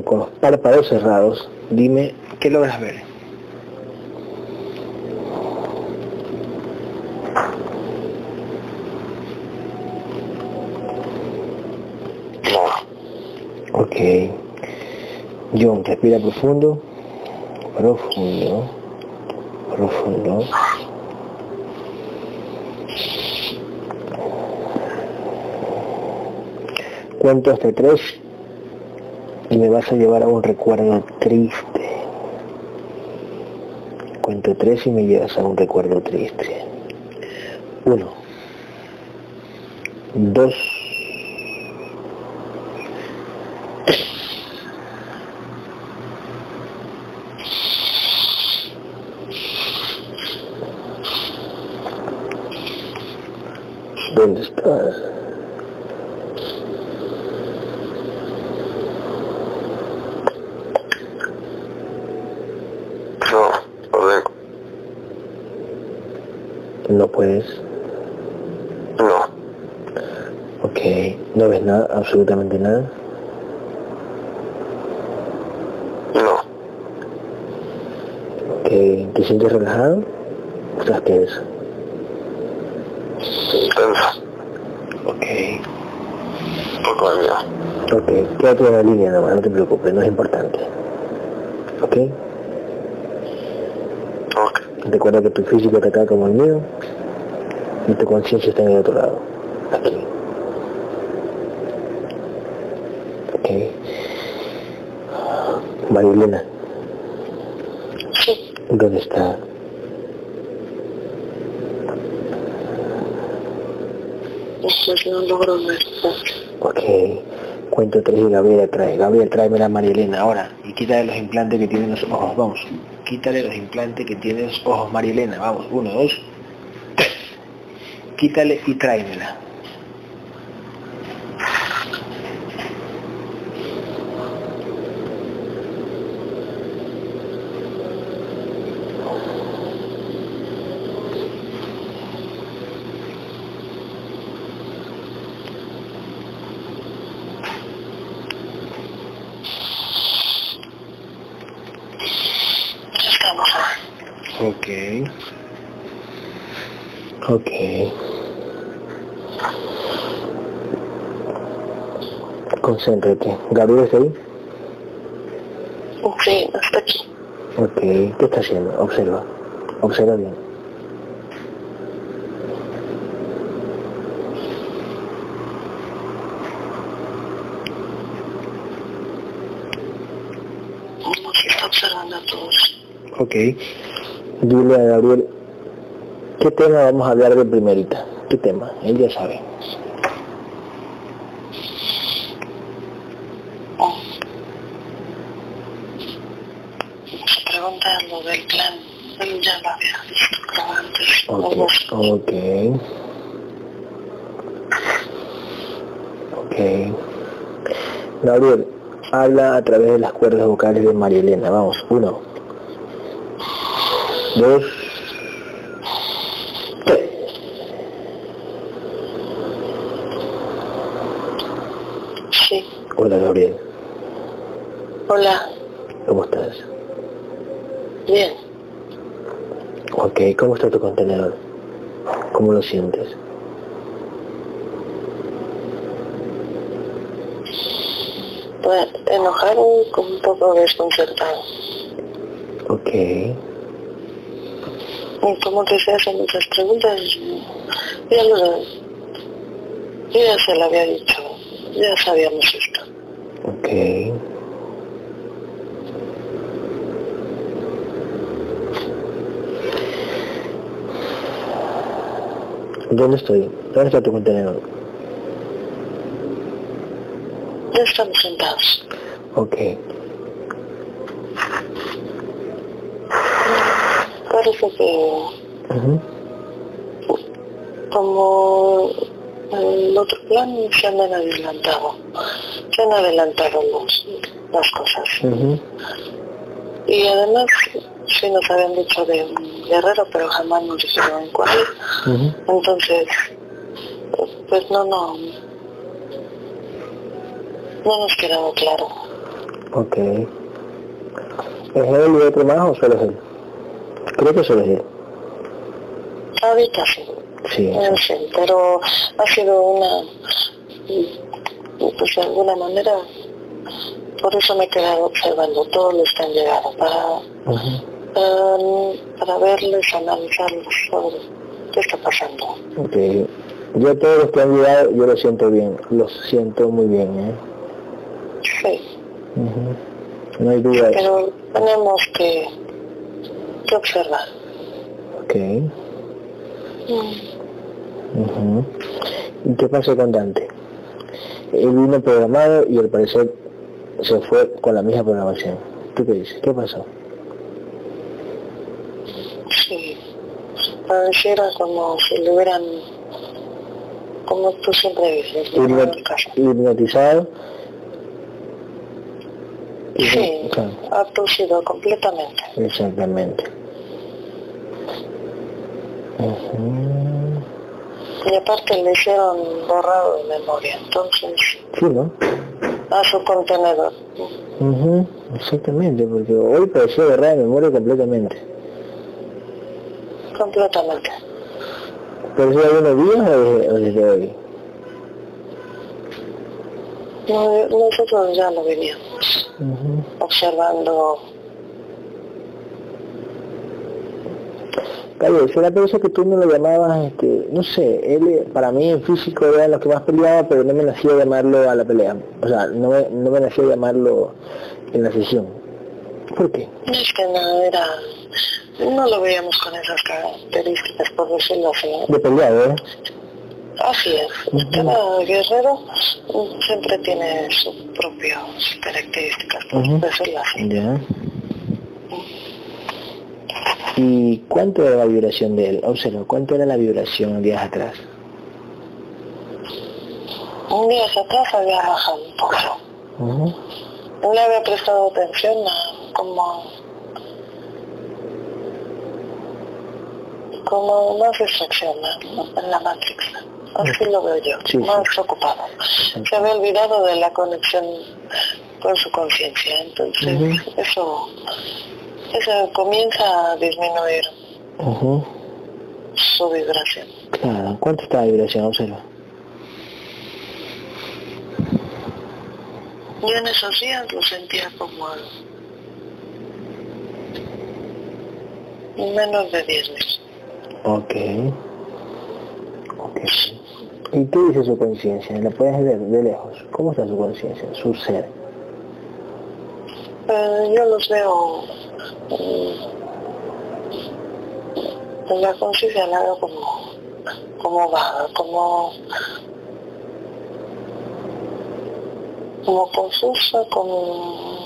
Con los párpados cerrados, dime qué logras ver. Ok. John, respira profundo. Profundo. Profundo. Cuento hasta tres y me vas a llevar a un recuerdo triste. Cuento tres y me llevas a un recuerdo triste. Uno. Dos. ¿Dónde estás? No. Lo vengo. No puedes. No. Ok. ¿No ves nada? Absolutamente nada. No. Ok. ¿Te sientes relajado? ¿O estás tenso? Tenso. Ok. Un poco de miedo. Ok. Quédate en la línea nomás, no te preocupes, no es importante. Ok. Ok. Recuerda que tu físico está acá como el mío y tu conciencia está en el otro lado. Aquí. Ok. Marilena, Sí. ¿dónde está? Pues no logro ver. Ok. Cuento tres y Gabriela trae. Gabriel, tráeme la Marilena ahora. Y quítale los implantes que tienen los ojos. Vamos. Quítale los implantes que tienen los ojos, Marilena. Vamos. Uno, dos. Quítale y tráemela. Ya estamos ahí. Ok. Ok. Concéntrate. Gabriel está ahí. Sí, hasta aquí. Ok. ¿Qué está haciendo? Observa. Observa bien. Que está observando a todos. Ok. Dile a Gabriel, ¿qué tema vamos a hablar de primerita? ¿Qué tema? Él ya sabe. Oh. Se pregunta lo del plan. Él ya lo había visto como antes. Ok. Ok. Gabriel, habla a través de las cuerdas vocales de María Elena. Vamos, uno. Dos. Tres. Sí. Hola Gabriel, Hola. ¿cómo estás? Bien. Ok, ¿cómo está tu contenedor? ¿Cómo lo sientes? Pues enojado y como un poco desconcertado. Ok, Y como que se hacen muchas preguntas, ya lo ya se lo había dicho, ya sabíamos esto. ok. ¿Dónde estoy? ¿Dónde está tu contenedor? Ya estamos sentados. Ok, Parece que como el otro plan se han adelantado, se han adelantado los, las cosas. Y además, sí nos habían dicho de un guerrero, pero jamás nos dijeron cuál. Ujú. Entonces, pues no, no, no nos quedaba claro. Ok. ¿Es él y otro más o solo es él? Creo que solo es él. Ahorita sí, Sí. sí, pero ha sido una, pues de alguna manera, por eso me he quedado observando todos los que han llegado, para, Ujú. Para, para verles, analizarlos, sobre qué está pasando. Ok. Yo todos los que han llegado, yo lo siento bien. Los siento muy bien, ¿eh? Sí. No hay duda pero tenemos que, que observar. Ok. Ujú. ¿Y qué pasó con Dante? Él vino programado y al parecer se fue con la misma programación. ¿Tú qué dices? ¿Qué pasó? Sí, pareciera como si le hubieran, como tú siempre dices. Hipnotizado. Sí, claro, ha producido completamente. exactamente. Y aparte le hicieron borrado de memoria, entonces, Sí, ¿no? a su contenedor. Ujú, Exactamente, porque hoy pareció borrar de memoria completamente. Completamente. ¿Pero eso de algunos días o desde, o desde hoy? No- Nosotros ya lo veníamos observando. Calle, será por eso que tú me lo llamabas, este, no sé, él eh, para mí en físico era lo que más peleaba, pero no me nació llamarlo a la pelea. O sea, no me, no me nació llamarlo en la sesión. ¿Por qué? Es que no era, no lo veíamos con esas características, por decirlo así. De peleado, ¿eh? Así es. Ujú. Cada guerrero siempre tiene sus propias características, por Ujú. decirlo así. ¿Y cuánto era la vibración de él? Observa, ¿cuánto era la vibración días atrás? Un día atrás había bajado un poco. Ujú. No le había prestado atención a como como más distracción en la Matrix. Así lo veo yo, Sí, sí. más ocupado. Se había olvidado de la conexión con su conciencia. Entonces, eso, eso comienza a disminuir su vibración. Claro, ¿cuánto está la vibración? Observa. Yo en esos días lo sentía como menos de 10.000. Ok. Ok. ¿Y qué dice su conciencia? ¿La puedes ver de lejos? ¿Cómo está su conciencia, su ser? Eh, yo los veo mm, la conciencia la veo como como vaga, como como confusa, como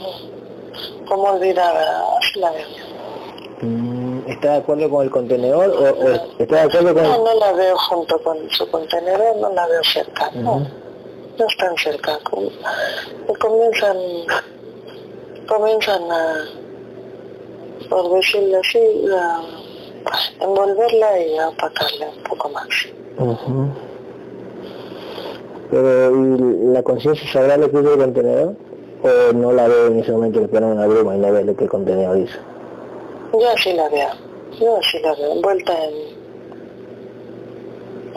como olvidada, la veo. ¿Está de acuerdo con el contenedor o, o está de acuerdo con No, no la veo junto con su contenedor, no la veo cerca, no, Ujú. no están cerca. com- y comienzan, comienzan a, por decirlo así, a envolverla y a opacarla un poco más. Pero ¿y la conciencia sabrá lo que dice el contenedor? ¿O no la ve en ese momento, le ponen una bruma y no ve lo que el contenedor dice? Yo así la veo, yo así la veo, envuelta en,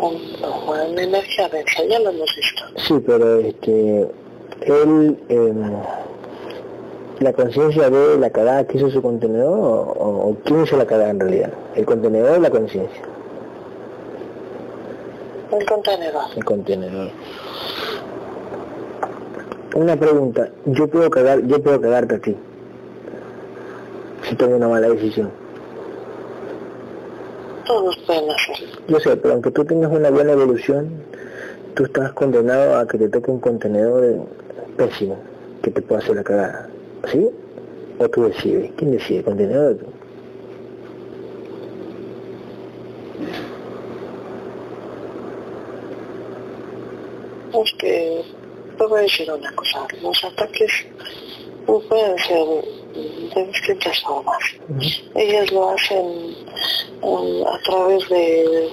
en, en energía densa, ya lo hemos visto. Sí, pero este, él, em, la conciencia ve la cagada que hizo su contenedor o, o- o quién hizo la cagada en realidad, el contenedor o la conciencia, El contenedor. el contenedor. Una pregunta, yo puedo cagar, yo puedo cagarte a ti, si tomo una mala decisión. Todos pueden hacerlo. Yo sé, pero aunque tú tengas una buena evolución, tú estás condenado a que te toque un contenedor pésimo, que te pueda hacer la cagada. ¿Sí? ¿O tú decides? ¿Quién decide? ¿El contenedor o tú? es que, te voy a decir una cosa, los ataques pueden ser de distintas formas. Ellas lo hacen um, a través de,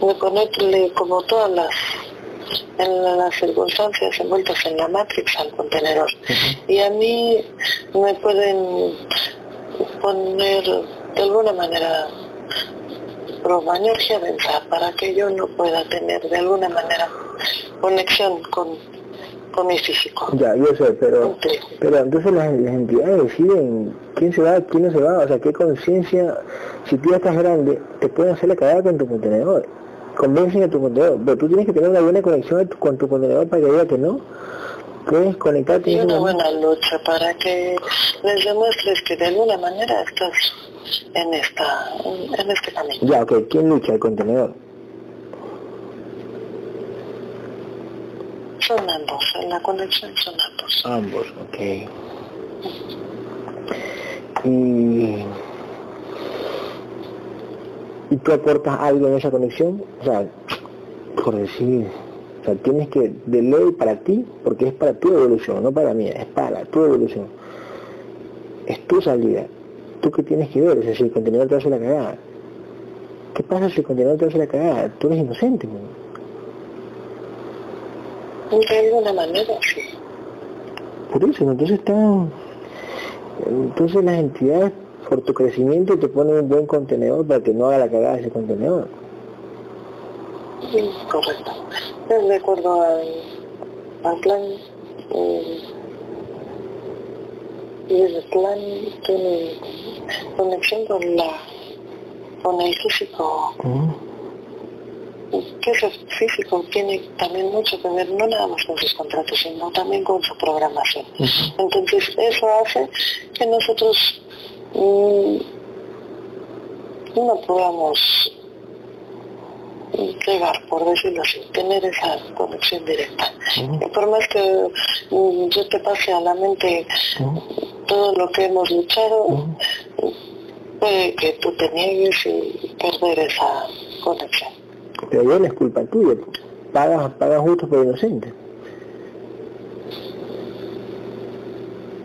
de ponerle como todas las en las circunstancias envueltas en la Matrix al contenedor. Y a mí me pueden poner de alguna manera energía densa para que yo no pueda tener de alguna manera conexión con, con mi físico. Ya, yo sé, pero, pero entonces las, entidades deciden quién se va, quién no se va, o sea, qué conciencia, si tú ya estás grande, te pueden hacer la cagada con tu contenedor, convencen a tu contenedor, pero tú tienes que tener una buena conexión con tu contenedor para que diga que no, puedes conectarte. Y una buena lucha para que les demuestres que de alguna manera estás en esta en este camino. Ya, ok. ¿Quién lucha el contenedor? Son ambos, en la conexión son ambos. Ambos, ok. Y... ¿Y tú aportas algo en esa conexión? O sea, por decir, o sea, tienes que, de ley para ti, porque es para tu evolución, no para mí, es para tu evolución. Es tu salida. ¿Tú qué tienes que ver? Es decir, el contenedor te hace la cagada. ¿Qué pasa si el contenedor te hace la cagada? Tú eres inocente, ¿no? De alguna manera. Por eso, entonces están... Entonces las entidades, por tu crecimiento, te ponen un buen contenedor para que no haga la cagada ese contenedor. Sí, correcto. De acuerdo al, al plan, eh, y el plan tiene conexión con la con el físico que ese físico tiene también mucho que ver no nada más con sus contratos sino también con su programación. Entonces eso hace que nosotros mm, no podamos llegar, por decirlo así, tener esa conexión directa. Y por más que mm, yo te pase a la mente todo lo que hemos luchado, puede que tú te niegues y perder esa conexión. Pero ya no es culpa tuya, pagas, pagas justo por inocente.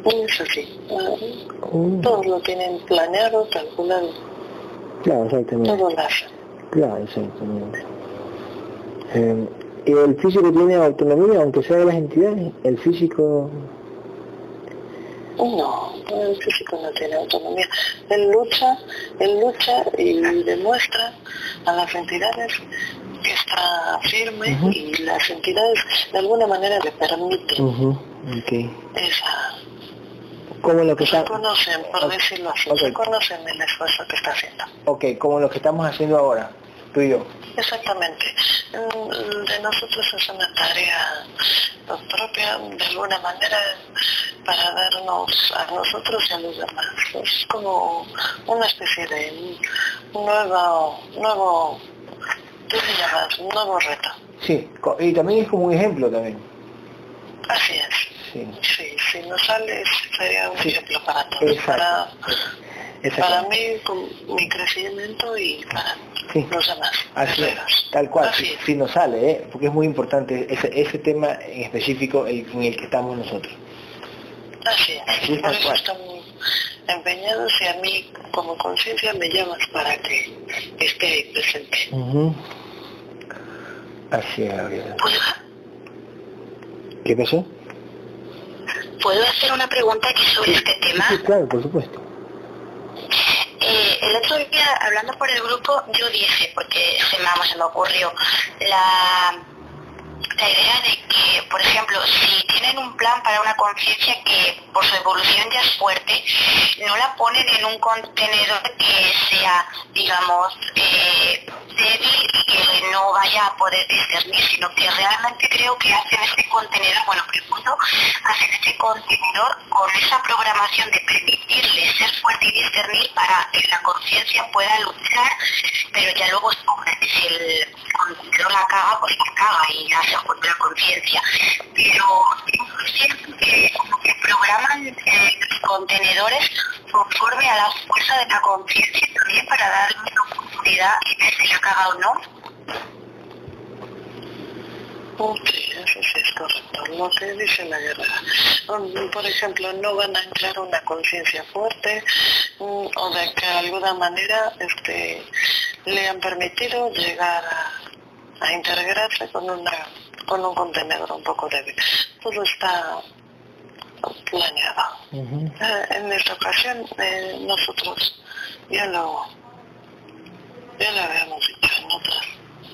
Es así. Mm. Todos lo tienen planeado, calculado. Claro, exactamente. Todo lo hacen. Claro, exactamente. Eh, ¿Y el físico tiene autonomía, aunque sea de las entidades? ¿El físico no, el físico no tiene autonomía. Él lucha, él lucha y demuestra a las entidades que está firme y las entidades de alguna manera le permiten esa... Como lo que se conocen, por decirlo así, se conocen el esfuerzo que está haciendo. Ok, como lo que estamos haciendo ahora, tú y yo. Exactamente. Mm, de nosotros es una tarea propia, de alguna manera, para darnos a nosotros y a los demás. Es como una especie de nuevo, nuevo, ¿qué se llama? Nuevo reto. Sí, y también es como un ejemplo también. Así es. Sí, sí si no sale sería un ejemplo para todos. Para, para mí, con mi crecimiento y para los demás. Así es, tal cual, si, nos sale, ¿eh? porque es muy importante ese, ese tema en específico el, en el que estamos nosotros. Así es, por eso estamos empeñados y a mí como conciencia me llamas para que esté ahí presente. Así es, Gabriela. ¿Qué pasó? ¿Puedo hacer una pregunta aquí sobre este tema? Sí, claro, por supuesto. Eh, el otro día, hablando por el grupo, yo dije, porque se me, se me ocurrió, la la idea de que, por ejemplo, si tienen un plan para una conciencia que por su evolución ya es fuerte, no la ponen en un contenedor que sea, digamos, eh, débil y que no vaya a poder discernir, sino que realmente creo que hacen este contenedor, bueno, pregunto, hacen este contenedor con esa programación de permitirle ser fuerte y discernir para que la conciencia pueda luchar, pero ya luego si el contenedor la caga, pues la caga y ya se la conciencia, pero siento que, programan eh, contenedores conforme a la fuerza de la conciencia también para darle una oportunidad y ver si la caga o no. Sí, eso es correcto, lo que dice la guerra. Um, por ejemplo, no van a entrar una conciencia fuerte um, o de que de alguna manera este, le han permitido llegar a, integrarse con, una, con un contenedor un poco débil. Todo está planeado. Eh, en esta ocasión eh, nosotros ya lo, ya lo habíamos dicho en otras,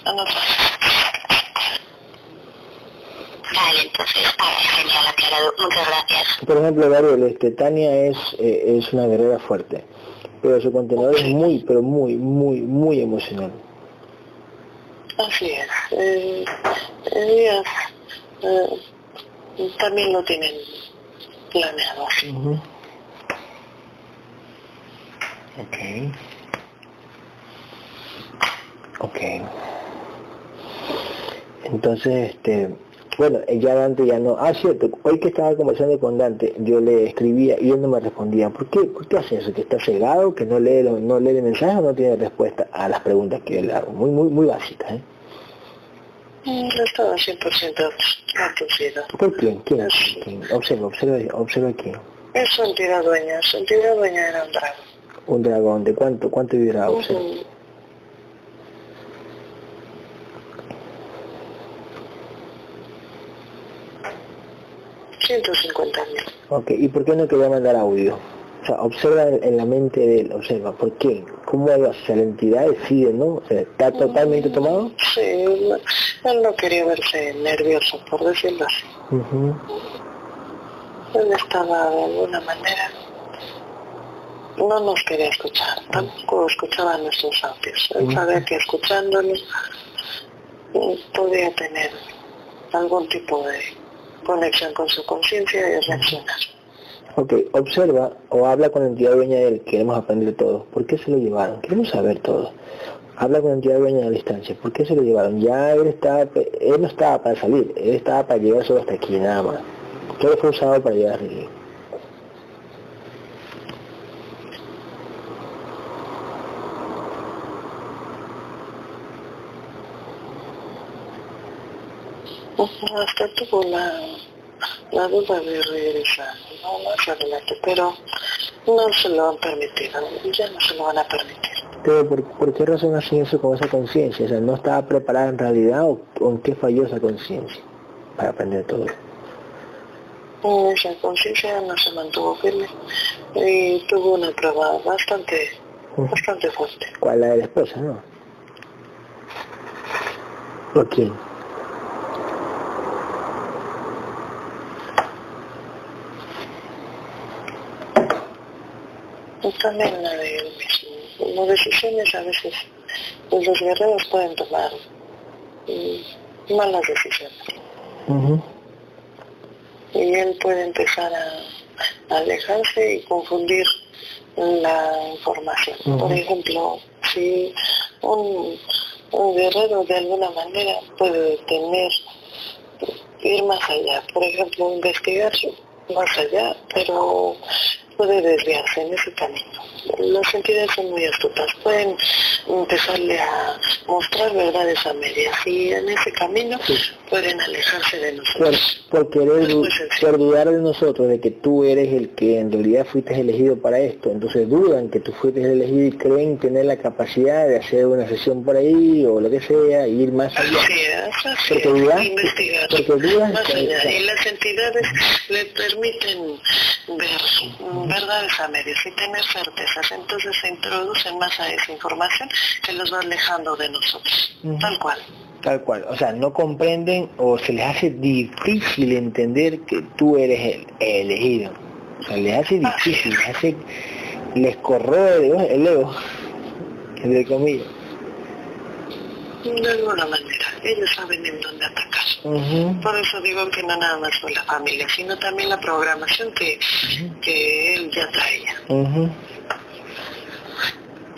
en otras Vale, entonces, genial, aclarado. Muchas gracias. Por ejemplo, Gabriel, este, Tania es, eh, es una guerrera fuerte, pero su contenedor es muy, pero muy, muy, muy emocional. Así es. Eh, eh, también lo tienen planeado así. Ok. Ok. Entonces, este, bueno, ya Dante ya no. Ah, cierto, hoy que estaba conversando con Dante, yo le escribía y él no me respondía. ¿Por qué? ¿Por qué hace eso? ¿Que está cegado? ¿Que no lee, no lee el mensaje o no tiene respuesta a las preguntas que le hago? Muy, muy, muy básicas, ¿eh? Mm, estaba 100% abducido. ¿Por quién? ¿Quién? ¿Quién? Observa, observa, observa quién. Es su entidad dueña. Su entidad dueña era un dragón. Un dragón. ¿De cuánto, cuánto vivirá? Observa. 150 mil. Ok, ¿y por qué no quería mandar audio? O sea, observa en la mente de él, observa, ¿por qué? ¿Cómo a? La entidad decide, ¿no? O sea, ¿está totalmente mm, tomado? Sí, él no quería verse nervioso, por decirlo así. Él estaba de alguna manera, no nos quería escuchar, tampoco escuchaba nuestros audios. Él sabía que escuchándolos mm, podía tener algún tipo de conexión con su conciencia y reaccionar. Ok, observa o habla con la entidad dueña de él, queremos aprender todo. ¿Por qué se lo llevaron? Queremos saber todo. Habla con la entidad dueña de la distancia. ¿Por qué se lo llevaron? Ya él estaba, él no estaba para salir, él estaba para llegar hasta aquí, nada más. Todo fue usado para llegar aquí. la, la duda de regresar, no más adelante, pero no se lo han permitido, ya no se lo van a permitir. Pero ¿por, qué razón hacen eso con esa conciencia? O sea, ¿no estaba preparada en realidad o, en qué falló esa conciencia para aprender todo? Esa conciencia no se mantuvo firme y tuvo una prueba bastante, bastante fuerte. ¿Cuál la de la esposa, no? ¿Por quién? También la de él mismo. Como decisiones a veces pues los guerreros pueden tomar mm, malas decisiones. Y él puede empezar a, alejarse y confundir la información. Por ejemplo, si un, un guerrero de alguna manera puede tener, ir más allá, por ejemplo, investigar más allá, pero puede desviarse en ese camino. Las entidades son muy astutas, pueden empezarle a mostrar verdades a medias y en ese camino pueden alejarse de nosotros. Por, querer por dudar de nosotros, de que tú eres el que en realidad fuiste elegido para esto, entonces dudan que tú fuiste elegido y creen tener la capacidad de hacer una sesión por ahí o lo que sea, y ir más allá. Así es, así porque dudas, investigar más allá. Y las entidades le permiten ver verdades a medias y tener entonces se introducen más a esa información que los va alejando de nosotros, tal cual. Tal cual, o sea, no comprenden o se les hace difícil entender que tú eres el, elegido. O sea, les hace difícil, les, hace, les corroe el ego, entre comillas. De alguna manera, ellos saben en dónde atacar. Por eso digo que no nada más fue la familia, sino también la programación que, que él ya traía.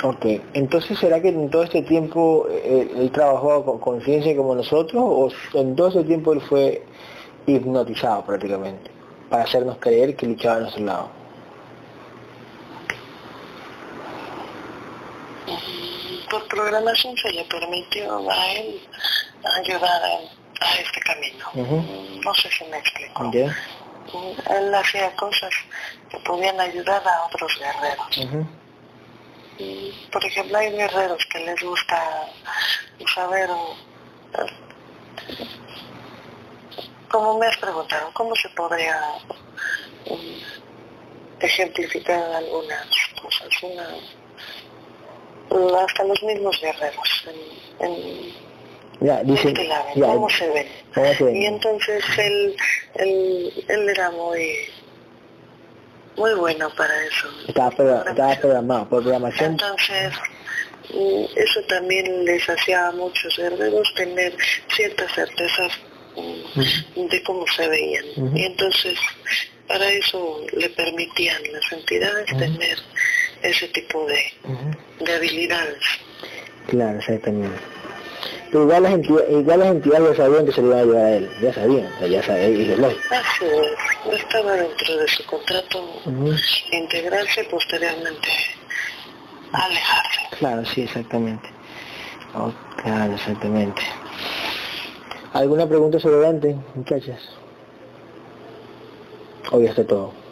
Ok, entonces ¿será que en todo este tiempo eh, él, trabajó con conciencia como nosotros o en todo ese tiempo él fue hipnotizado prácticamente para hacernos creer que luchaba a nuestro lado? Por programación se le permitió a él ayudar a este camino. No sé si me explico. Él hacía cosas que podían ayudar a otros guerreros. Por ejemplo, hay guerreros que les gusta saber, como me has preguntado, ¿cómo se podría ejemplificar algunas cosas? hasta los mismos guerreros en, ya, dice, ¿cómo se ve? Y entonces él, él, él era muy muy bueno para eso. Estaba, programado, por programación. Entonces, mm, eso también les hacía a muchos guerreros tener ciertas certezas mm, de cómo se veían. Y entonces, para eso le permitían las entidades tener ese tipo de, de habilidades. Claro, exactamente. Pero igual las, entidades, igual las entidades ya sabían que se le iban a llevar a él, ya sabían, ya sabían, y es lógico. Así es, estaba dentro de su contrato integrarse posteriormente alejarse. Claro, sí, exactamente. Oh, claro, exactamente. ¿Alguna pregunta sobre Dante, muchachas? Hoy está todo.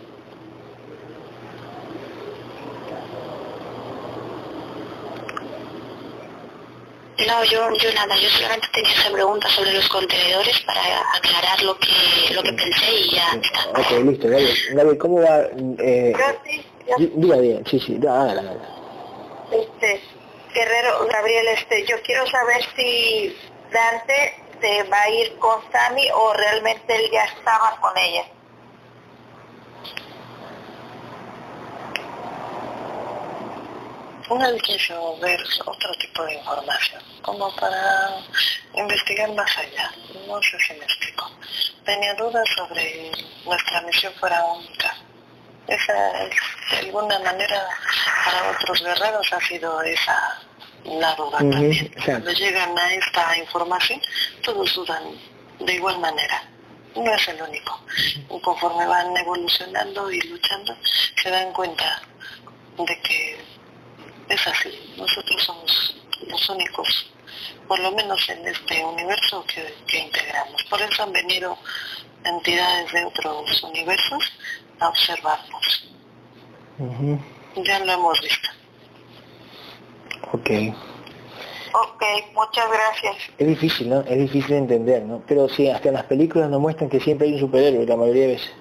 No, yo, yo nada, yo solamente tenía esa pregunta sobre los contenedores para aclarar lo que lo que pensé y ya está. Ok, listo, Gabriel. Gabriel, ¿cómo va? Eh, diga bien, sí, sí, hágala, hágala. Este, Guerrero, Gabriel, este, yo quiero saber si Dante se va a ir con Sammy o realmente él ya estaba con ella. Él quiso ver otro tipo de información, como para investigar más allá. No sé si me explico. Tenía dudas sobre nuestra misión fuera única. Esa es, de alguna manera, para otros guerreros ha sido esa la duda también. Cuando llegan a esta información, todos dudan de igual manera. No es el único. Y conforme van evolucionando y luchando, se dan cuenta de que es así. Nosotros somos los únicos, por lo menos en este universo que, integramos. Por eso han venido entidades de otros universos a observarnos. Ya lo hemos visto. Ok. Ok, muchas gracias. Es difícil, ¿no? Es difícil de entender, ¿no? Pero sí, hasta en las películas nos muestran que siempre hay un superhéroe, la mayoría de veces.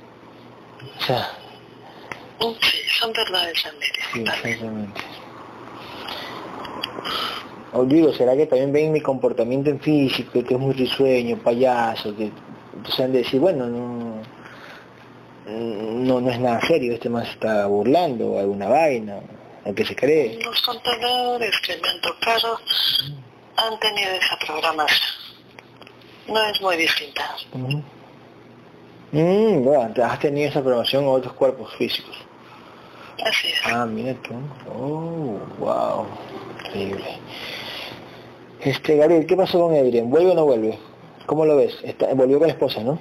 O sea... Sí, son verdades a Sí, exactamente. O digo, ¿será que también ven mi comportamiento en físico, que es muy risueño, payaso, que entonces han de decir, bueno, no, no, no es nada serio, este más está burlando, alguna vaina, aunque se cree. Los contadores que me han tocado han tenido esa programación. No es muy distinta. Mm, bueno, has tenido esa programación en otros cuerpos físicos. Así es. Ah, mira tú. Oh, wow. Increíble. Este, Gabriel, ¿qué pasó con Adrián? ¿Vuelve o no vuelve? ¿Cómo lo ves? Está, volvió con la esposa, ¿no?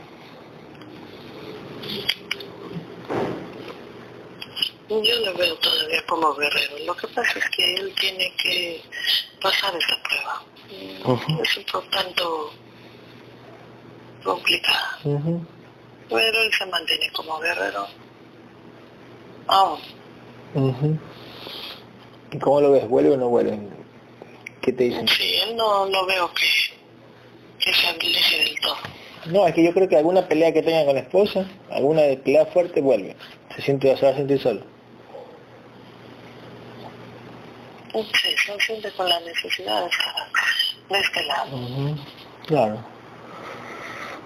Yo lo veo todavía como guerrero. Lo que pasa es que él tiene que pasar esta prueba. Es un poco tanto complicada. Pero él se mantiene como guerrero aún. ¿Y cómo lo ves? ¿Vuelve o no vuelve? ¿Qué te dicen? Sí, él no, no veo que, que se habilice del todo. No, es que yo creo que alguna pelea que tenga con la esposa, alguna pelea fuerte, vuelve. Se siente, se va a sentir solo. Sí, se siente con la necesidad de estar de este lado. Claro.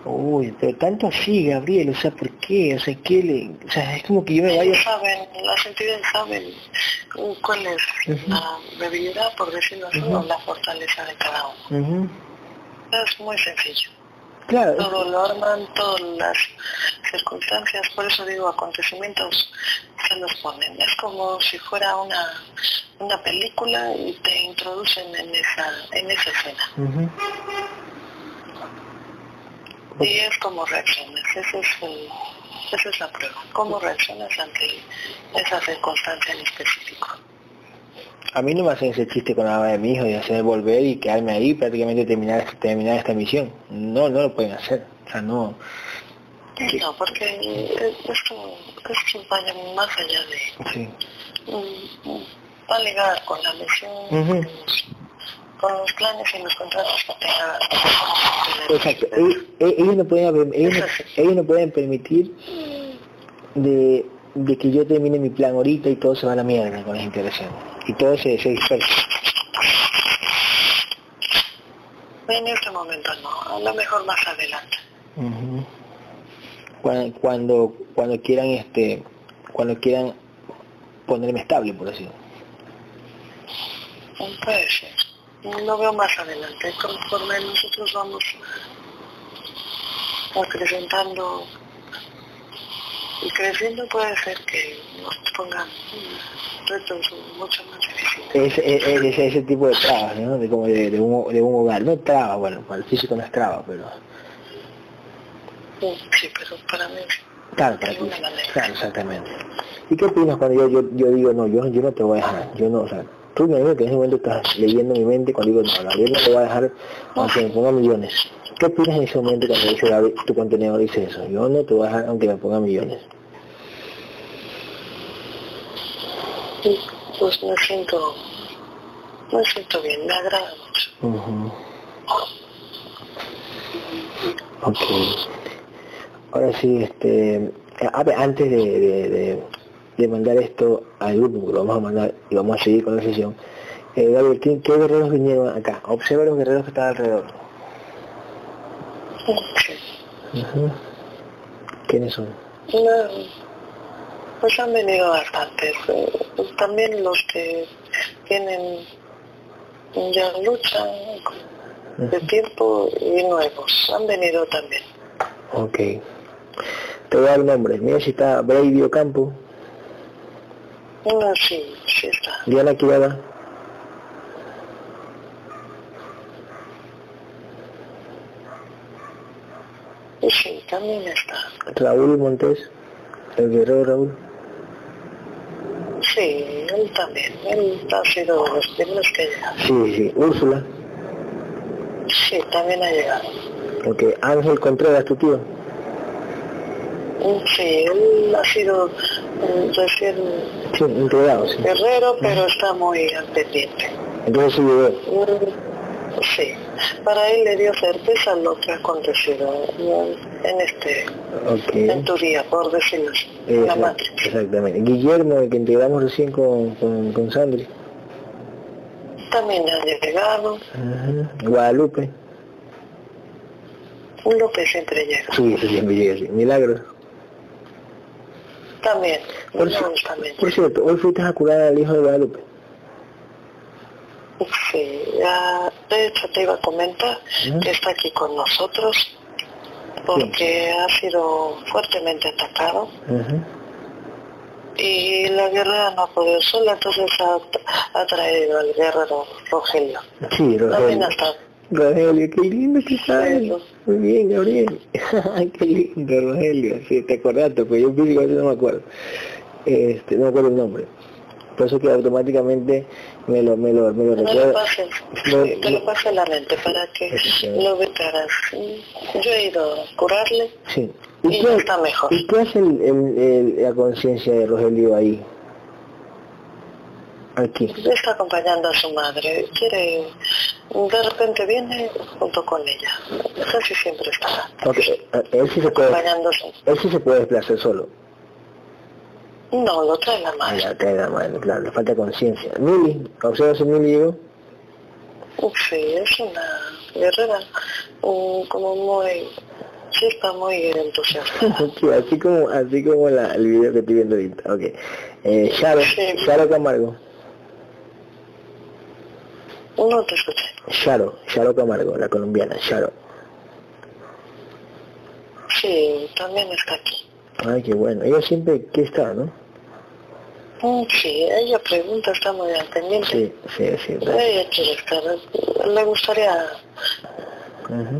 Uy, pero tanto así, Gabriel, o sea, ¿por qué? O sea, ¿qué le...? O sea, es como que yo me vaya... saben, las entidades saben cuál es la debilidad, por decirlo así, o la fortaleza de cada uno. Es muy sencillo. Claro. Todo lo arman, todas las circunstancias, por eso digo, acontecimientos se los ponen. Es como si fuera una, una película y te introducen en esa, en esa escena. Y es como reacciones, ese es el, esa es la prueba, cómo reaccionas ante esa circunstancia en específico. A mí no me hacen ese chiste con la mamá de mi hijo y hacer volver y quedarme ahí prácticamente terminar, terminar esta misión. No, no lo pueden hacer. O sea, no. No, porque esto, esto vaya más allá de... Sí. Va a ligar con la misión. Con los planes y los contratos que tenga. Exacto. Ellos, ellos no pueden, ellos, no- ellos no pueden permitir de, de que yo termine mi plan ahorita y todo se va a la mierda con las integraciones. Y todo se, se dispersa. En este momento no, a lo mejor más adelante. Ujú. cuando, cuando cuando quieran este cuando quieran ponerme estable por así Puede ser. Lo veo más adelante, conforme nosotros vamos acrecentando y creciendo puede ser que nos pongan retos mucho más difíciles. ese, ese, ese, ese tipo de trabas ¿no? de como de, de un, de un hogar. No trabas bueno para el físico no es traba pero Sí, pero para mí claro para ti claro exactamente. Y qué opinas cuando yo, yo, yo digo no yo yo no te voy a dejar yo no o sea tú me dices que en ese momento estás leyendo mi mente cuando digo no Gabriel no te voy a dejar aunque me ponga millones ¿qué opinas en ese momento cuando dice Gabriel, tu contenedor dice eso yo no te voy a dejar aunque me ponga millones Pues me siento, me siento bien, me agrada mucho. Ujú. Ok. Ahora sí, este, a ver, antes de, de, de- de mandar esto al grupo, lo vamos a mandar y vamos a seguir con la sesión, eh, Gabriel, ¿qué, qué guerreros vinieron acá? Observa los guerreros que están alrededor. ¿Quiénes son? No, pues han venido bastantes. eh, también los que tienen ya lucha de tiempo y nuevos. Han venido también. Ok. Te voy a dar nombres. Mira si está Brady Ocampo, Uno sí, sí está. Diana Y sí, también está. Raúl Montes, el guerrero Raúl. Sí, él también. Él ha sido de los primeros que llegan. Sí, sí. Úrsula. Sí, también ha llegado. Ok. Ángel Contreras, tu tío. Sí, él ha sido recién Sí, integrado, sí. guerrero, pero está muy al pendiente. Entonces sí. Mm, Sí, para él le dio certeza lo que ha acontecido mm, en este, en Ok. tu día, por decirlo así, Eh, la matriz. exactamente. Guillermo, el que integramos recién con, con, con Sandri. También ha llegado, Ujú. Guadalupe. un López siempre llega. Sí, siempre llega. Milagros. También, Por, también. por cierto, hoy fuiste a curar al hijo de Guadalupe. Sí, ya, de hecho te iba a comentar que está aquí con nosotros porque ha sido fuertemente atacado y la guerrera no ha podido sola, entonces ha, ha traído al guerrero Rogelio. Sí, También Rogelio. hasta Rogelio, qué lindo que. Eso. Muy bien, Gabriel. qué lindo, Rogelio. Sí, te acordaste, pues yo físicamente no me acuerdo. Este, no me acuerdo el nombre. Por eso que automáticamente me lo, me lo, me lo No que no. le pase a la mente para que lo ubicaras. Yo he ido a curarle Sí. y ya está mejor. ¿Y qué hace el, el- el- la conciencia de Rogelio ahí? Aquí. Está acompañando a su madre. Quiere, de repente viene junto con ella. Casi siempre está Ok, eh, Él sí se puede, a él sí se puede desplazar solo. No, lo trae la Ah, madre. ya, trae la mano, claro, le falta conciencia. Mili, observa si Mili llegó. Sí, es una guerrera mm, como muy... Está muy entusiasta. Sí, así como, así como la, el video que estoy viendo ahorita. Ok. Eh, Sharo, Sí. Sharo Camargo. No te escuché. Sharo, Sharo Camargo, la colombiana, Sharo. Sí, también está aquí. Ay, qué bueno. Ella siempre, ¿qué está, no? Mm, Sí, ella pregunta, está muy al pendiente. Sí, sí, sí. Ella quiere estar, le gustaría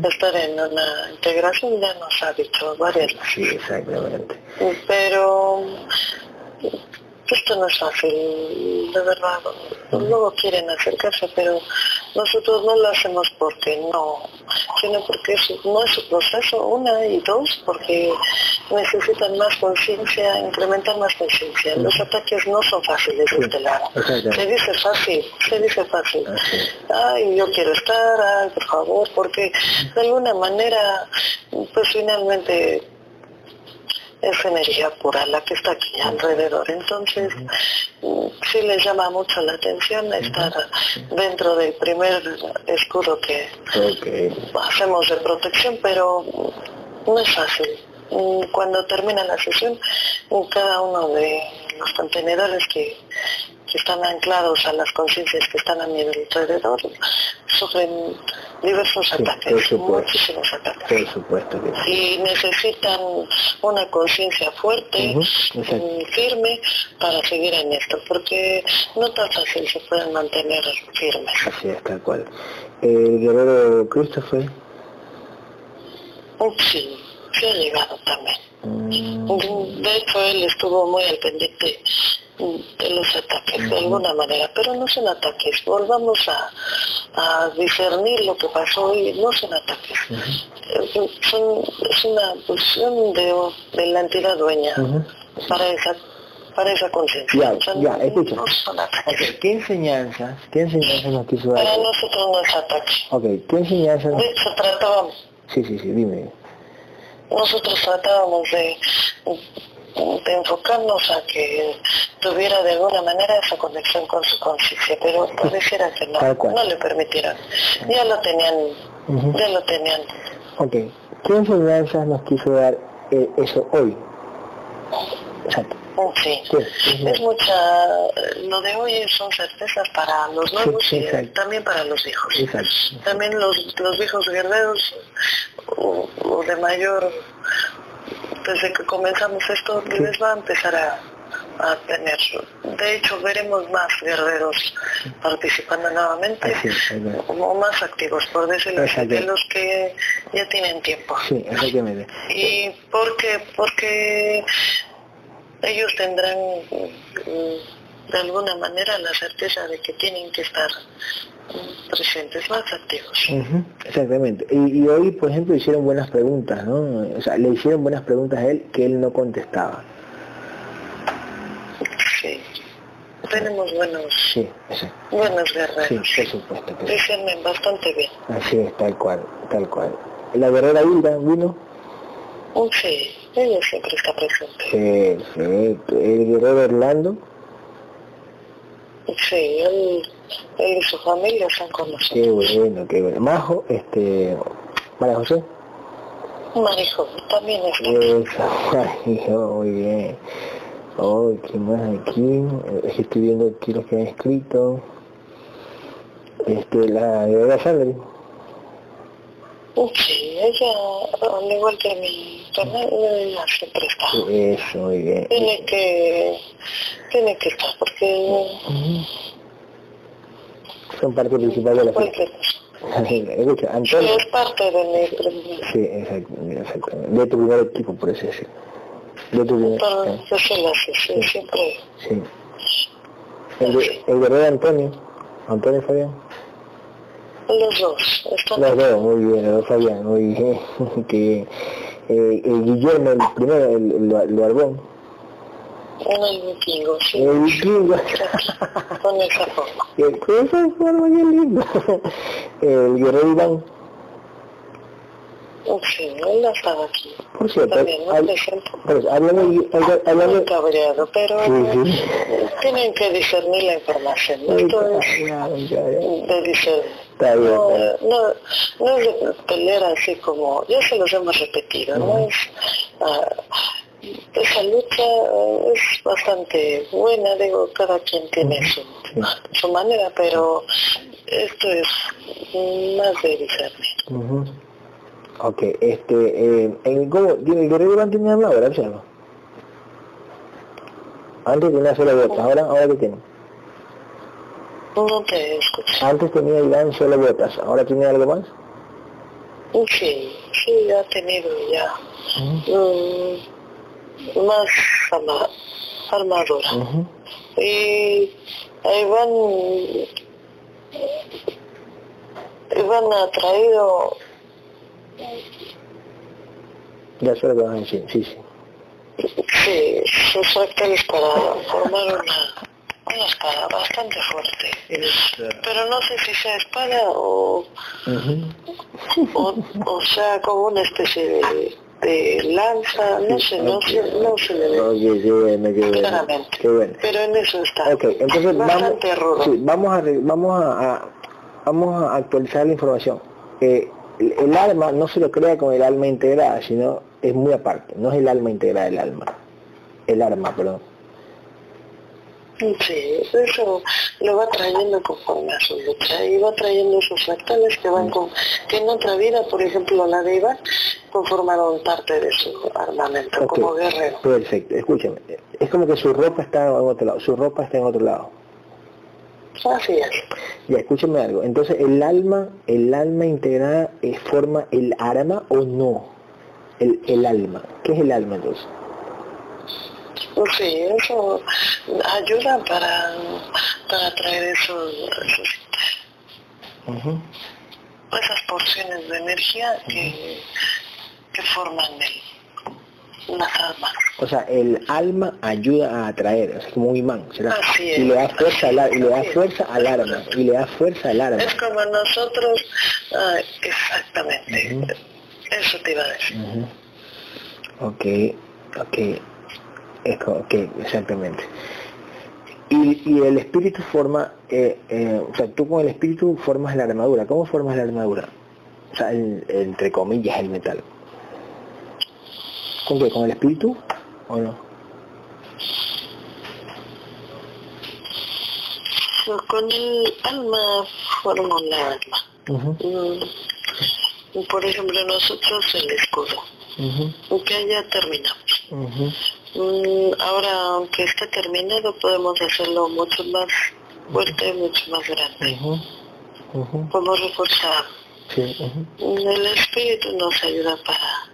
estar en una integración, ya nos ha dicho varias veces. Sí, exactamente. Pero esto no es fácil, de verdad. luego quieren acercarse, pero nosotros no lo hacemos porque no, sino porque no es su proceso, una y dos, porque necesitan más conciencia, incrementar más conciencia. Los ataques no son fáciles de este lado. Se dice fácil, se dice fácil. Ay, yo quiero estar, ay, por favor, porque de alguna manera, pues finalmente es energía pura la que está aquí alrededor. Entonces, sí les llama mucho la atención estar dentro del primer escudo que hacemos de protección, pero no es fácil. Cuando termina la sesión, cada uno de los contenedores que que están anclados a las conciencias que están a mi alrededor sufren diversos ataques, muchísimos ataques. Supuesto Y necesitan una conciencia fuerte, firme, para seguir en esto, porque no tan fácil se pueden mantener firmes. Así es, tal cual. ¿El guerrero Christopher? Sí, sí ha llegado también. Mm. De hecho, él estuvo muy al pendiente de los ataques de alguna manera, pero no son ataques. Volvamos a, a discernir lo que pasó y no son ataques. son, es una posición de, de la entidad dueña para esa para esa conciencia. Ya, ya, escucha. ¿Qué enseñanzas, qué enseñanzas nos quiso dar? Para nosotros no es ataque. Ok, ¿qué enseñanzas? De hecho, tratábamos. Sí, sí, sí, dime. Nosotros tratábamos de de enfocarnos a que tuviera de alguna manera esa conexión con su conciencia, pero pareciera que no, no le permitieron. Ya lo tenían, ya lo tenían. Ok, ¿qué enseñanzas nos quiso dar eh, eso hoy? Sí, es mucha, lo de hoy son certezas para los nuevos y también para los hijos. También los, los hijos guerreros o, o de mayor desde que comenzamos esto, les va a empezar a, tener. De hecho, veremos más guerreros participando nuevamente, como más activos, por decirlo así, de los que ya tienen tiempo. Sí, exactamente. ¿Y por qué? Porque ellos tendrán mm, de alguna manera la certeza de que tienen que estar presentes, más activos. exactamente. Y, hoy, por ejemplo, hicieron buenas preguntas, ¿no? O sea, le hicieron buenas preguntas a él que él no contestaba. Sí. Tenemos buenos, sí, buenos guerreros. Sí, por supuesto. Dicen bastante bien. Así es, tal cual, tal cual. ¿La guerrera Hilda vino? Sí, ella siempre está presente. Perfecto. ¿El guerrero Orlando? Sí, él, él y su familia están con nosotros. Qué bueno, qué bueno. Majo, este, María José. María José también está. Eso, muy bien. Oh, ¿qué más aquí? Estoy viendo aquí los que han escrito. Este, la de Sandri. Sí, ella, al igual que mi ella siempre está. Eso, muy bien. Tiene que, tiene que estar, porque... Son parte principal de la fiesta. Escucha, Antonio... Sí, es parte de mi Sí, exacto, exactamente. De tu primer equipo, por eso decir. De tu primer... Para eh. sí, siempre. Sí. El, el guerrero Antonio, Antonio Fabián. Los dos. Los dos, muy bien, los dos Fabián, muy bien. que, eh, el Guillermo, el primero, el, el, el Barbón. El vikingo, sí. El vikingo. Con el Japón. El cosa es algo bien lindo. El guerrero Iván. Sí, él estaba aquí. Por cierto, También, ¿no? pues, Muy cabreado, pero sí, sí. tienen que discernir la información. Esto es de discernir. Está bien, no, no, no es de pelear así como, ya se los hemos repetido, no es, uh, esa lucha es bastante buena, digo, cada quien tiene su, su manera, pero esto es más de discernir. Uh -huh. Ok, este, eh, en, ¿cómo, ¿el guerrero Iván tiene hablado, verdad, Chelo? Antes tenía solo botas, ahora, ahora qué tiene? No te escucho. Antes tenía Iván solo botas, ahora tiene algo más? Sí, sí, ha tenido ya. Más armadura. Y ahí van, van atraído ya sé lo sí, sí. Sí, sus fractales para formar una, una espada bastante fuerte. Pero no sé si sea espada o, o, o, sea como una especie de, de lanza, no sé, no sé, no se le ve. Oye, qué bueno, qué bueno. Claramente. Qué bueno. Pero en eso está. Ok, entonces vamos, bastante rudo. sí, vamos, a, vamos a, a- vamos a actualizar la información. Eh, el, el alma no se lo crea con el alma integrada, sino es muy aparte, no es el alma integrada del alma. El arma, perdón. Sí, eso lo va trayendo conforme a su lucha y va trayendo esos fractales que van con, que en otra vida, por ejemplo la de Iván, conformaron parte de su armamento como guerrero. Perfecto, escúchame. Es como que su ropa está en otro lado, su ropa está en otro lado. Así es. Ya, escúchame algo. Entonces, ¿el alma, el alma integrada eh, forma el arma o no? El, el alma. ¿Qué es el alma entonces? Sí, eso ayuda para, para traer esos, esos- esas porciones de energía que, que forman el, las almas. O sea, el alma ayuda a atraer, es como un imán, ¿será? Así es. Y le da fuerza al, y le da fuerza al arma, y le da fuerza al arma. Es como nosotros, ah, exactamente, Ujú. eso te iba a decir. Ok, ok, es co- ok, exactamente. Y, y el espíritu forma, eh, eh, o sea, tú con el espíritu formas la armadura. ¿Cómo formas la armadura? O sea, el- entre comillas, el metal. ¿Con qué? ¿Con el espíritu o no? Con el alma formo la alma. Ujú, Mm, Por ejemplo, nosotros el escudo, ujú, que ya terminamos. Ahora, aunque esté terminado, podemos hacerlo mucho más fuerte, mucho más grande. Podemos reforzar. Sí, ujú. El espíritu nos ayuda para,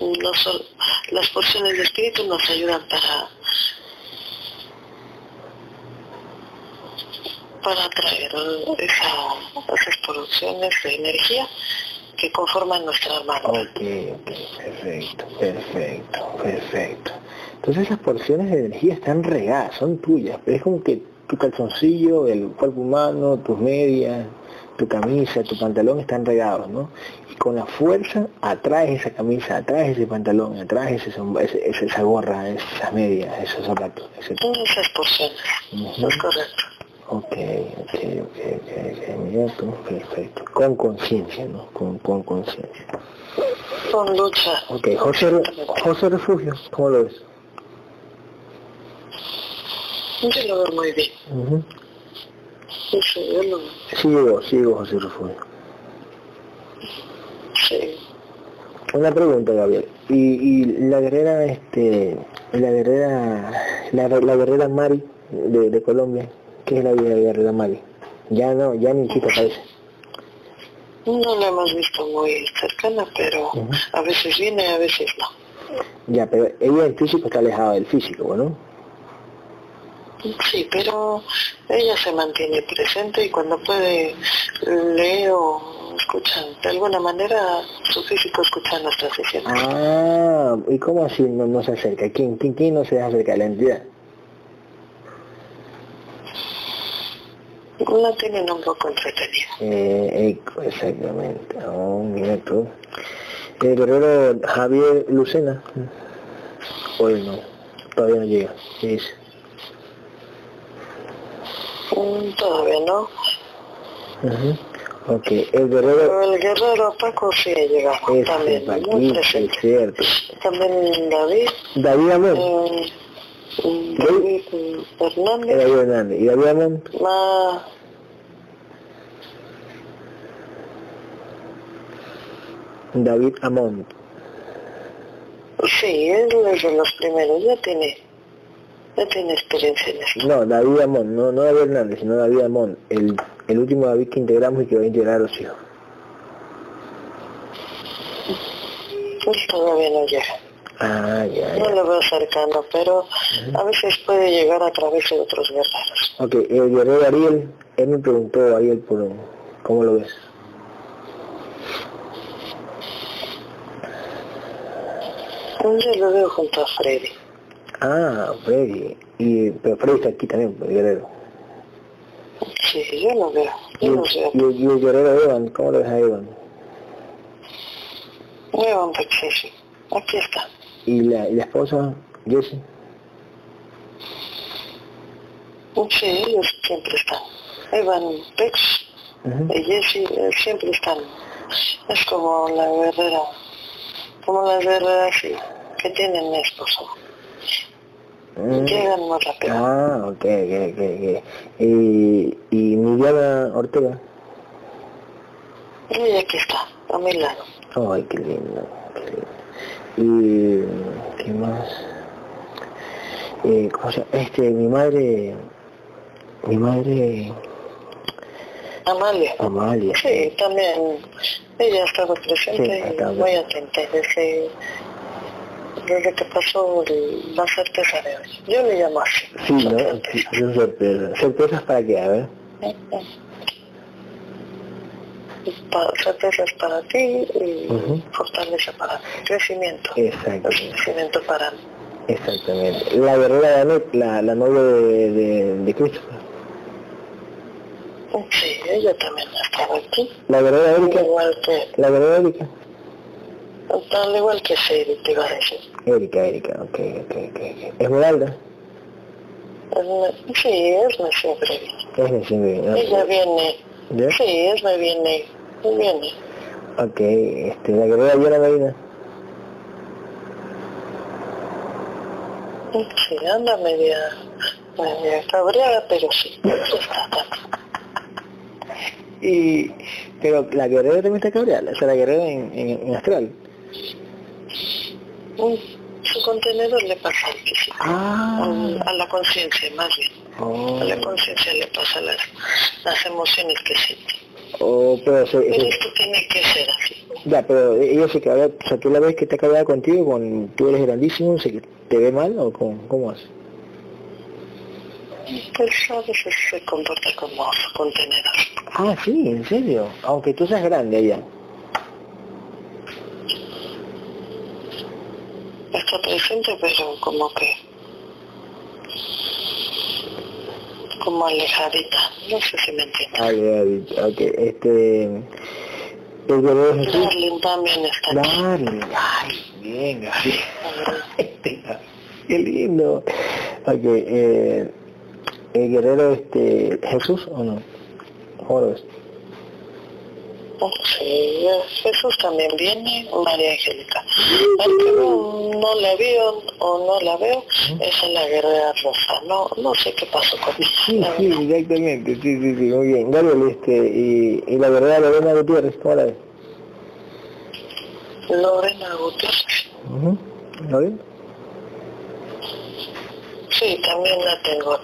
no solo, las porciones de espíritu nos ayudan para, para atraer esa- esas producciones de energía que conforman nuestra. Ok, ok, perfecto, perfecto, perfecto. Entonces esas porciones de energía están regadas, son tuyas, pero es como que tu calzoncillo, el cuerpo humano, tus medias, tu camisa, tu pantalón están regados, ¿no? Y con la fuerza atraes esa camisa, atraes ese pantalón, atraes ese, ese- esa gorra, esas medias, esos zapatos, etc. Esas porciones, es correcto. Ok, ok, ok, ok, ok, perfecto. Con conciencia, ¿no? Con, con conciencia. Con lucha. Ok, José, José Refugio, ¿cómo lo ves? Yo lo veo muy bien. Ujú. Sí, yo lo Sigo, sigo José Refugio. sí. Una pregunta, Gabriel. Y, y la guerrera, este, la guerrera, la, la guerrera Mari de, de Colombia, ¿qué es la vida de la guerrera Mari? Ya no, ya ni siquiera parece. No la hemos visto muy cercana, pero a veces viene, a veces no. Ya, pero ella en físico está alejada del físico, ¿no? Sí, pero ella se mantiene presente y cuando puede lee o escucha. De alguna manera su físico escucha nuestras sesiones. Ah, ¿y cómo así no, no se acerca? ¿Quién, quién, quién no se acerca? ¿La entidad? La tienen un poco entretenida. Eh, eco, exactamente. Oh, mira tú. El guerrero Javier Lucena. Hoy no, todavía no llega. ¿Qué dice? Todavía no. Ujú. Ok, el guerrero el guerrero Paco sí ha llegado es también, muy aquí, es presente. cierto. También David, David Amón, eh, David Hernández, David Hernández. ¿Y David Amón? ma- David Amón. sí, él es de los primeros, ya tiene, ya tiene experiencia en esto. No, David Amón, no, no David Hernández, sino David Amón. El, el último David que integramos y que va a integrar a los hijos. Él todavía no llega. Ah, ya, No lo veo cercano, pero a veces puede llegar a través de otros guerreros. Ok, el guerrero Ariel, él me preguntó, Ariel, por, ¿cómo lo ves? Yo lo veo junto a Freddy. Ah, Freddy. Y, pero Freddy está aquí también, el guerrero. Sí, yo lo veo. Y Yo el, lo veo. y y el guerrero Evan, ¿cómo lo ves a Evan? Nuevo sí. Aquí está. ¿Y la, y la esposa, Jessie? Sí, ellos siempre están. Evan Pex Ujú. y Jesse eh, siempre están. Es como la guerrera, como las guerreras sí, que tienen esposo. Mm. Llegan más rápido. Ah, ok, ok, ok. Y, y Miguel Ortega. Y aquí está, a mi lado. Ay, qué lindo, qué lindo. Y, ¿qué más? Eh, ¿cómo se? Este, mi madre, mi madre, Amalia. Amalia. Sí, también. Ella ha estado presente Sí, ha estado y muy atenta desde, que pasó el- la certeza de hoy. Yo le llamo así. Sí, ¿no? certeza. Sí, son sorpresas. ¿Sorpresas para qué? A ver. Pa- certezas para ti y Ujú. fortaleza para. Crecimiento. Exacto, crecimiento para mí. exactamente. La guerrera de la, la novia de, de, de Christopher. Sí, ella también ha estado aquí. La guerrera Erika, igual que, la guerrera Erika. Al igual que Seri, te iba a decir. Erika, Erika, ok, ok, ok. Es- Sí, Esme siempre viene. Es siempre bien, Ella viene. ¿Ya? Sí, Esme viene. Viene. Ok, este, la guerrera Diana Medina. Sí, anda media, media cabreada, pero sí. Y, pero la guerrera también está cabreada, o sea, la guerrera en, en, en astral. Mm, Su contenedor le pasa al físico, Ah, a la conciencia más bien. oh, A la conciencia le pasa las, las emociones que siente. oh, pero, se- esto tiene que ser así. ya, pero ella se cabrea, o sea, tú la ves que está cabreada contigo, con, tú eres grandísimo, se, ¿te ve mal o cómo, cómo hace? Pues a veces se comporta como su contenedor. Ah, sí, en serio, aunque tú seas grande ella. Está presente, pero como que... Como alejadita. No sé si me entiendes. Ya, ok, este, el guerrero Jesús. Darling también está aquí. Darling, ay, bien, Gabriel. Qué lindo. Ok, eh, el guerrero este, Jesús o no? ¿Cómo lo ves? Sí, Jesús también viene, María Angélica. No, no la veo o no la veo, es la guerrera rosa. No, no sé qué pasó con Sí, ella. sí, exactamente, sí, sí, sí, muy bien. Gabriel, este, y, y la guerrera Lorena Gutiérrez, ¿cómo la ves? Lorena Gutiérrez. Ujú. ¿Lo ves? Sí, también la tengo.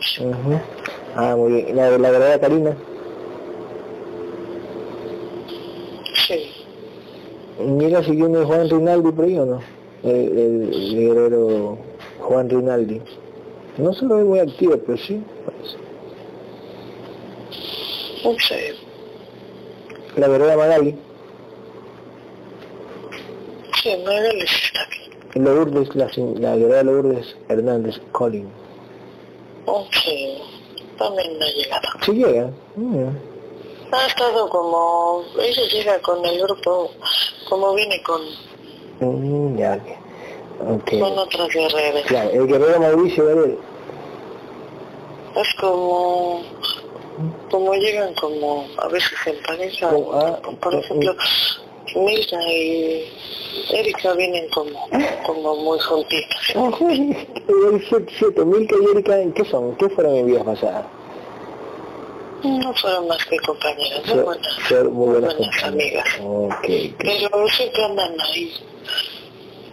Ah, muy bien. La, la guerrera Karina. Sí. Mira si viene Juan Rinaldi por ahí o no. El, el- el guerrero Juan Rinaldi. No se lo ve muy activo, pero sí. parece. Sí. La guerrera Magali. Sí, Magali está aquí. Lourdes, la, la guerrera Lourdes Hernández Collin. Sí, también ha llegado. Sí llega. Mm. Ha estado como... Ella llega con el grupo, como viene con, Mm, ya, ok. Ok. con otras guerreras. Claro, el guerrero Mauricio Gabriel. Es como, como llegan como a veces en pareja, Como, ah, por mm, ejemplo, Milka y Erika vienen como, como muy juntitas. Ah, sí, siete, siete, Milka y Erika, ¿qué son? ¿Qué fueron en vidas pasadas? No fueron más que compañeras, muy buenas, ser muy buenas buenas amigas. Ok, ok. Pero siempre andan ahí.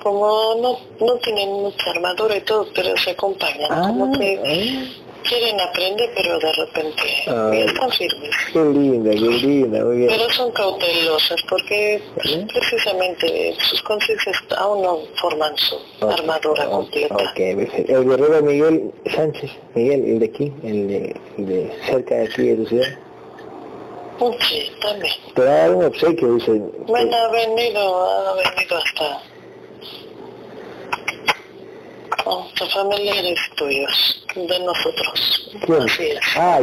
Como no, no tienen mucha armadura y todo, pero se acompañan. Ah, como que ah. Quieren aprender, pero de repente Ah. firmes. Qué linda, qué linda, muy bien. Pero son cautelosas porque ¿Sí? precisamente sus conciencias aún no forman su armadura Ok, completa. Ok, perfecto. El guerrero Miguel Sánchez, Miguel, el de aquí, el de, el de cerca de aquí de tu ciudad. Sí, también. Te va a dar un obsequio, dice. Bueno, ha venido, ha venido hasta familiares tuyos, de nosotros. Ah,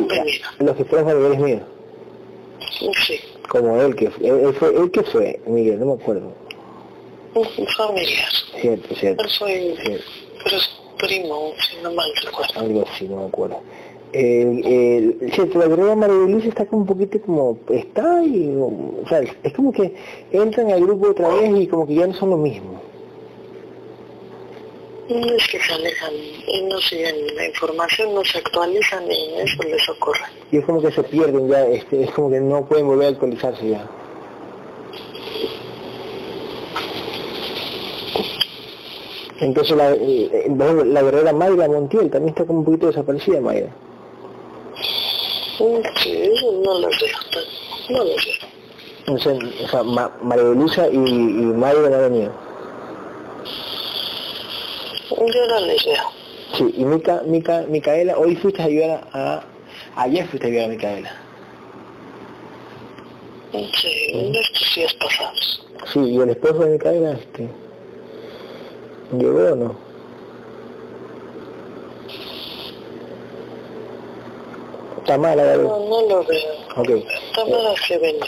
los que fueron familiares míos. Sí, Como él que fue. Él, fue, él que fue, Miguel, no me acuerdo. un familiar. Cierto, cierto. Él fue, cierto. pero es primo, si no mal recuerdo. Algo así, no me acuerdo. El, el, cierto, la guerrera María está como un poquito como, está y, o sea, es como que entran al grupo otra vez y como que ya no son lo mismo. No es que se alejan y no siguen la información, no se actualizan y eso les ocurre. Y es como que se pierden ya, este, es como que no pueden volver a actualizarse ya. Entonces la, eh, eh, ejemplo, la guerrera Mayra Montiel también está como un poquito desaparecida Mayra. Mm, Sí, no veo, tan- no los veo. Entonces, o sea, Ma- María de Luisa y, y Mayra no han venido. Yo no les veo. Sí, y Mica, Mica, Micaela, hoy fuiste a ayudar a, ayer fuiste a ayudar a Micaela. Sí, en estos días pasados. Sí, y el esposo de Micaela, este, ¿llegó o no? Tamara, ya No, no lo veo. Ok, Tamara se ha venido.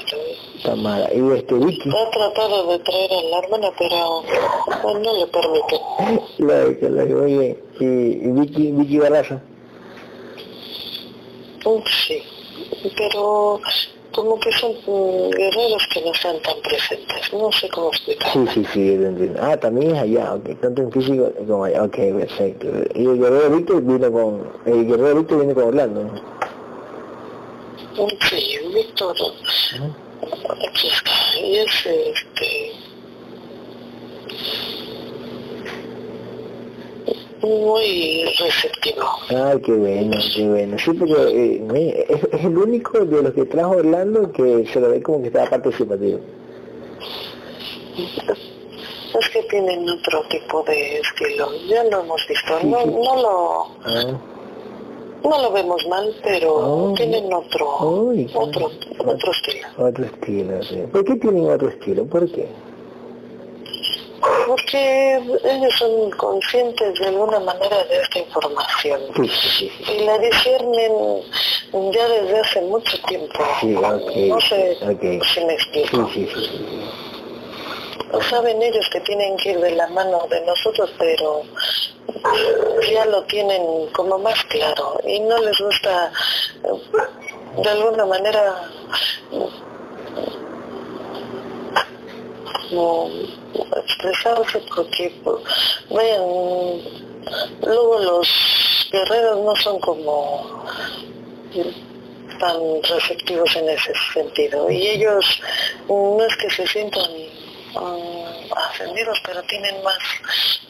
Tamara. Y este Vicky, Ha tratado de traer a la hermana, pero pues, no le permite. la que la que muy bien. Y, y Vicky, Vicky Barraza. Sí, pero como que son guerreros que no están tan presentes. No sé cómo explicar. Sí, sí, sí, lo entiendo. Ah, también es allá, ok, tanto en físico como allá, ok, perfecto. Y el guerrero Víctor vino con, el guerrero Víctor viene con Orlando, ¿no? Mm, Sí, Víctor, aquí está. Y es este... Muy receptivo. Ay, qué bueno, qué bueno. Sí, porque eh, es, es el único de los que trajo Orlando que se lo ve como que está participativo. Es que tienen otro tipo de estilo. Ya lo hemos visto. No, no lo... Ah, No lo vemos mal, pero Oh. tienen otro, otro, otro estilo. otro estilo, sí. ¿Por qué tienen otro estilo? ¿Por qué? Porque ellos son conscientes de alguna manera de esta información Sí, sí, sí. sí. y la disciernen ya desde hace mucho tiempo. No sé ok. si me explico. Sí. Saben ellos que tienen que ir de la mano de nosotros, pero ya lo tienen como más claro y no les gusta de alguna manera como expresarse porque vayan luego los guerreros no son como tan receptivos en ese sentido y ellos no es que se sientan mm, ascendidos pero tienen más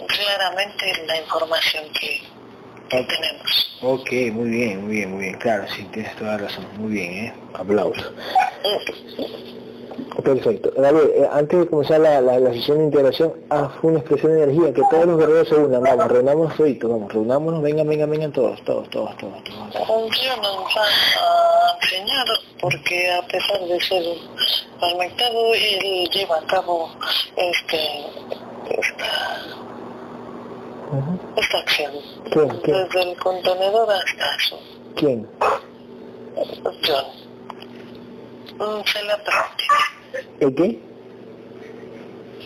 claramente la información que, que tenemos Ok, muy bien, muy bien, muy bien. Claro, sí, tienes toda la razón. Muy bien, ¿eh? Aplausos. Perfecto. David, eh, antes de comenzar la, la, la sesión de integración, haz una expresión de energía, que todos los guerreros se unan. Vamos, reunámonos todos, vamos, reunámonos, vengan, vengan, vengan todos, todos, todos, todos. todos. Nos van a enseñar porque a pesar de ser fragmentado, él lleva a cabo este, esta, esta acción. ¿Quién? ¿Quién? Desde el contenedor hasta su ¿Quién? John. Se le ha ¿El qué?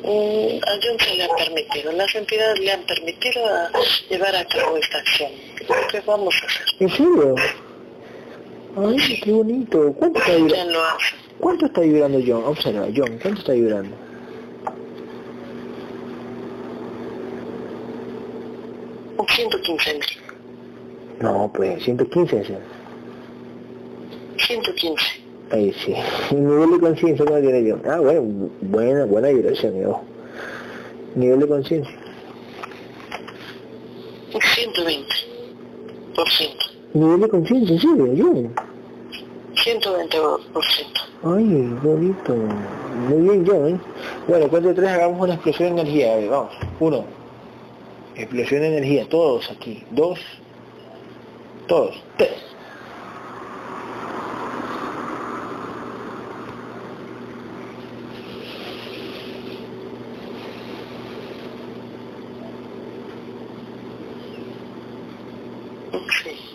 Mm, A John se le ha permitido. Las entidades le han permitido a llevar a cabo esta acción. ¿Qué vamos a hacer? ¿En serio? Ay, qué bonito. ¿Cuánto está vibrando? ¿Cuánto está vibrando John? Observa, John, ¿cuánto está vibrando? Un 115 mil. No, pues 115 ese. 115. Ahí sí. Nivel de conciencia, ¿cómo tiene John? Ah, bueno, buena, buena vibración, yo. Nivel de conciencia. Un 120 por ciento. Nivel de conciencia, en serio, yo. 120%. Ay, bonito. Muy bien, yo, ¿eh? Bueno, cuento de tres, hagamos una explosión de energía. A ver, vamos. Uno. Explosión de energía. Todos aquí. Dos. Todos. Tres.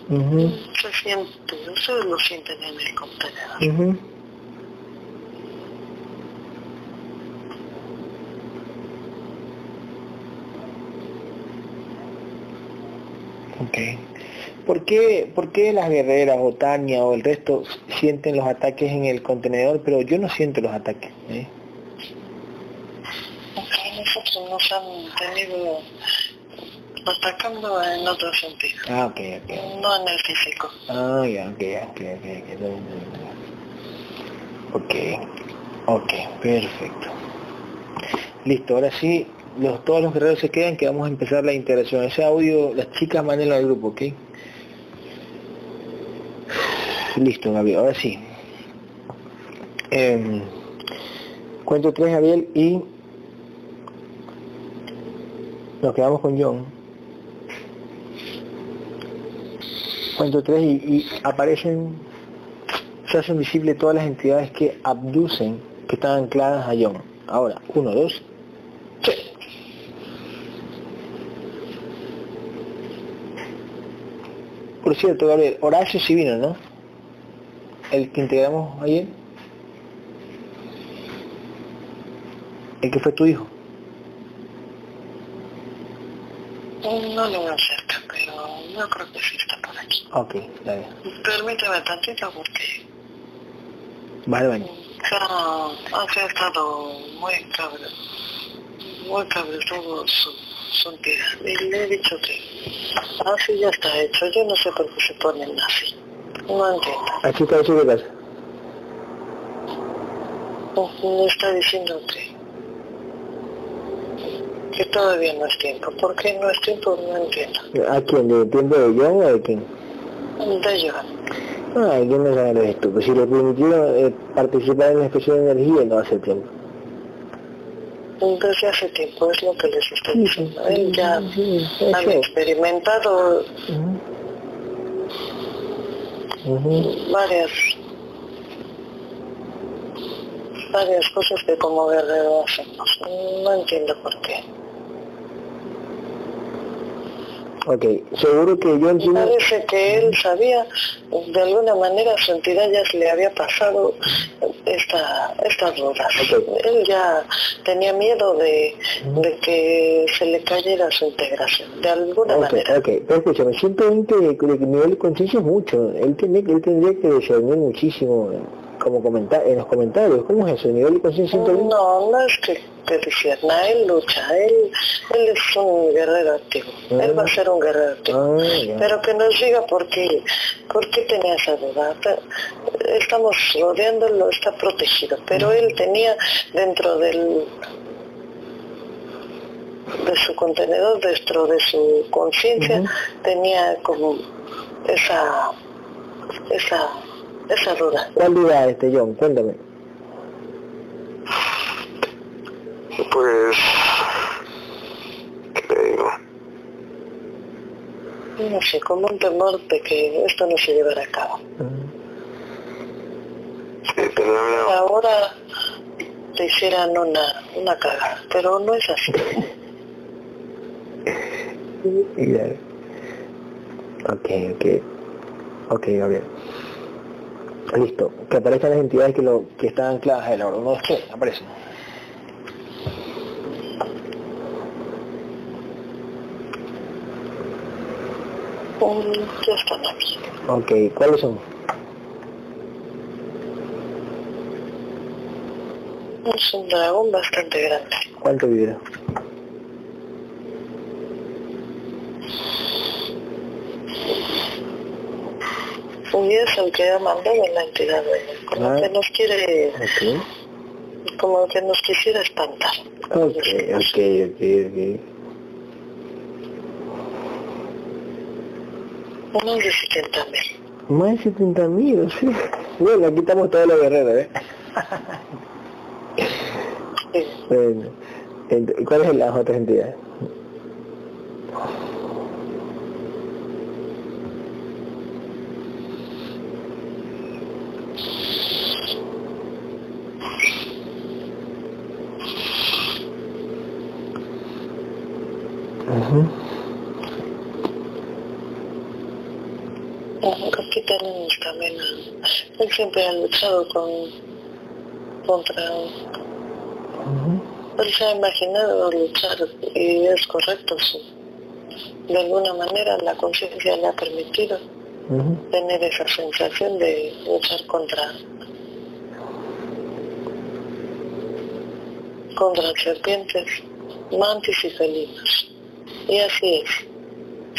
Sí. Ujú, Se siente, ustedes lo sienten en el contenedor. ujú. Ok. ¿Por qué, ¿Por qué las guerreras o Tania o el resto sienten los ataques en el contenedor, pero yo no siento los ataques? ¿eh? A nosotros nos han tenido atacando en otro sentido, Ah, ok, ok. no en el físico. Ah, ya, ok, ok, ok, ok. Ok, ok, perfecto. Listo, ahora sí, los, todos los guerreros se quedan que vamos a empezar la integración. Ese audio, las chicas mándenlo al grupo, ¿ok? Listo, Gabriel, ahora sí. Em, cuento tres, Gabriel, y nos quedamos con John. Cuento tres y, y aparecen, se hacen visibles todas las entidades que abducen, que están ancladas a John. Ahora, uno, dos, tres. Por cierto, Gabriel, Horacio sí vino, ¿no? El que integramos ayer. El que fue tu hijo. No lo veo cerca, pero yo creo que sí Ok, está bien. Permíteme tantito porque Vale, vale. ya ha estado muy cabrón, muy cabrón todo su, su entidad. Y le he dicho que así ya está hecho. Yo no sé por qué se ponen así. No entiendo. Aquí está de casa. Me está diciendo que, que todavía no es tiempo. ¿Por qué no es tiempo? No entiendo. ¿A quién? ¿De tiempo de John o de quién? De Joan. Ay, yo no sabe esto. Pues si le permitieron eh, participar en la expresión de energía, no hace tiempo. Desde hace tiempo es lo que les estoy diciendo. Él ya Sí, han experimentado varias varias cosas que como guerrero hacemos. No entiendo por qué. Ok, seguro que John Y tiene... parece que él sabía, de alguna manera su entidad ya se le había pasado esta, estas dudas. Él ya tenía miedo de, de que se le cayera su integración, de alguna manera. ok, pero escúchame, 120 de, de nivel de conciencia es mucho. Él, tiene, él tendría que discernir muchísimo como comentar, en los comentarios. ¿Cómo es eso? ¿El nivel de conciencia 120? No, no es que, que disierna, él lucha, él, él es un guerrero activo, él va a ser un guerrero activo. Ah. Pero que nos diga por qué, por qué tenía esa duda. Estamos rodeándolo, está protegido, pero él tenía dentro del de su contenedor, dentro de su conciencia, tenía como esa, esa, esa duda. ¿Cuál duda este John? Cuéntame. Pues, ¿qué te digo? No sé, como un temor de que esto no se llevará a cabo. Sí, tenía miedo. Ahora te hicieran una, una cagada, pero no es así. Ya. Ok, ok. Ok, Gabriel. Listo. Que aparezcan las entidades que, lo, que están ancladas a él ahora. Uno, dos, tres. Aparecen. Ok, ¿cuáles son? Es un dragón bastante grande. ¿Cuánto vibra? El que ha mandado la entidad, como Ah. que nos quiere, como que nos quisiera espantar. Ok, ok, ok, ok. Más de 70 mil. Más de 70 mil, sí. Bueno, aquí estamos todos los guerreros, ¿eh? Sí. bueno, ent- ¿y cuáles son las otras entidades? Ujú. Aquí tenemos también a... Él siempre ha luchado con... contra... Ujú. Él se ha imaginado luchar y es correcto, sí. De alguna manera la conciencia le ha permitido tener esa sensación de luchar contra contra serpientes, mantis y felinos. Y así es.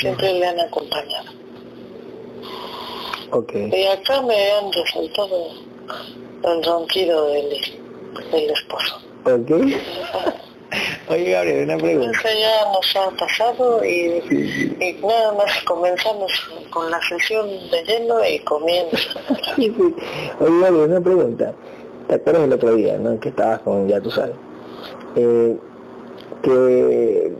Siempre le han acompañado. Y acá me han resaltado el ronquido del, del esposo. Oye, Gabriel, una pregunta. Eso ya nos ha pasado y, Sí, sí. y nada más comenzamos con la sesión de lleno y comienza. Sí. Oye, Gabriel, una pregunta. ¿Te acuerdas el otro día, no? Que estabas con, ya tú sabes. Eh, que...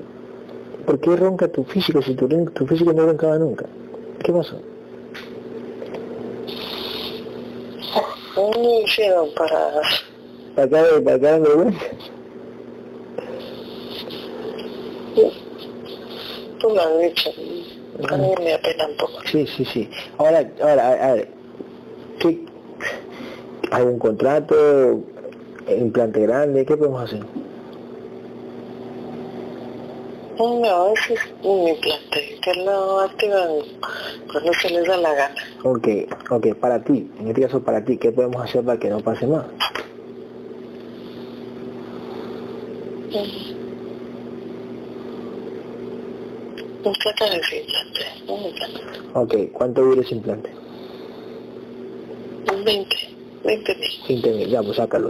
¿Por qué ronca tu físico si tu, tu físico no roncaba nunca? ¿Qué pasó? No hicieron para... ¿Para acá, para acá de vuelta? Tú lo has dicho. A mí me apena un poco. Sí, sí, sí. Ahora, ahora, a, a ver, ¿qué, ¿algún contrato, implante grande? ¿Qué podemos hacer? No, ese es un implante, que lo activan cuando se les da la gana. Ok, ok, para ti, en este caso para ti, ¿qué podemos hacer para que no pase más? Un trata de ese implante, un implante. Ok, ¿cuánto dura ese implante? Un 20, 20 mil. 20 mil, ya, pues sácalo.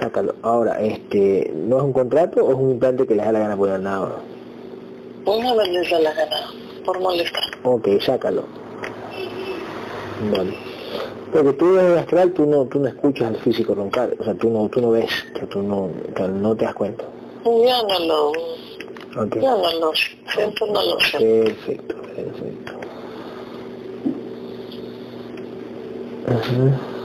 Sácalo. Ahora, este, ¿no es un contrato o es un implante que les da la gana poner nada? Una vez les da la gana, por molestar. Ok, sácalo. Vale. Porque tú en el astral tú no, tú no escuchas al físico roncar, o sea, tú no, tú no ves, que tú no, o sea, no te das cuenta. Ya no lo, Ok. ya no lo siento, no lo sé. Perfecto, perfecto. Ajá.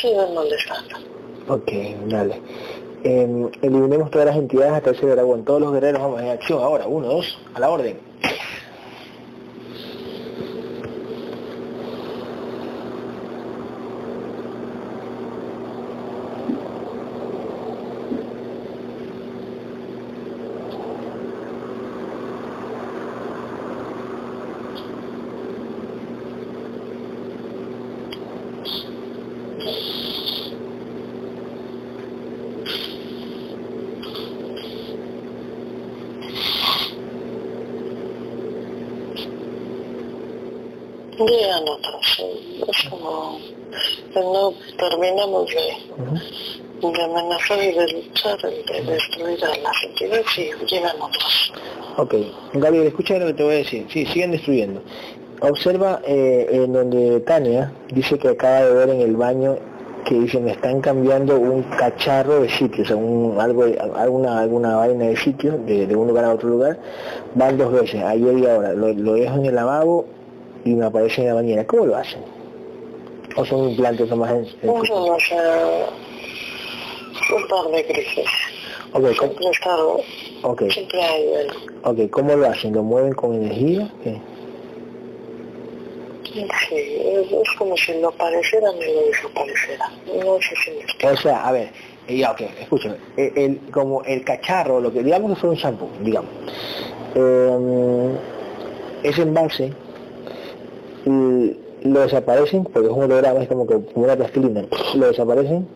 Que yo molestando. Ok, dale. Eh, eliminemos todas las entidades hasta ese dragón. Todos los guerreros vamos en acción ahora. Uno, dos, a la orden. Llegan otros. Es como que no terminamos de, de amenazar y de luchar, de destruir a las entidades y llegan otros. Ok, Gabriel, escucha lo que te voy a decir. Sí, siguen destruyendo. Observa eh, en donde Tania dice que acaba de ver en el baño que dicen están cambiando un cacharro de sitio, o sea, un, algo, alguna, alguna vaina de sitio, de, de un lugar a otro lugar, van dos veces, ayer y ahora, lo, lo dejo en el lavabo y me aparece en la bañera. ¿Cómo lo hacen? ¿O son implantes nomás en, en- no un par de crisis. Ok, ¿cómo, estado, ok, siempre hay ok, ¿cómo lo hacen? ¿Lo mueven con energía? Sí, es, es como si lo pareciera, me lo desapareciera. No sé si me. O sea, a ver, eh, ya, ok, escúchame, el, el- como el cacharro, lo que digamos que fue un shampoo, digamos, eh, ese envase, y lo desaparecen, porque es un holograma, es como, que, como una plastilina, lo desaparecen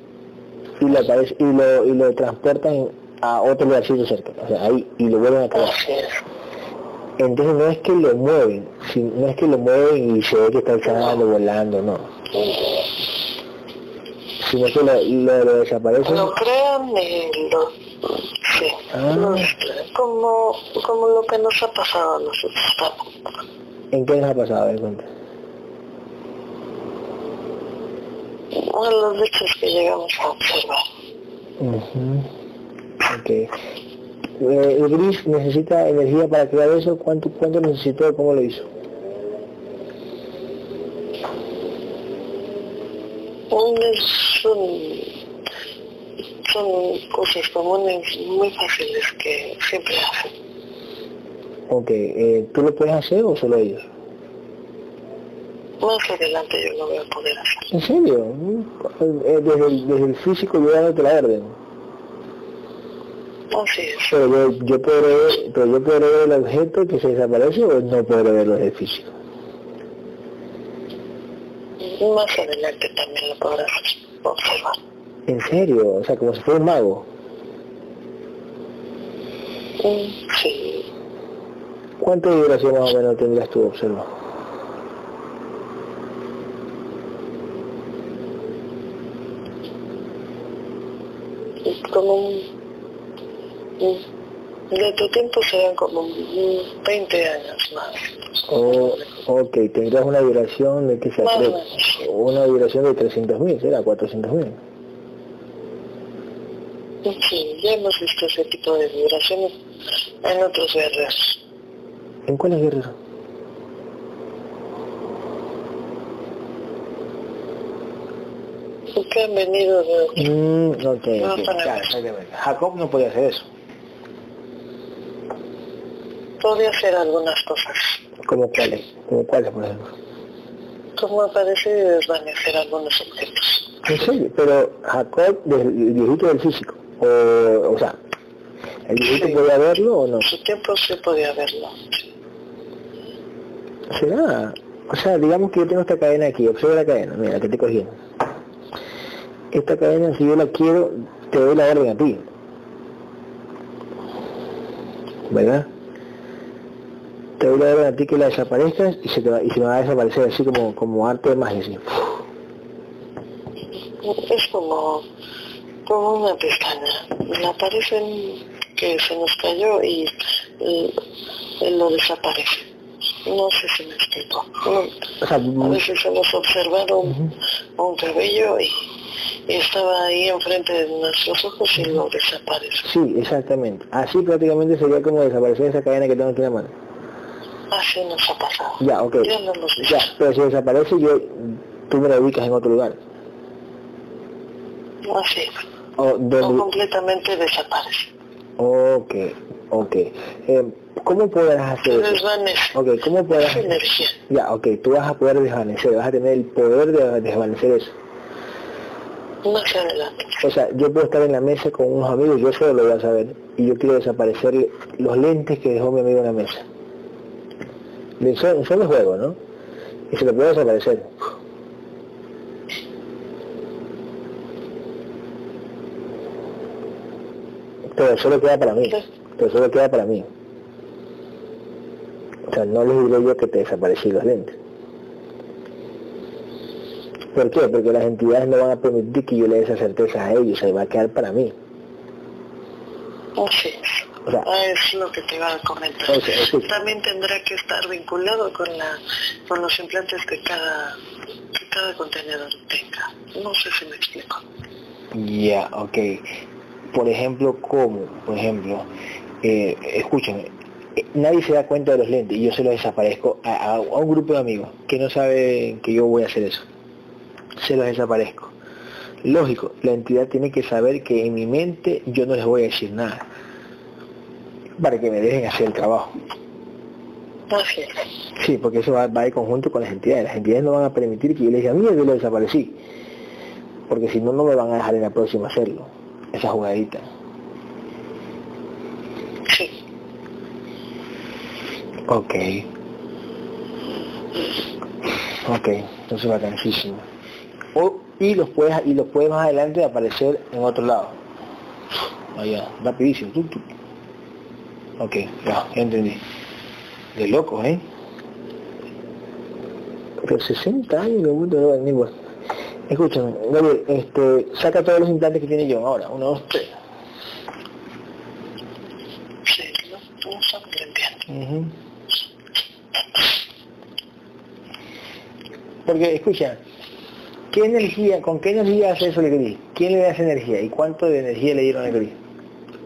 y lo, aparece, y lo, y lo transportan a otro lugarcito cerca, o sea, ahí, y lo vuelven a crear. Entonces no es que lo mueven, no es que lo mueven y se ve que está alzando, volando, no. Sino que lo, lo, lo desaparecen. Lo crean y lo... Sí. Ah. Como, como lo que nos ha pasado a nosotros. ¿En qué les ha pasado? A ver, cuenta. A los hechos que llegamos a observar. Ujú. Ok. Eh, ¿El gris necesita energía para crear eso? ¿Cuánto, cuánto necesitó? ¿Cómo lo hizo? Son, son cosas comunes muy fáciles que siempre hacen. Ok. Eh, ¿Tú lo puedes hacer o solo ellos? Más adelante yo lo voy a poder hacer. ¿En serio? Eh, Desde el, desde el físico yo dándote la orden. Así es. Pero yo, yo podré ver, pero yo podré ver el objeto que se desaparece o no podré verlo desde el físico. Más adelante también lo podrás observar. ¿En serio? O sea, como si fuera un mago. Mm, Sí, ¿Cuánto duración más o menos tendrías tú observa? es como un, de tu tiempo serán como un 20 años más. Oh, ok, tendrás una duración de que menos. una duración de 300 mil, será 400 mil. Sí, ya hemos visto ese tipo de duraciones en otros guerreros. ¿En cuáles guerreros? Que han venido de... Mm, ok, No, ok, para claro, nada. exactamente. Jacob no podía hacer eso. Podría hacer algunas cosas. ¿Como cuáles? ¿Como cuáles, por ejemplo? Como aparece desvanecer algunos objetos. En serio, pero Jacob, el viejito del físico, o, o sea, ¿el viejito Sí. podía verlo o no? En su tiempo sí podía verlo. ¿Será? O sea, digamos que yo tengo esta cadena aquí, observa la cadena, mira, la que estoy cogiendo. Esta cadena, si yo la quiero, te doy la orden a ti. ¿Verdad? Te doy la orden a ti que la desaparezcas y se, te va, y se me va a desaparecer así como, como arte de magia. Es como, como una pestaña. Le aparecen que se nos cayó y- y lo desaparece. No sé si me explico. No, O sea, a veces hemos observado un, un cabello y, y estaba ahí enfrente de nuestros ojos y lo desaparece. sí, exactamente. Así prácticamente sería como desaparecer esa cadena que tengo aquí en la mano. Así nos ha pasado. Ya, ok. Ya hemos visto. Ya, pero si desaparece yo, tú me la ubicas en otro lugar. Así. O O completamente desaparece. Ok, ok. Eh, ¿Cómo podrás hacer eso? desvanece. Ok, ¿cómo podrás? Energía. Ya, ok, tú vas a poder desvanecer, vas a tener el poder de desvanecer eso. Más adelante. O sea, yo puedo estar en la mesa con unos amigos, yo solo lo voy a saber, y yo quiero desaparecer los lentes que dejó mi amigo en la mesa. De solo, solo juego, ¿no? Y se lo puedo desaparecer. Pero solo queda para mí. Pero solo queda para mí. O sea, no les diré yo que te desaparecí los lentes. ¿Por qué? Porque las entidades no van a permitir que yo le dé esa certeza a ellos, se va a quedar para mí. Así es. O sea, Ah, es lo que te iba a comentar. También tendrá que estar vinculado con la con los implantes que cada que cada contenedor tenga. No sé si me explico. Ya, ok. Por ejemplo, ¿cómo? Por ejemplo, eh, escúchame, nadie se da cuenta de los lentes y yo se los desaparezco a, un grupo de amigos que no saben que yo voy a hacer eso. Se los desaparezco. Lógico, la entidad tiene que saber que en mi mente yo no les voy a decir nada para que me dejen hacer el trabajo. Sí, porque eso va, va de conjunto con las entidades. Las entidades no van a permitir que yo les diga, mira, yo lo desaparecí. Porque si no, no me van a dejar en la próxima hacerlo. Esa jugadita. Sí. Ok. Ok, entonces bacanísimo. O, y los puedes y los puedes más adelante aparecer en otro lado. Allá, rapidísimo. Ok, ya, ya entendí. De locos, ¿eh? Pero 60 años mundo no ni igual. Escúchame, Gabriel, este, saca todos los implantes que tiene yo ahora. Uno, dos, tres. Sí, no, son. Porque, escucha, ¿qué energía, con qué energía hace eso el gris? ¿Quién le da esa energía? ¿Y cuánto de energía le dieron al gris?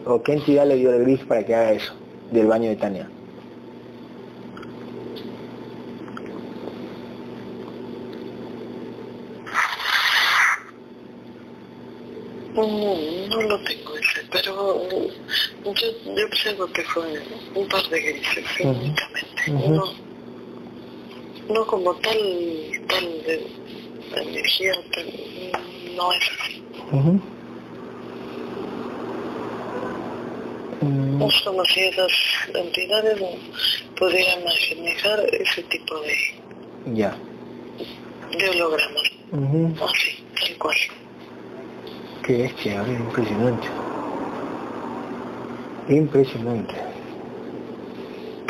¿O qué entidad le dio al gris para que haga eso, del baño de Tania? No, no lo tengo ese, pero mm, yo, yo observo que fue un par de grises únicamente. No, no como tal, tal energía, tal, no es así. Ujú. Mm, No es como si esas entidades pudieran manejar ese tipo de, Ya. de hologramas. Ujú. Así, tal cual. Qué Gabriel, impresionante. Impresionante.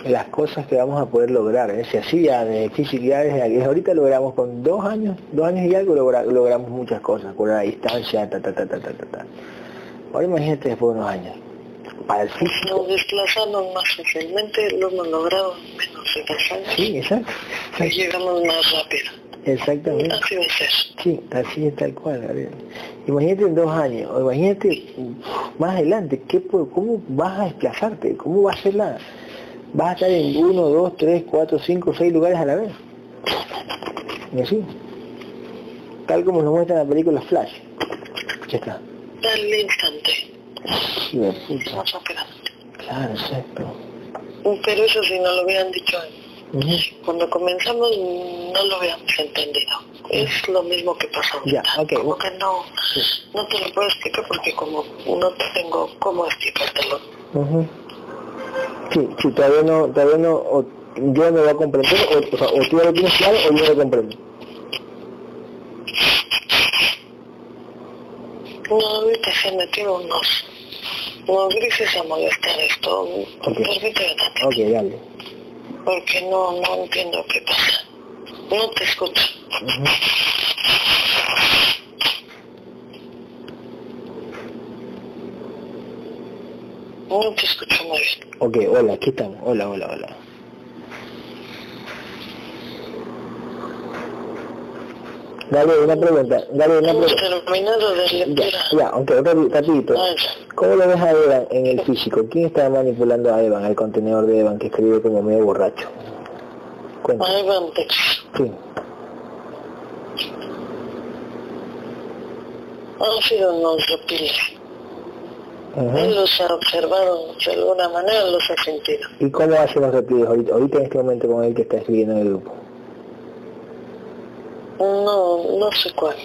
Las cosas que vamos a poder lograr, ¿eh? si ya de desde ahorita logramos con dos años, dos años y algo logra- logramos muchas cosas, con la distancia, ta ta ta ta ta ta. ta. Ahora imagínate después de unos años. Para el físico. Nos desplazamos más fácilmente, lo hemos logrado en menos de dos años. Sí, exacto. y llegamos más rápido. Exactamente. Así va a ser. Sí, así es tal cual, Gabriel. Imagínate en dos años, o imagínate más adelante, ¿qué, ¿cómo vas a desplazarte? ¿Cómo va a ser la...? Vas a estar en uno, dos, tres, cuatro, cinco, seis lugares a la vez. Y así. Tal como nos muestra en la película Flash. Ya está. Al instante, Sí, de puta. Claro, exacto. Pero eso sí no lo hubieran dicho cuando comenzamos no lo habíamos entendido. Es lo mismo que ahorita. Ya, ok. Como que no, no te lo puedo explicar porque como no tengo cómo explicártelo. Ujú. Sí, sí, todavía no, todavía no, o yo no lo voy a comprender, o, o, sea, o tú ya lo tienes claro o yo no lo comprendo. No, ahorita se metió unos, unos grises a molestar esto. Permíteme tantito, Ok, dale. porque no, no entiendo qué pasa. No te escucho. No te escucho muy bien. Ok, hola, aquí estamos. Hola, hola, hola. Dale una pregunta, dale una Hemos pregunta. terminado de Ya, lectura. ya, aunque rapi- rapidito. ¿Cómo lo ves a Evan en el físico? ¿Quién está manipulando a Evan, el contenedor de Evan que escribe como medio borracho? Cuenta. Ahí van, Tex. Sí. Han sido unos reptiles. Él los ha observado de alguna manera, los ha sentido. ¿Y cómo hacen los reptiles ahorita, ahorita en este momento con el que está escribiendo en el grupo? No, no sé cuál.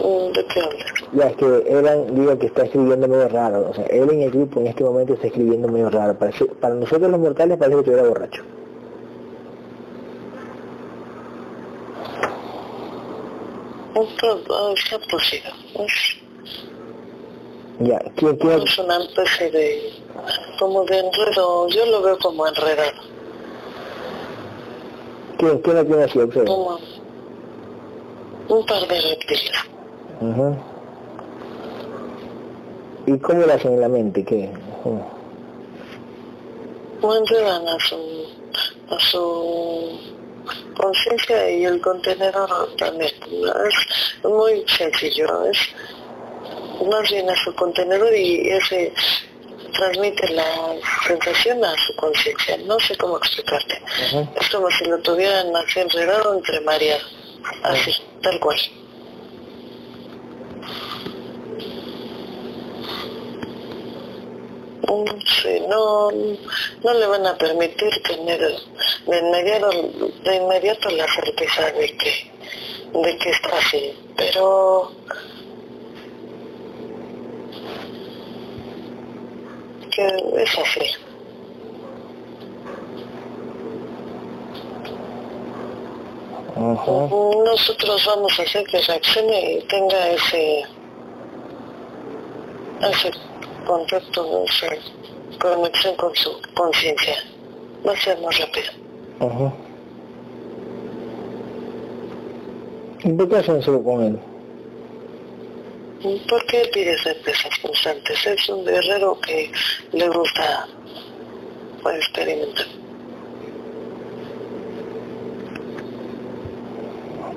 Mm, ¿De qué hablas? Ya, es que Evan digo que está escribiendo medio raro. O sea, él en el grupo en este momento está escribiendo medio raro. Parece- para nosotros los mortales parece que estuviera borracho. Esto ah, está posible. Ya, ¿quién, quién, es una especie de... como de enredo. Yo lo veo como enredado. quién, quién lo tiene así? Observa. Como un par de reptiles. Ujú. ¿Y cómo lo hacen en la mente? ¿Qué? Ujú. O enredan a su, a su conciencia y el contenedor también. Es muy sencillo. Es más bien a su contenedor y ese transmite la sensación a su conciencia. No sé cómo explicarte. Ujú. Es como si lo tuvieran así enredado entre mareado. Así, tal cual. Sí, no, no le van a permitir tener de inmediato, de inmediato la certeza de que, de que está así, pero que es así. Ajá. Nosotros vamos a hacer que reaccione y tenga ese, ese contacto, esa conexión con su conciencia. Va a ser más rápido. Ajá. ¿Y por qué hacen solo con él? Porque él pide certezas constantes. Es un guerrero que le gusta experimentar.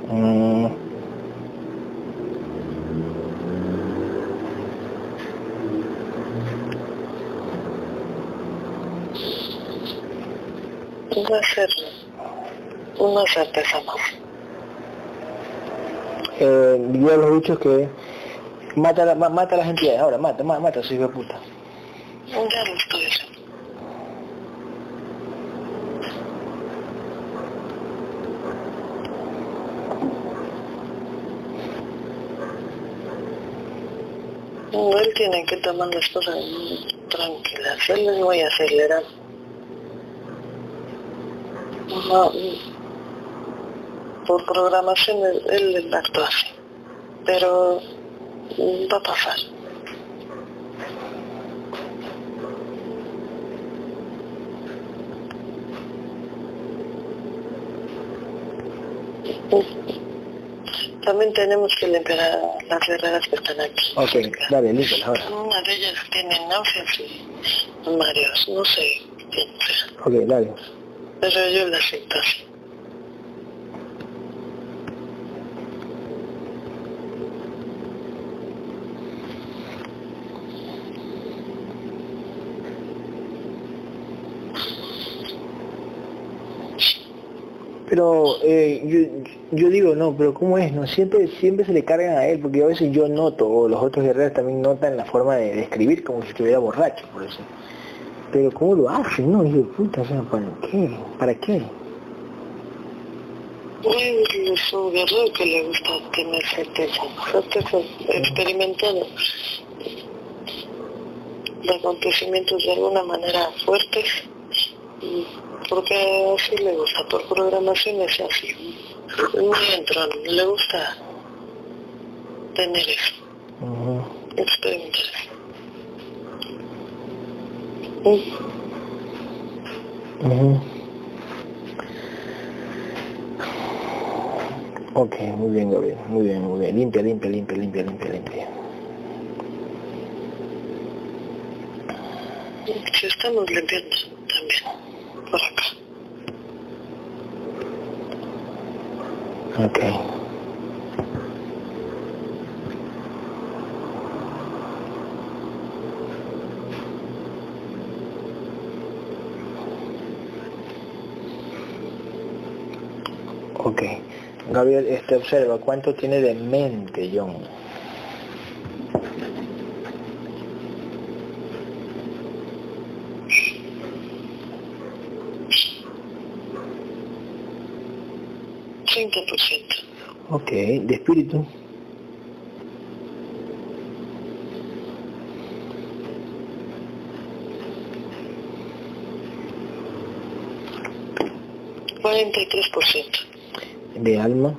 Mm. Va a ser una certeza más. Eh, yo los dichos que mata, ma- mata a las entidades, ahora mata, ma- mata hijo de puta. No, él tiene que tomar las cosas tranquilas. Él les voy a acelerar. No, por programación él, él actúa así. Pero va a pasar. También tenemos que limpiar a las guerreras que están aquí. Ok, dale, ahora. Una de ellas tiene náuseas y mareos, no sé quién sea, Ok, dale. pero yo la siento así. Pero eh, yo, yo digo, no, pero ¿cómo es? No, siempre, siempre se le cargan a él, porque a veces yo noto, o los otros guerreros también notan la forma de, escribir como si estuviera borracho, por eso. Pero ¿cómo lo hacen? No, de puta, o sea, ¿para qué? ¿Para qué? Es un guerrero que le gusta tener certeza, certeza experimentando de acontecimientos de alguna manera fuertes, porque así le gusta, por programación es así, es muy entrón, le gusta tener eso, Ujú. experimentar eso. Ujú. Ok, muy bien, Gabriel, muy bien, muy bien. Limpia, limpia, limpia, limpia, limpia, limpia. Si estamos limpiando también, por acá. Ok. Ok. Gabriel, este observa, ¿cuánto tiene de mente John? Treinta por ciento. Ok, de espíritu. Cuarenta y tres por ciento. De alma.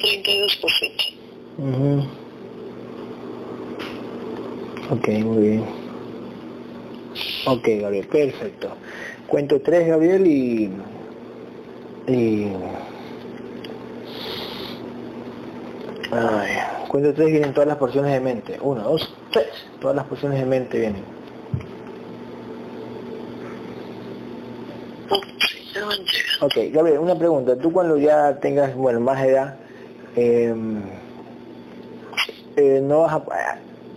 Treinta y dos por ciento. Ujú. Ok, muy bien. Ok, Gabriel, perfecto. Cuento tres, Gabriel, y... y... Ay, cuento tres vienen todas las porciones de mente. Uno, dos, tres. Todas las porciones de mente vienen. Ok, Gabriel, una pregunta. Tú cuando ya tengas, bueno, más edad, eh, eh, no vas a,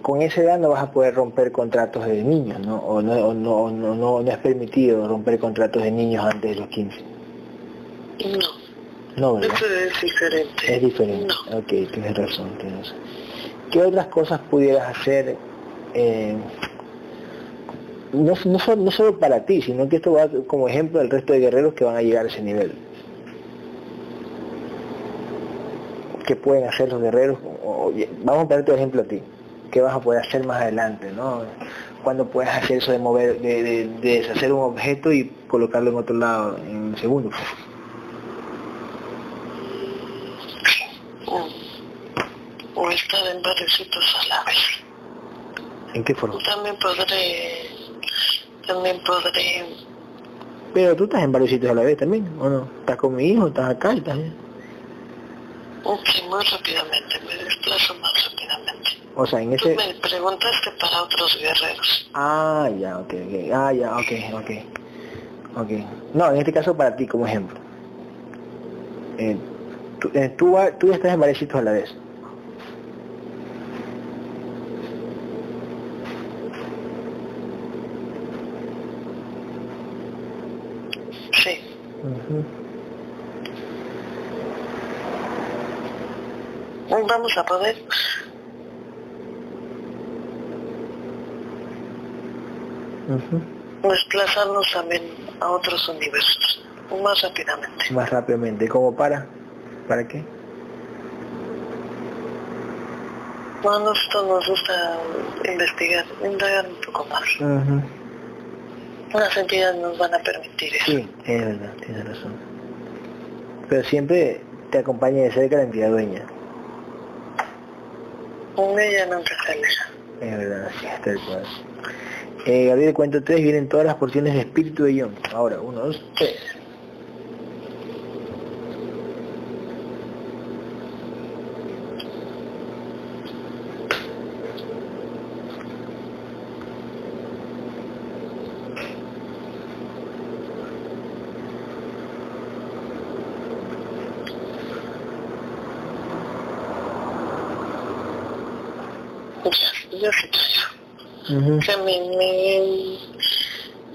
con esa edad no vas a poder romper contratos de niños, ¿no? O no, o no, o no, no, no es permitido romper contratos de niños antes de los 15. No, No, ¿verdad? eso es diferente. Es diferente. No. Ok, tienes razón, tienes razón. ¿Qué otras cosas pudieras hacer? eh, no, no, solo, no solo para ti, sino que esto va como ejemplo al resto de guerreros que van a llegar a ese nivel. qué pueden hacer los guerreros. O- vamos a poner tu ejemplo a ti. ¿Qué vas a poder hacer más adelante? ¿no? ¿Cuándo puedes hacer eso de mover, de, de- de deshacer un objeto y colocarlo en otro lado en un segundo? O estar en varios sitios a la vez. ¿En qué forma? También podré, también podré, Pero tú estás en varios sitios a la vez también, ¿o no? Estás con mi hijo, estás acá y estás sí, muy rápidamente, me desplazo más rápidamente. O sea, en Tú ese... me preguntaste para otros guerreros. Ah, ya, ok, ok. Ah, ya, ok, ok. Ok. No, en este caso para ti como ejemplo. Eh, tú, eh, tú, tú estás en varios sitios a la vez. Sí, vamos a poder. Ujú. desplazarnos también a otros universos más rápidamente. Más rápidamente. ¿Cómo para? ¿Para qué? No, a nosotros nos gusta investigar, indagar un poco más. Ujú. Las entidades nos van a permitir eso. Sí, es verdad, tienes razón. Pero siempre te acompaña de cerca la entidad dueña. Con ella nunca se aleja. Es verdad, sí, está el cual. Eh, Gabriel, cuento tres, vienen todas las porciones de espíritu de John. Ahora, uno, dos, tres. Sí creo. Ujú. Que me, me,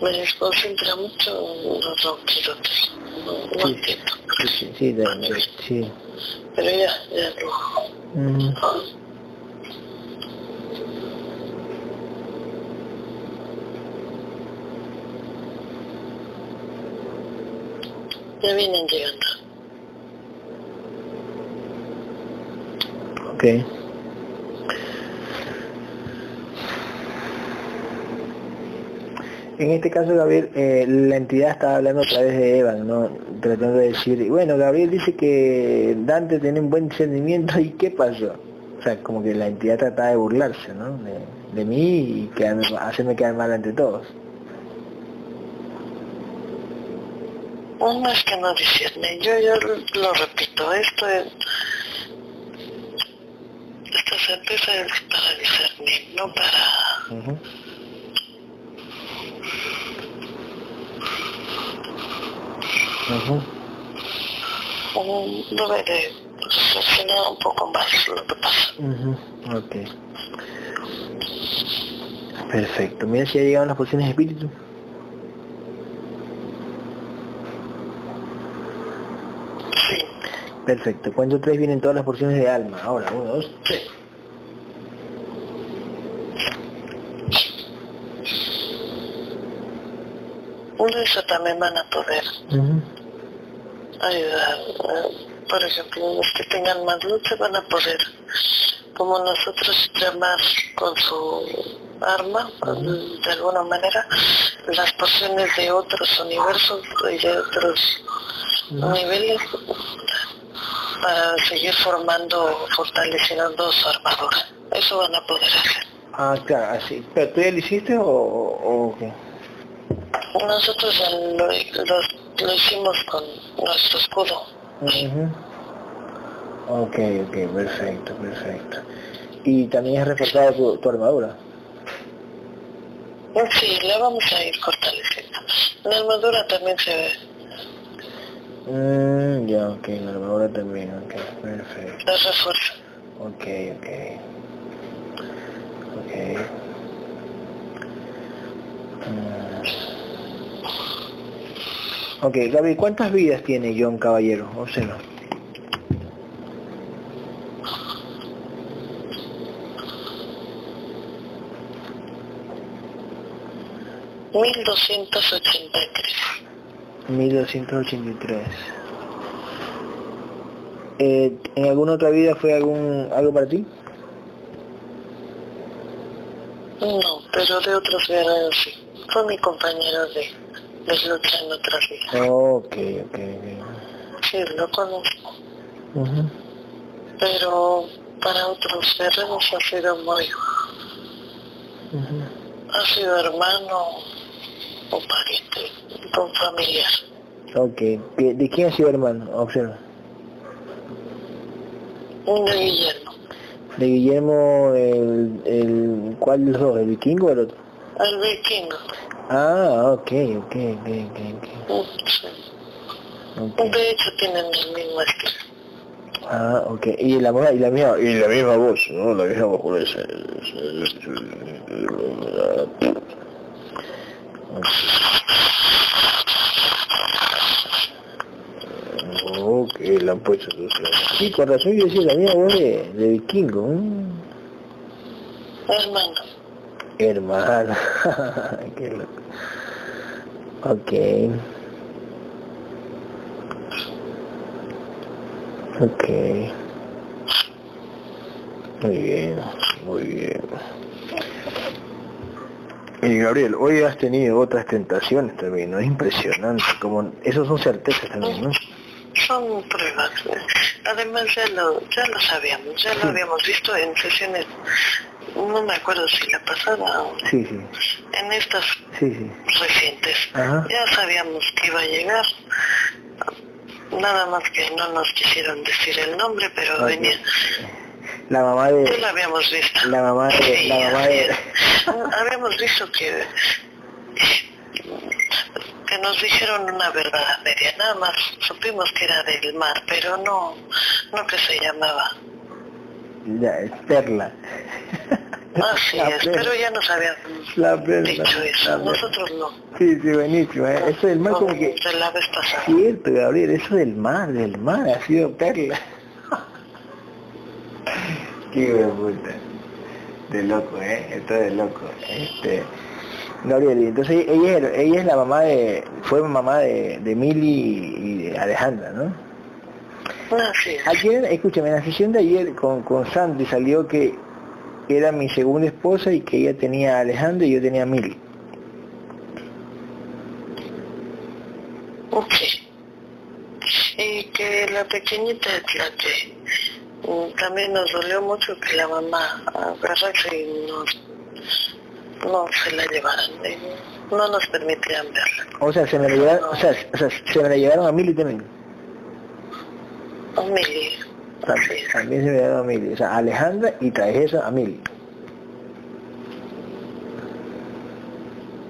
me desconcentra mucho los ronquidotes. No, no Sí. entiendo. Sí, sí, de- de- sí. Pero ya, ya lo... Ujú. Ya vienen llegando. Ok. En este caso, Gabriel, eh, la entidad estaba hablando a través de Evan, ¿no? Tratando de decir, bueno, Gabriel dice que Dante tiene un buen discernimiento y ¿qué pasó? O sea, como que la entidad trataba de burlarse, ¿no? De, de mí y quedarme, hacerme quedar mal ante todos. Uno es que no discierne. Yo, yo lo repito, esto es... Esta certeza es para discernir, no para... Ujú. Um, debe de reflexionar un poco más lo que pasa. Ujú, Ok. Perfecto. Mira si ya llegaron las porciones de espíritu. Sí, Perfecto. Cuento tres vienen todas las porciones de alma. Ahora, uno, dos, tres. Uno eso también van a poder ayudar. Por ejemplo, los que tengan más se van a poder, como nosotros, llamar con su arma, de alguna manera, las porciones de otros universos y de otros niveles para seguir formando, fortaleciendo su armadura. Eso van a poder hacer. Ah, claro, así. ¿Pero tú ya lo hiciste o, o qué? Nosotros lo, lo- lo hicimos con nuestro escudo. Ujú. Ok, ok, perfecto, perfecto. Y también has reforzado tu, tu armadura. Sí, la vamos a ir fortaleciendo. La armadura también se ve, Mm, ya, ok, la armadura también, ok, perfecto. la refuerza. Ok, ok. Ok. Mm. Ok, Gaby, ¿cuántas vidas tiene John Caballero? Observa. Mil doscientos ochenta y tres. 1283. Eh, ¿En alguna otra vida fue algún algo para ti? No, pero de otros vidas sí. Fue mi compañero de, de lucha en otras vidas. Ok, ok, ok. Sí, lo conozco. Ujú. Pero para otros guerreros ha sido muy... Ujú. Ha sido hermano o pariente, un familiar. Ok, ¿De quién ha sido hermano? Observa. Un de Guillermo. De Guillermo, el, el, ¿cuál de los dos? ¿El vikingo o el otro? El vikingo. Ah, ok, ok, ok, ok, ok. Mm, sí. ok. De hecho tienen el mismo estilo. Ah, ok. Y la, y la misma, y la misma voz, ¿no? La misma voz con ese. Ok, la han puesto entonces. Sí, con razón yo decía la misma voz de, de vikingo. mm. Hermano. Hermano. Qué loco. Ok. Ok. Muy bien, muy bien. Y Gabriel, hoy has tenido otras tentaciones también, ¿no? Es impresionante, como esos son certezas también, ¿no? Son pruebas. Además ya lo, ya lo sabíamos, ya lo habíamos visto en sesiones, no me acuerdo si la pasada o Sí, sí, en estas sí, recientes. Ajá. Ya sabíamos que iba a llegar. Nada más que no nos quisieron decir el nombre, pero venía. La mamá Ya de... lo habíamos visto. La mamá de... La mamá de... Habíamos visto que que nos dijeron una verdad media, nada más supimos que era del mar, pero no, no que se llamaba. La es Perla. Así La es, perla. pero ya nos habían La perla. dicho la eso, perla. nosotros no. Sí, sí, buenísimo. ¿eh? Eso del mar como que... La vez pasada. Cierto, Gabriel, eso del mar, del mar, ha sido perla. Qué puta. De loco, ¿eh? Esto es de loco. Este... Gabriel, entonces ella, es- ella es la mamá de... Fue mamá de, de Mili y de Alejandra, ¿no? Así es. Ayer, escúchame, en la sesión de ayer con, con Sandy salió que era mi segunda esposa y que ella tenía a Alejandra y yo tenía a Mili. Sí. Y que la pequeñita la que mm, también nos dolió mucho que la mamá agarrase y nos, no se la llevaran, eh, no nos permitían verla. O sea, se me la llevaron, o sea, o sea, se me la llevaron a Mili también. A Mili, así es. También se me llevaron a Mili. O sea, Alejandra y traje eso a Mili.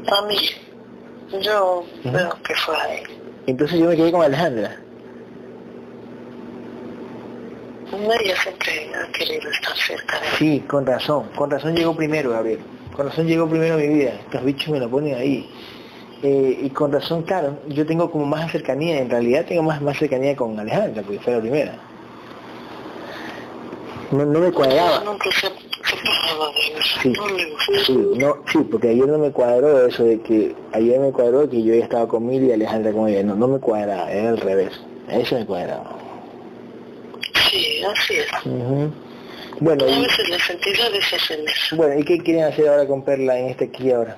A Mili. Yo veo que fue ahí. Entonces yo me quedé con Alejandra. Siempre ha querido estar cerca de mí. Sí, con razón. Con razón llegó primero, Gabriel. Con razón llegó primero a mi vida. Estos bichos me lo ponen ahí. Eh, y con razón, claro, yo tengo como más cercanía, en realidad tengo más, más cercanía con Alejandra, porque fue la primera. No, no me cuadraba. Sí, sí, no, sí, porque ayer no me cuadró eso de que, ayer me cuadró que yo ya estaba con Mili y Alejandra con ella, no, no me cuadraba, era al revés, eso me cuadraba. Sí, así es. Bueno, A y, veces las entidades hacen eso. bueno, ¿y qué quieren hacer ahora con Perla en este aquí ahora?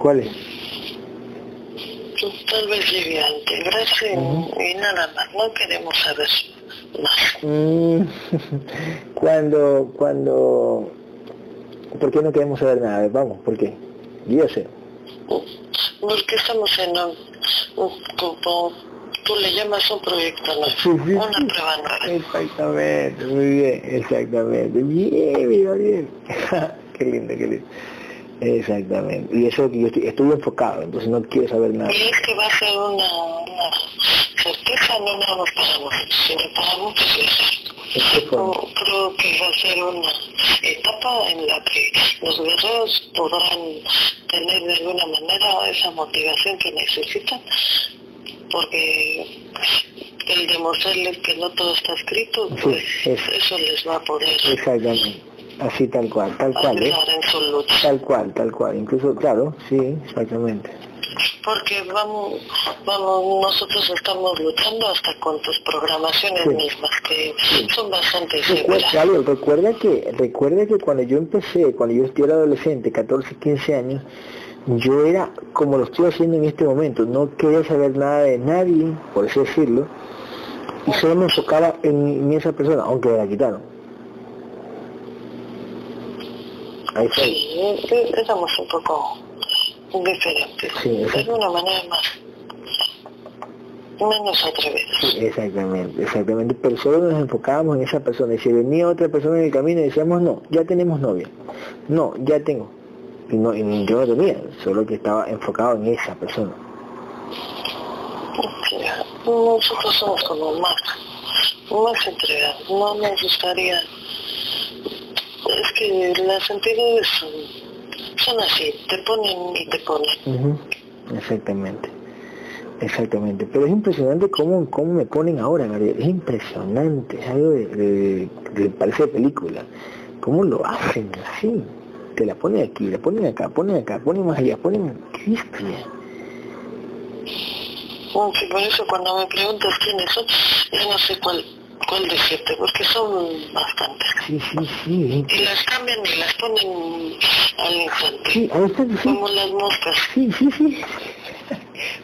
¿Cuál es? Tal vez llegue a integrarse Ujú. y nada más, no queremos saber más. Mm, cuando, cuando, ¿por qué no queremos saber nada? Vamos, ¿por qué? Sé. Porque estamos en un, un- como tú le llamas un proyecto nuevo, Sí, sí, una sí. prueba nueva. Exactamente, muy bien, exactamente. Bien, bien, bien. qué lindo, qué lindo. Exactamente. Y eso que yo estoy, estuve enfocado, entonces no quiero saber nada. Y es que va a ser una, una certeza, no nada más para nosotros, sino para muchas veces. ¿En qué forma? Creo, que va a ser una etapa en la que los guerreros podrán tener de alguna manera esa motivación que necesitan, porque el demostrarles que no todo está escrito, Sí, pues es- eso les va a poder Exactamente. Así tal cual, tal cual, ¿eh? en. Tal cual, tal cual. Incluso, claro, sí, exactamente. porque vamos, vamos, nosotros estamos luchando hasta con tus programaciones mismas, que son bastante seguras. recuerda que, recuerda que cuando yo empecé, cuando yo era adolescente, 14, 15 años, yo era como lo estoy haciendo en este momento, no quería saber nada de nadie, por así decirlo, y solo me enfocaba en, esa persona, aunque me la quitaron. Ahí Sí, estamos un poco diferentes, sí, de una manera más menos atrevida. Sí, exactamente, exactamente, pero solo nos enfocábamos en esa persona, y si venía otra persona en el camino y decíamos, no, ya tenemos novia, no, ya tengo, y, no, y yo no tenía, solo que estaba enfocado en esa persona. Nosotros somos como más, más entregados, no nos gustaría, es que las entidades son, son así, te ponen y te ponen. Exactamente. Exactamente, pero es impresionante cómo, cómo me ponen ahora, Gabriel, es impresionante, es algo de, de, de, parece de película, cómo lo hacen así, te la ponen aquí, la ponen acá, ponen acá, ponen más allá, ponen... ¡Qué sí, por eso cuando me preguntas quiénes son, yo no sé cuál cuál decirte, porque son bastantes. Sí, sí, sí. Y las cambian y las ponen al instante. Sí, sí. Como las moscas. Sí, sí, sí.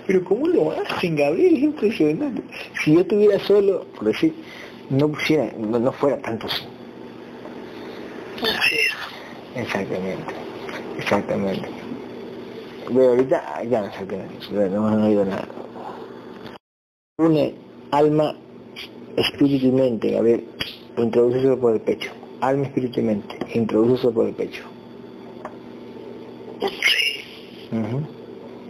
Pero ¿cómo lo hacen, Gabriel? Es impresionante. Si yo estuviera solo, por decir, no pusiera, no, no fuera tanto así. Así es. Exactamente, exactamente. Pero ahorita ya no exactamente, no hemos oído nada. Une alma, espíritu y mente. A ver, introduce por el pecho. Alma, espíritu y mente. Por el pecho. Sí.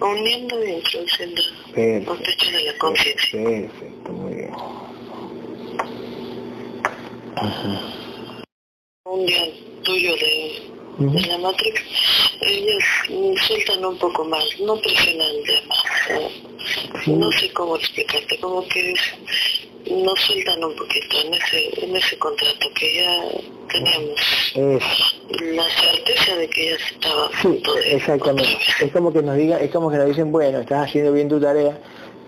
Uniendo y introduciendo el pecho de la conciencia. Perfecto, muy bien. Un día tuyo de de la Matrix, ellos sueltan un poco más, no presionan de más. No sé cómo explicarte, como que no sueltan un poquito en ese, en ese contrato que ya teníamos la certeza de que ya estaba sí, exactamente es como que nos diga es como que nos dicen bueno estás haciendo bien tu tarea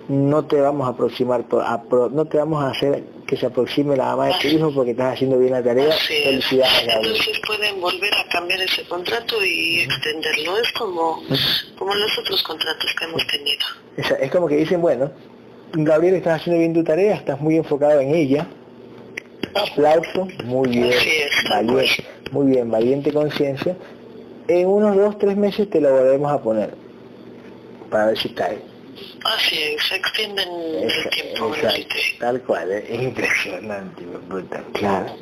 no te vamos a aproximar no te vamos a hacer que se aproxime la mamá de tu hijo porque estás haciendo bien la tarea. Felicidades. Entonces pueden volver a cambiar ese contrato y extenderlo. Es como, como los otros contratos que hemos tenido. Es, como que dicen, bueno, Gabriel, estás haciendo bien tu tarea, estás muy enfocado en ella. Aplauso, muy bien, valiente, muy bien, valiente conciencia. En unos dos, tres meses te lo volvemos a poner para ver si cae. Así es, se extienden el tiempo. tal cual, ¿eh? es impresionante, puta. Claro,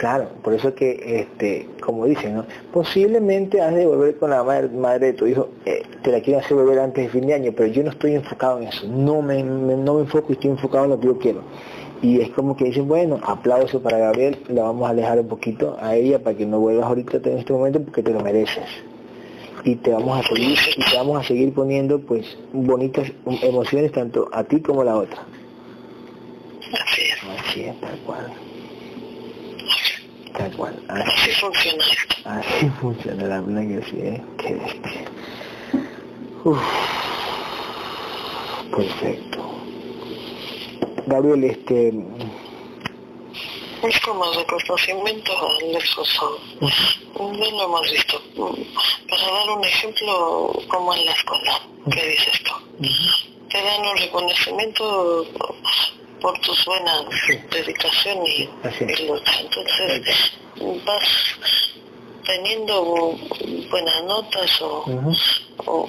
claro, por eso que, este, como dicen, ¿no? posiblemente has de volver con la madre, madre de tu hijo, eh, te la quieren hacer volver antes de fin de año, pero yo no estoy enfocado en eso, no me, no me enfoco y estoy enfocado en lo que yo quiero. Y es como que dicen, bueno, aplauso para Gabriel, la vamos a alejar un poquito a ella para que no vuelvas ahorita en este momento porque te lo mereces. Y te vamos a seguir y te vamos a seguir poniendo pues bonitas emociones tanto a ti como a la otra. Así es. Así es tal cual tal cual así, funciona así funciona la verdad que sí ¿eh? qué bestia Uf. perfecto Gabriel este es como el reconocimiento al exoso. No lo hemos visto. Para dar un ejemplo, como en la escuela, ¿qué dices tú? Te dan un reconocimiento por tu buena dedicación y, lucha. Entonces vas teniendo buenas notas o,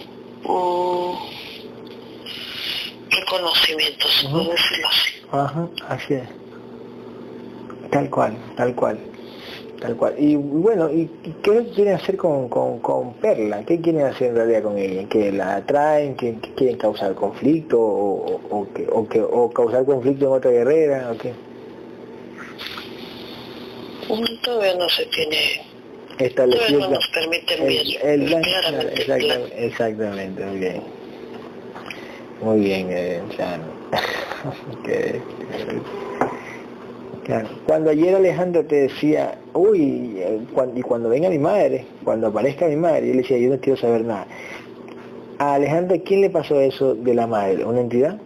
reconocimientos, por decirlo así. Ajá, así es. Tal cual, tal cual, tal cual. Y bueno, ¿y qué quieren hacer con, con, Perla? ¿Qué quieren hacer en realidad con ella? ¿Que la atraen? ¿Que, quieren causar conflicto? ¿O, o, que, o, que, ¿O causar conflicto en otra guerrera? ¿O qué? Todavía no se tiene establecido. no nos permiten bien, el, exactamente, exactamente, muy bien. Muy bien, eh, claro. Claro. Cuando ayer Alejandro te decía, uy, cuando, y cuando venga mi madre, cuando aparezca mi madre, yo le decía, yo no quiero saber nada. A Alejandra, ¿quién le pasó eso de la madre? ¿Una entidad?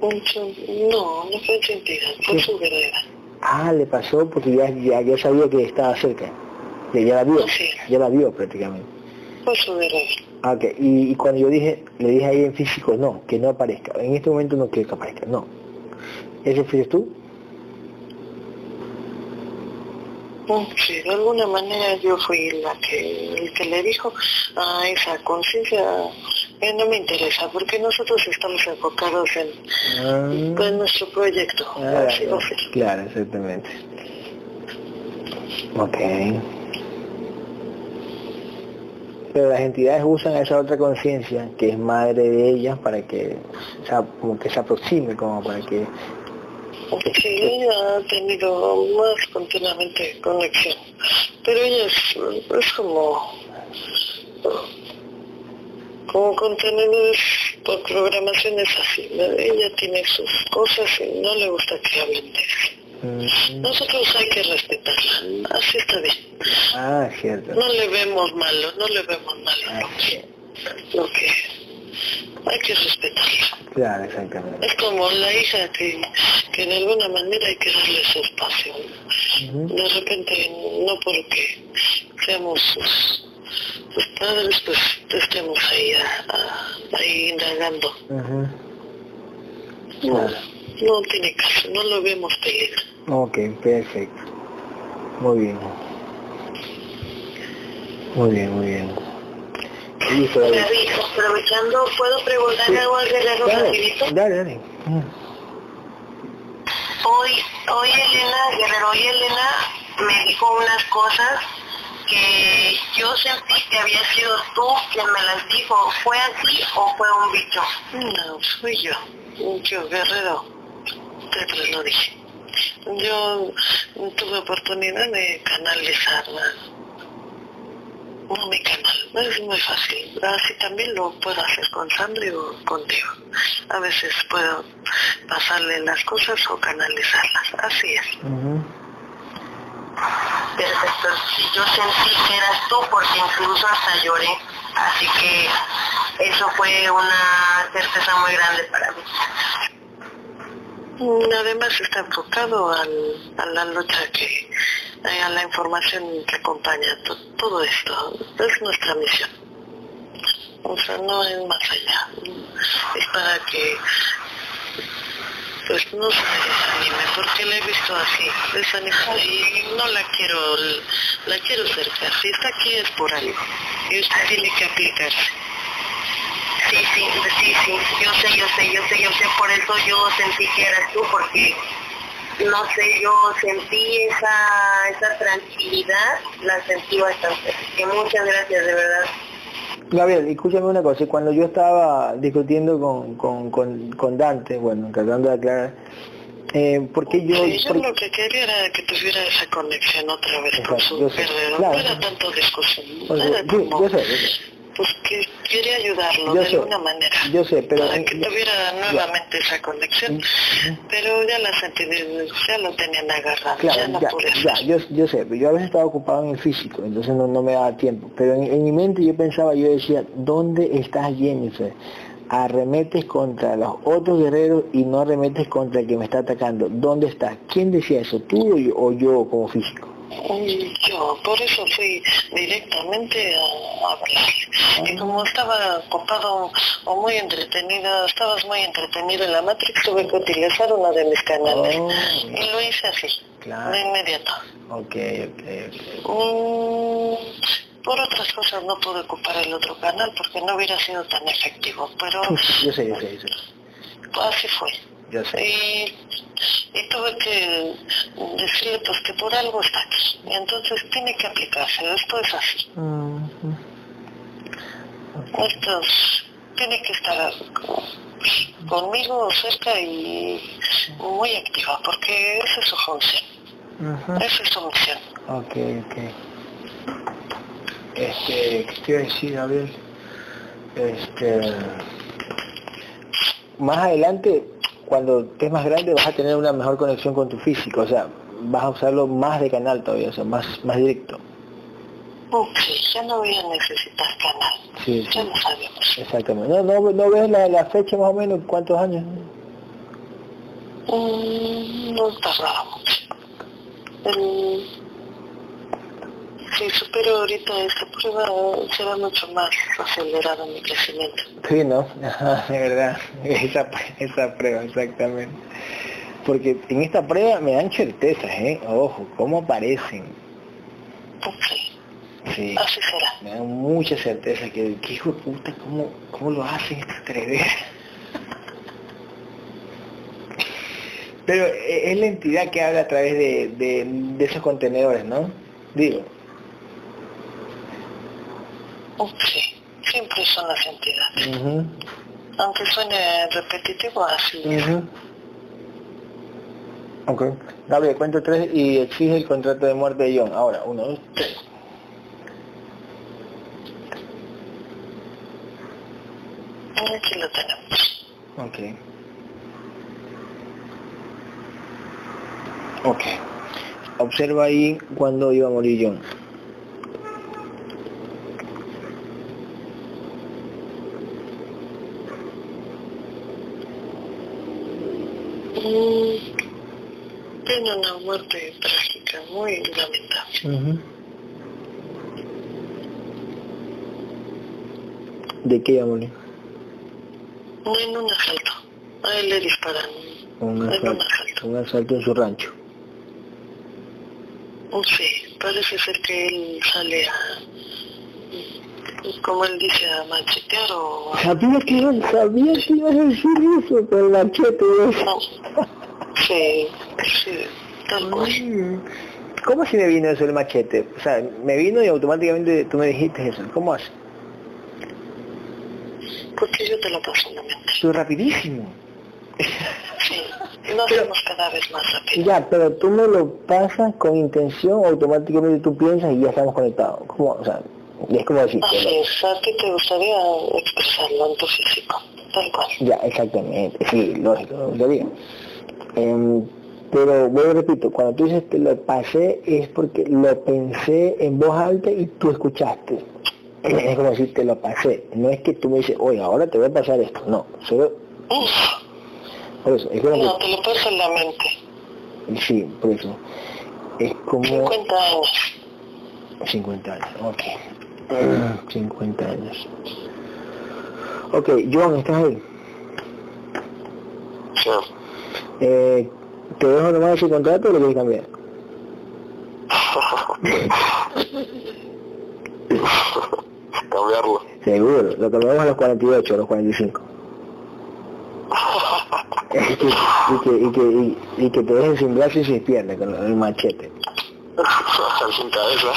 No, no fue su entidad, fue ¿Qué? su guerrera. Ah, le pasó porque ya, ya, ya sabía que estaba cerca. Ya, ya la vio, Sí. ya la vio prácticamente. Fue su guerrera. Ah, ok. Y, y cuando yo dije, le dije ahí en físico, no, que no aparezca. En este momento no quiero que aparezca, no. ¿Eso fuiste tú? Mm, Sí, de alguna manera yo fui la que, el que le dijo a esa conciencia que no me interesa, porque nosotros estamos enfocados en, en nuestro proyecto. Ah, claro, exactamente. Ok. Pero las entidades usan esa otra conciencia, que es madre de ellas, para que, o sea, como que se aproxime, como para que... Sí, ella ha tenido más continuamente conexión, pero ella es, es como, como contenedores por programaciones así. Ella tiene sus cosas y no le gusta que hablen de eso. Mm, Nosotros hay que respetarla, así está bien. Ah, cierto. No le vemos malo, no le vemos malo Ah, sí. lo que hay que respetarla. Claro, exactamente. Es como la hija que, que de alguna manera hay que darle su espacio. De repente, no porque seamos sus, sus padres, pues estemos ahí, a- a- ahí indagando. No, Claro. no tiene caso, no lo vemos peligro. Ok, perfecto. Muy bien. Muy bien, muy bien. Listo. David, aprovechando, ¿puedo preguntarle algo al guerrero Dale, rapidito? dale, dale. Mm. Hoy, hoy Elena, Guerrero, hoy Elena me dijo unas cosas que yo sentí que había sido tú quien me las dijo. ¿Fue así o fue un bicho? No, fui yo, yo guerrero, te lo dije. Yo tuve oportunidad de canalizarla. No mi canal, es muy fácil. Así también lo puedo hacer con Sandri o contigo. A veces puedo pasarle las cosas o canalizarlas. Así es. Ujú. Perfecto. Yo sentí que eras tú porque incluso hasta lloré. Así que eso fue una certeza muy grande para mí. Además está enfocado al- a la lucha que, a la información que acompaña to- todo esto. Es nuestra misión. O sea, no es más allá. Es para que pues no se desanime, porque la he visto así, desanimada y no la quiero, la quiero cerca. Si está aquí es por algo y usted tiene que aplicarse. Sí, sí, sí, sí, yo sé, yo sé, yo sé, yo sé, por eso yo sentí que eras tú, porque, no sé, yo sentí esa, esa tranquilidad, la sentí bastante. Que muchas gracias, de verdad. Gabriel, escúchame una cosa, cuando yo estaba discutiendo con, con, con, con Dante, bueno, tratando de aclarar, eh, ¿por qué yo... Sí, yo por- lo que quería era que tuviera esa conexión otra vez con Exacto, su sé, guerrero. claro. No era tanto discusión, era sí, como, yo sé, yo sé. Pues que quería ayudarlo Yo de sé, alguna manera. yo sé, pero- Para que tuviera nuevamente esa conexión. Pero ya la sentí, ya lo tenían agarrado, ya Claro, no ya, pude ya, hacer. yo, yo sé, pero yo a veces estaba ocupado en el físico, entonces no, no me daba tiempo. Pero en, en mi mente yo pensaba, yo decía, ¿dónde estás Jennifer? Arremetes contra los otros guerreros y no arremetes contra el que me está atacando. ¿Dónde estás? ¿Quién decía eso? ¿Tú o yo, o yo como físico? Yo, por eso fui directamente a, hablarle. Y como estaba ocupado o muy entretenido, estabas muy entretenido en la Matrix, tuve que utilizar uno de mis canales. Oh. Y lo hice así, Claro. de inmediato. Ok, ok, ok. Mm, por otras cosas no pude ocupar el otro canal porque no hubiera sido tan efectivo, pero Yo sé, yo sé, yo sé. así fue. Sé. Y, y tuve que decirle pues que por algo está aquí. Y entonces tiene que aplicarse, esto es así. Ujú. Esto es- tiene que estar conmigo cerca y muy activa porque esa es su función, Ujú. esa es su misión. Ok, ok. Este, ¿qué te iba a decir, Gabriel? Este, más adelante, cuando estés más grande, vas a tener una mejor conexión con tu físico, o sea, vas a usarlo más de canal todavía, o sea, más, más directo. Ok, ya no voy a necesitar canal. Sí, Ya lo sabemos. Exactamente. ¿No, no, no ves la, la fecha más o menos? ¿Cuántos años? Mm, no tardaba mucho. El... Si supero ahorita esta prueba, será mucho más acelerado mi crecimiento. Sí, ¿no? Ajá, de verdad. Esa, esa prueba, exactamente. Porque en esta prueba me dan certezas, ¿eh? Ojo, ¿cómo aparecen? Ok, Sí. así será. Me dan mucha certeza que, que hijo de puta, ¿cómo, cómo lo hacen estas tres Pero eh, es la entidad que habla a través de, de, de esos contenedores, ¿no? Digo, Ok, siempre son las entidades. Aunque suene repetitivo, así ujú. Ok. Gabriel, cuento tres y exige el contrato de muerte de John. Ahora, uno, dos, tres. Aquí lo tenemos. Ok. Ok. Observa ahí cuando iba a morir John. Mm, tiene una muerte trágica, muy lamentable. ¿De qué iba a morir? En un asalto. A él le disparan. Un En un asalto, asalto. un asalto en su rancho. Sí, parece ser que él sale a, como él dice, a machetear o... Sabía que sabía que ibas a decir eso con el machete. No. Sí, sí, tal cual. ¿Cómo si me vino eso el machete? O sea, me vino y automáticamente tú me dijiste eso. ¿Cómo haces? Porque yo te lo paso en la mente. Tú rapidísimo. Sí, lo hacemos cada vez más rápido. Ya, pero tú me lo pasas con intención, automáticamente tú piensas y ya estamos conectados. ¿Cómo? O sea, es como decir, Así es, a ti te gustaría expresarlo en tu físico, tal cual. ya, exactamente, sí, lógico, lo digo. Em, pero vuelvo repito, cuando tú dices te lo pasé es porque lo pensé en voz alta y tú escuchaste. Es como decir te lo pasé, no es que tú me dices, oye, ahora te voy a pasar esto, no, solo Uf, por eso, es como no, te lo paso en la mente. que, sí, por eso, es como 50 años. 50 años, ok. 50 años. Ok, John, ¿estás ahí? Sí. Eh, ¿Te dejo nomás ese contrato o lo quieres cambiar? Cambiarlo. Seguro, lo cambiamos a los 48, a los 45. y, que, y, que, y, que, y, y que te dejen sin brazos y sin piernas con el machete. Sin cabeza.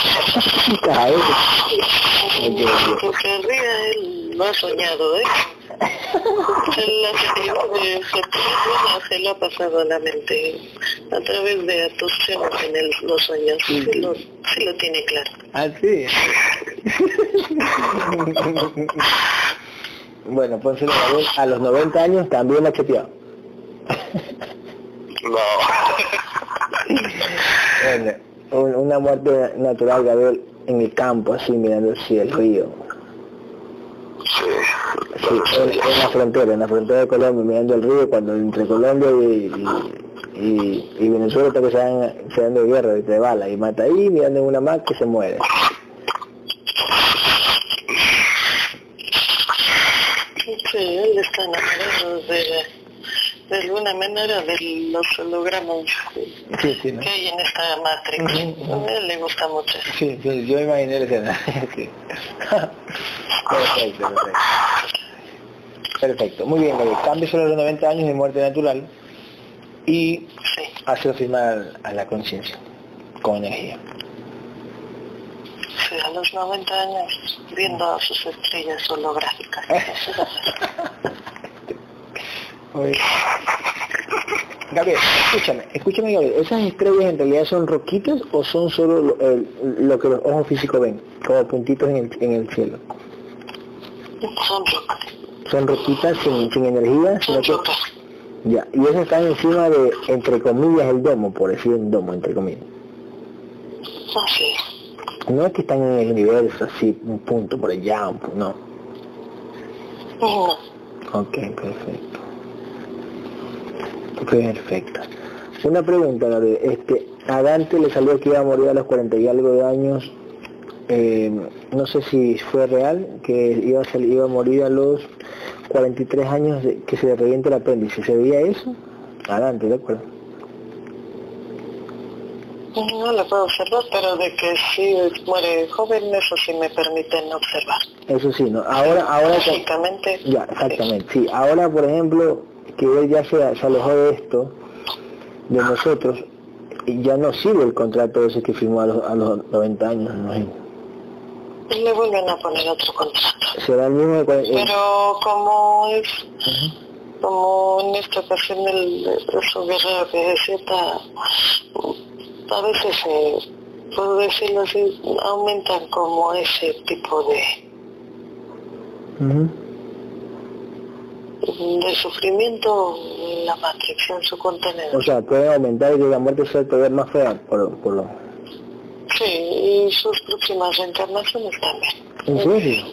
Cabeza. Ok, ok. Que se ría, él lo ha soñado, ¿eh? Septiembre se lo ha pasado a la mente a través de atusciones en el- los sueños. Sí lo, sí lo tiene claro. Ah, sí. bueno, a ver, a los 90 años también macheteado. No. Bueno, una muerte natural, Gabriel, en el campo, así mirando hacia el río. Sí. Sí, en, en la frontera, en la frontera de Colombia, mirando el río, cuando entre Colombia y, y, y- y Venezuela está que se dan, se dan de guerra, de bala, y mata ahí, mirando en una más que se muere. Sí, él está enamorado de, de alguna manera de los hologramas Sí, sí, ¿no? que hay en esta Matrix. Ujú. A él le gusta mucho. Sí, sí, yo imaginé la escena. Sí. perfecto, perfecto. Perfecto, muy bien, Gabriel. Cámbieselo a los 90 años de muerte natural y hazlo firmar a la conciencia con energía. Sí, a los 90 años, viendo sus estrellas holográficas. Gabriel, escúchame, escúchame Gabriel, ¿esas estrellas en realidad son roquitas o son solo lo, que los ojos físicos ven, como puntitos en el, en el cielo? Son rocas. Son roquitas sin, sin energía, sino que... Ya, y esas están encima de, entre comillas, el domo, por decir un domo, entre comillas. Así. No es que están en el universo, así, un punto por allá, un punto, no. No. Ok, perfecto. Perfecto. Una pregunta, Gabriel. Este, a Dante le salió que iba a morir a los 40 y algo de años. Eh, no sé si fue real, que iba a, salir, iba a morir a los 43 años de, que se le reviente el apéndice. ¿Se veía eso? A Dante, ¿de acuerdo? No lo puedo observar, pero de que sí muere joven, eso sí me permiten observar. Eso sí, ¿no? Ahora, ahora... Ya, exactamente, sí. Ahora, por ejemplo, que él ya se, se alejó de esto, de nosotros, ya no sigue el contrato ese que firmó a los, a los 90 años, ¿no? Le vuelven a poner otro contrato. Será el mismo de Pero como es, como en esta ocasión el, su guerrero que decía, a veces, eh, puedo decirlo así, aumentan como ese tipo de, Ujú. De sufrimiento en la Matrix, en su contenedor. O sea, puede aumentar y que la muerte sea todavía más fea, por, por lo... Sí, y sus próximas reencarnaciones también. ¿En serio?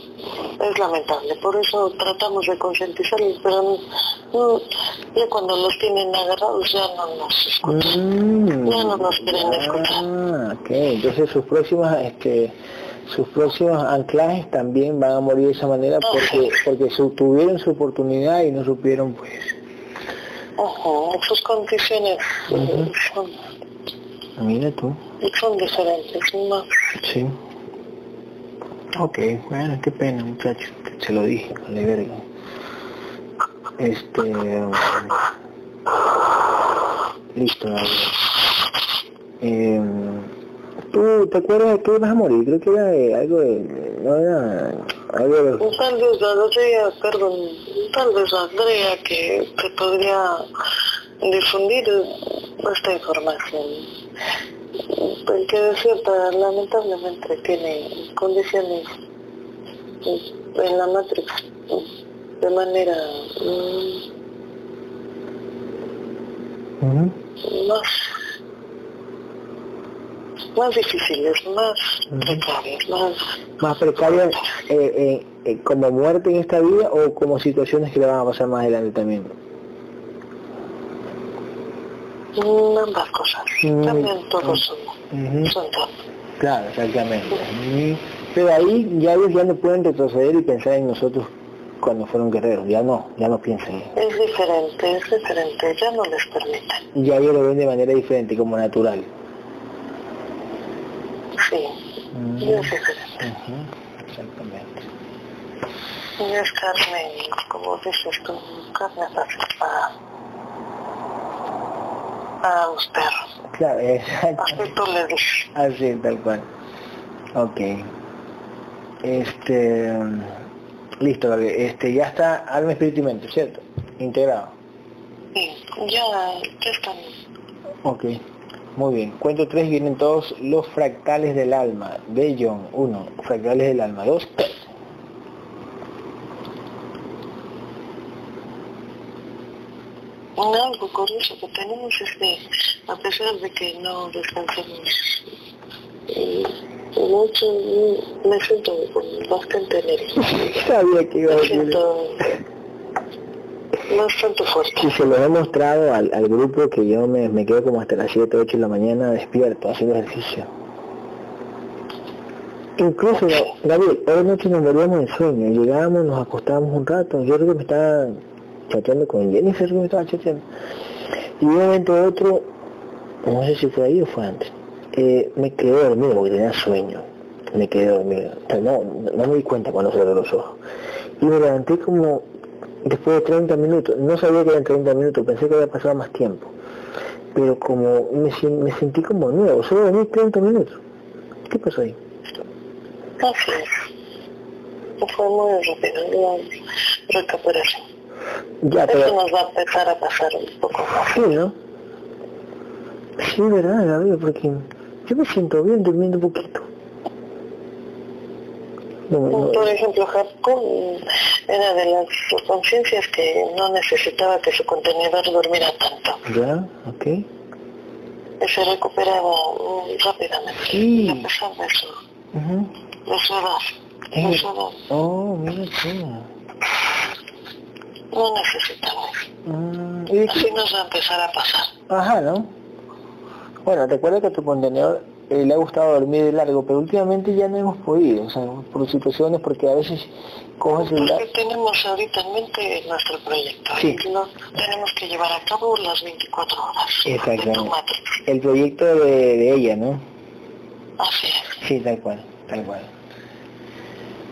Es lamentable, por eso tratamos de concientizarlos, pero mm, ya cuando los tienen agarrados ya no nos escuchan. Mm. Ya no nos quieren escuchar. Ah, ok. Entonces sus próximas, este, sus próximos anclajes también van a morir de esa manera porque, porque su- tuvieron su oportunidad y no supieron, pues. Ujú, Sus condiciones eh, son, Mira tú. son diferentes, ¿no? Sí. Ok, bueno, qué pena, muchacho. Se lo dije, vale verga. Este... Listo. Eh, ¿Tú te acuerdas de que ibas a morir? Creo que era de algo de... No era... Algo de... Tal vez Andrea, perdón, tal vez Andrea que, que podría difundir esta información. Porque es cierta, lamentablemente tiene condiciones en la Matrix de manera mm, Ujú. más más difíciles, más precarias, más Más eh, eh, eh, como muerte en esta vida o como situaciones que le van a pasar más adelante también. mm, ambas cosas. Mm. También todos son, Ujú. son dos. Claro, exactamente. Pero ahí ya ellos ya no pueden retroceder y pensar en nosotros cuando fueron guerreros. Ya no, ya no piensan. Es diferente, es diferente, ya no les permiten. Ya ellos lo ven de manera diferente, como natural. Sí, Mm, ya es diferente. ujú, Exactamente. Y es carne, como dices tú, carne para, para los perros. Claro, exacto. Así tú le dices. Así, tal cual. Ok. Este... mm, Listo, este ya está alma, espíritu y mente, ¿cierto? Integrado. Sí, ya, ya están. Ok, muy bien. Cuento tres, vienen todos los fractales del alma. De John, uno, fractales del alma. Dos, tres. Un algo curioso que tenemos es que, a pesar de que no descansamos eh, mucho, mm, me siento con bastante energía. Sabía que iba a Me decir. siento bastante fuerte. Y se lo he mostrado al, al grupo que yo me, me quedo como hasta las 7, 8 de la mañana despierto, haciendo ejercicio. Incluso, Gabriel, hoy noche nos moríamos de sueño, llegábamos, nos acostábamos un rato, yo creo que me estaba chateando con Jennifer, que me estaba chateando. Y de un momento a otro, no sé si fue ahí o fue antes, eh, me quedé dormido porque tenía sueño, me quedé dormido. O sea, no, no me di cuenta cuando cerré los ojos. Y me levanté como después de 30 minutos, no sabía que eran 30 minutos, pensé que había pasado más tiempo. Pero como me, me sentí como nuevo, solo dormí 30 minutos. ¿Qué pasó ahí? Así es. Fue muy rápido recuperación. Ya, Eso pero... nos va a empezar a pasar un poco más. Sí, ¿no? Sí, verdad, Gabriel, porque yo me siento bien durmiendo un poquito. Por ejemplo, Japón era de las conciencias que no necesitaba que su contenedor durmiera tanto. ya, ok. Que se recuperaba mm, rápidamente. Sí. A pesar de su edad. En- De su edad. Oh, mira. No necesitamos. Mm, ¿y de qué- Así nos va a empezar a pasar. Ajá, ¿no? Bueno, recuerda que tu contenedor eh, le ha gustado dormir de largo, pero últimamente ya no hemos podido, o sea, por situaciones, porque a veces cojo el celular. Porque tenemos ahorita en mente nuestro proyecto. Sí. Y tenemos que llevar a cabo las 24 horas. Exactamente. El proyecto de, de ella, ¿no? Así es. Sí, tal cual, tal cual.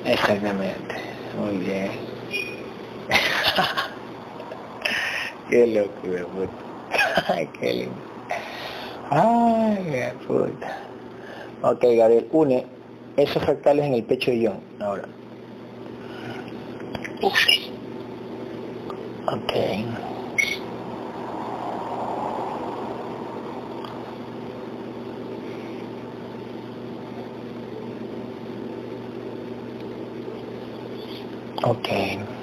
Exactamente. Muy bien. Qué locura, puta. Qué lindo. Ay, puta. Ok, Gabriel, une esos fractales en el pecho de John, ahora. Ok. Ok.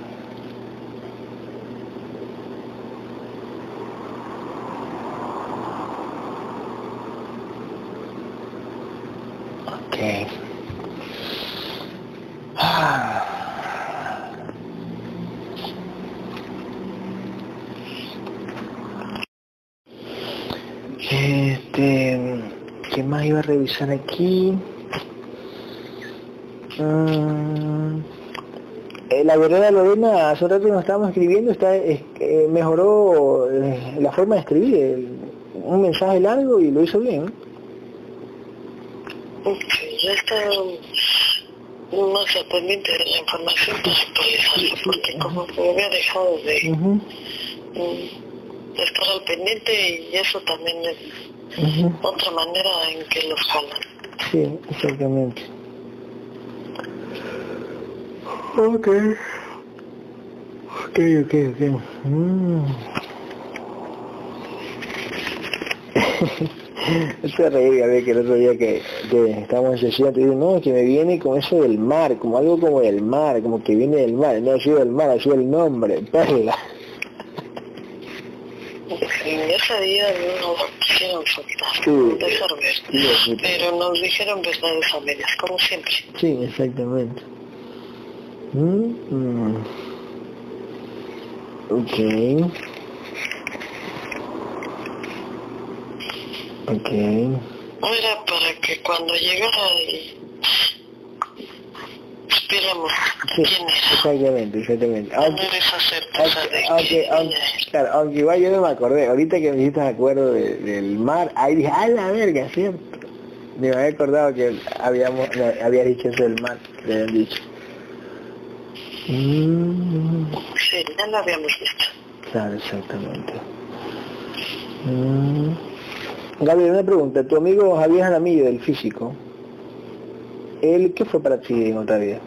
Ah. Este, ¿qué más iba a revisar aquí? Eh, la verdad Lorena, hace rato nos estábamos escribiendo, está, es- mejoró eh, la forma de escribir, un mensaje largo y lo hizo bien. Ya está más al pendiente de la información para actualizarla, porque como me había dejado de, mm, de estar al pendiente y eso también es otra manera en que los jalan. Sí, exactamente. Ok. Ok, ok, ok. Mm. Esto reír, a ver, que el otro día que, que estábamos en sesión, te digo, no, que me viene con eso del mar, como algo como del mar, como que viene del mar, no ha sido del mar, ha sido el nombre, perla. Sí, ese día no quisieron soltar, Sí. Sí, pero nos dijeron verdades medias, como siempre. Sí, exactamente. Mm, mm. Ok. Ok. Era para que cuando llegara y supiéramos Sí, quién era, exactamente, exactamente. Aunque, aunque, de aunque, que aunque- claro, aunque igual yo no me acordé, ahorita que me hiciste acuerdo de- del mar, ahí dije, ¡ay la verga, cierto! Ni me había acordado que habíamos, había dicho eso del mar, que habían dicho. Mm. Sí, ya lo habíamos visto. Claro, exactamente. Mm. Gabriel, una pregunta. Tu amigo Javier Jaramillo, del físico, ¿él qué fue para ti en otra vida?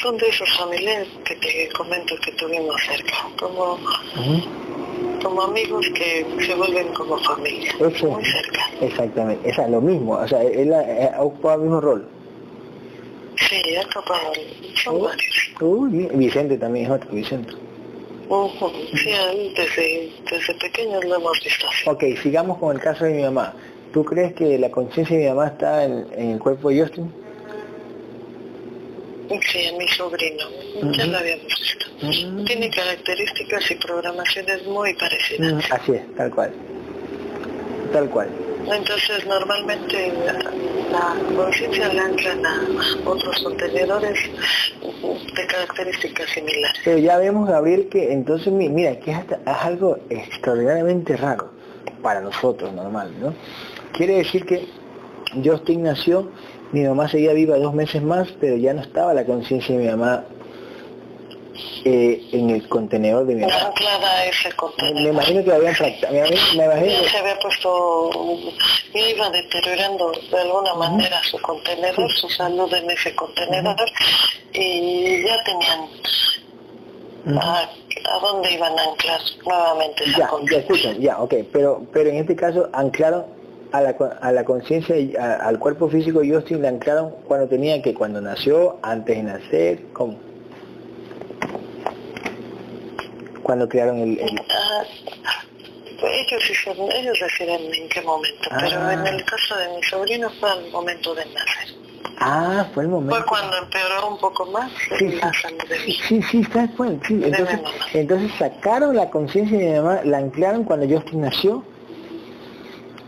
Son de esos familiares que te comento que tuvimos cerca, como, como amigos que se vuelven como familia, Eso. muy cerca. Exactamente, esa es lo mismo, o sea, él ha, ha ocupado el mismo rol. Sí, ha topado, son Oh. varios. Vicente también es otro, Vicente. Ujú, Sí, a él desde, desde pequeños lo hemos visto. Ok, sigamos con el caso de mi mamá. ¿Tú crees que la conciencia de mi mamá está en, en el cuerpo de Justin? Sí, a mi sobrino, ya lo habíamos visto. Tiene características y programaciones muy parecidas. Así es, tal cual. Tal cual. Entonces, normalmente la, conciencia la a otros contenedores de características similares. Pero ya vemos, Gabriel, que entonces, mi- mira, que es, hasta- es algo extraordinariamente raro para nosotros, normal, ¿no? Quiere decir que Justin nació, mi mamá seguía viva dos meses más, pero ya no estaba la conciencia de mi mamá eh, en el contenedor de mi mamá. Ese contenedor. me imagino que habían fractado, me imagino, me imagino Ya se había puesto, iba deteriorando de alguna manera su contenedor, su salud en ese contenedor, y ya tenían a, a dónde iban a anclar nuevamente esa Ya, ya escuchan, ya, ok, pero, pero en este caso anclaron a la, a la conciencia, y a- al cuerpo físico Justin le anclaron cuando tenía que, cuando nació, antes de nacer, ¿cómo? Cuando crearon el, el- Ah, ellos, hicieron- ellos deciden en qué momento, pero Ah. en el caso de mi sobrino fue al momento de nacer. Ah, fue el momento. Fue cuando empeoró un poco más Sí, la sí. salud de mi Sí, sí, tal cual, sí. Entonces, entonces sacaron la conciencia de mi mamá, la anclaron cuando Justin nació.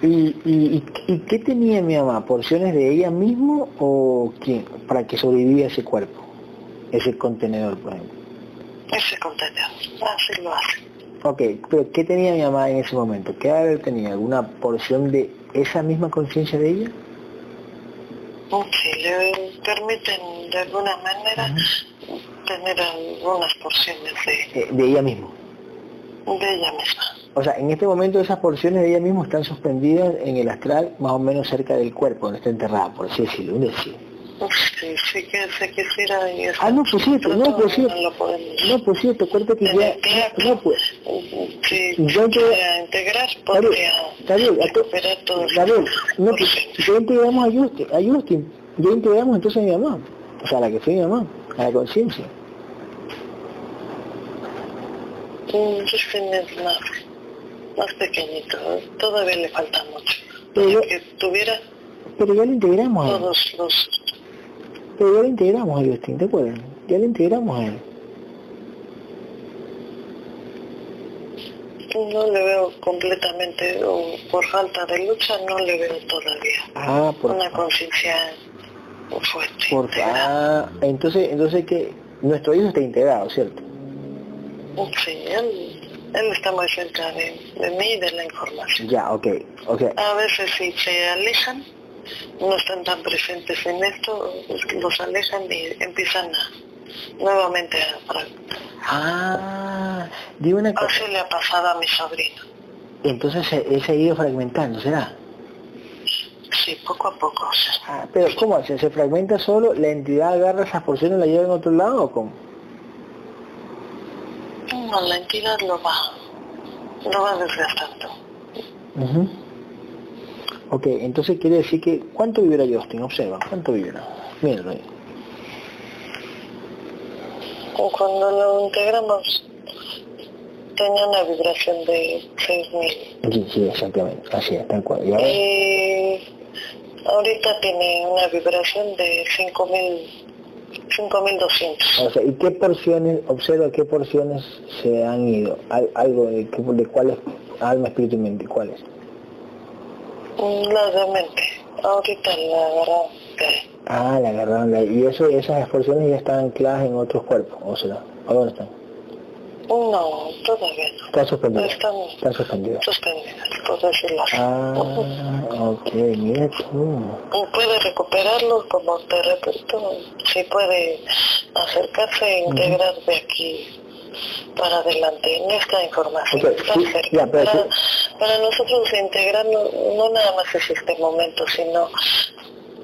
¿Y, y, y, y qué tenía mi mamá? ¿Porciones de ella mismo o quién? Para que sobreviviera ese cuerpo, ese contenedor, por ejemplo. Ese contenedor. Así lo hace. Ok, pero ¿qué tenía mi mamá en ese momento? ¿Qué haber tenía? ¿Alguna porción de esa misma conciencia de ella? Sí, le permiten de alguna manera tener algunas porciones de, Eh, de ella misma. de ella misma. O sea, en este momento esas porciones de ella misma están suspendidas en el astral, más o menos cerca del cuerpo, donde está enterrada, por así decirlo, un decir. Sí, sí que se quisiera y eso. Ah, no, pues cierto, no, Pero pues cierto. no. No, pues cierto, acuérdate que ya... No, pues... Si Yo te- quisiera integrar, podría Gabriel, a recuperar todo. Gabriel, no, pues, ya integramos a Justin, a Justin, ya integramos entonces a mi mamá, o sea, a la que fue mi mamá, a la conciencia. Justin es más, más pequeñito, todavía le falta mucho. Pero- que tuviera Pero ya lo integramos a todos los... pero ya lo integramos a Justin, ¿te acuerdas? Ya lo integramos a él. No le veo completamente, o por falta de lucha, no le veo todavía Ah, por una conciencia fuerte. por ah, entonces, entonces que nuestro hijo está integrado, ¿cierto? Sí, él, él está muy cerca de, de mí y de la información. Ya, ok, ok. A veces si se alejan, no están tan presentes en esto, los alejan y empiezan a, nuevamente a... pra- Ah, digo una cosa, Así le ha pasado a mi sobrino. entonces se, él se ha ido fragmentando, ¿será? Sí, poco a poco. Ah, pero ¿cómo hace? ¿Se fragmenta solo? ¿La entidad agarra esas porciones y la lleva en otro lado o cómo? No, la entidad lo va, lo va desgastando. Ujú. Ok, entonces quiere decir que... ¿Cuánto vibra Justin? Observa, ¿cuánto vibra? Míralo ahí. Cuando lo integramos, tenía una vibración de 6.000. Sí, sí, exactamente, así es, tal cual. Y ahora, Y ahorita tiene una vibración de 5.000, 5.200. o sea, ¿y qué porciones, observa qué porciones se han ido? Al- algo de, de cuáles, alma, espíritu y mente, cuáles? La de mente. Ahorita la ahí. Ah, la agarraron. Y eso, esas porciones ya están ancladas en otros cuerpos, ¿o será? ¿A dónde están? No, todavía no. Están suspendidas. Están Están suspendidas. suspendidas, por decirlo así. Ah, ok, mira tú. Puede recuperarlo, como te repito, si puede acercarse e integrar de aquí para adelante en esta información. Ok, está sí, cerca. ya, pero para, sí. para nosotros integrarlo no nada más es este momento, sino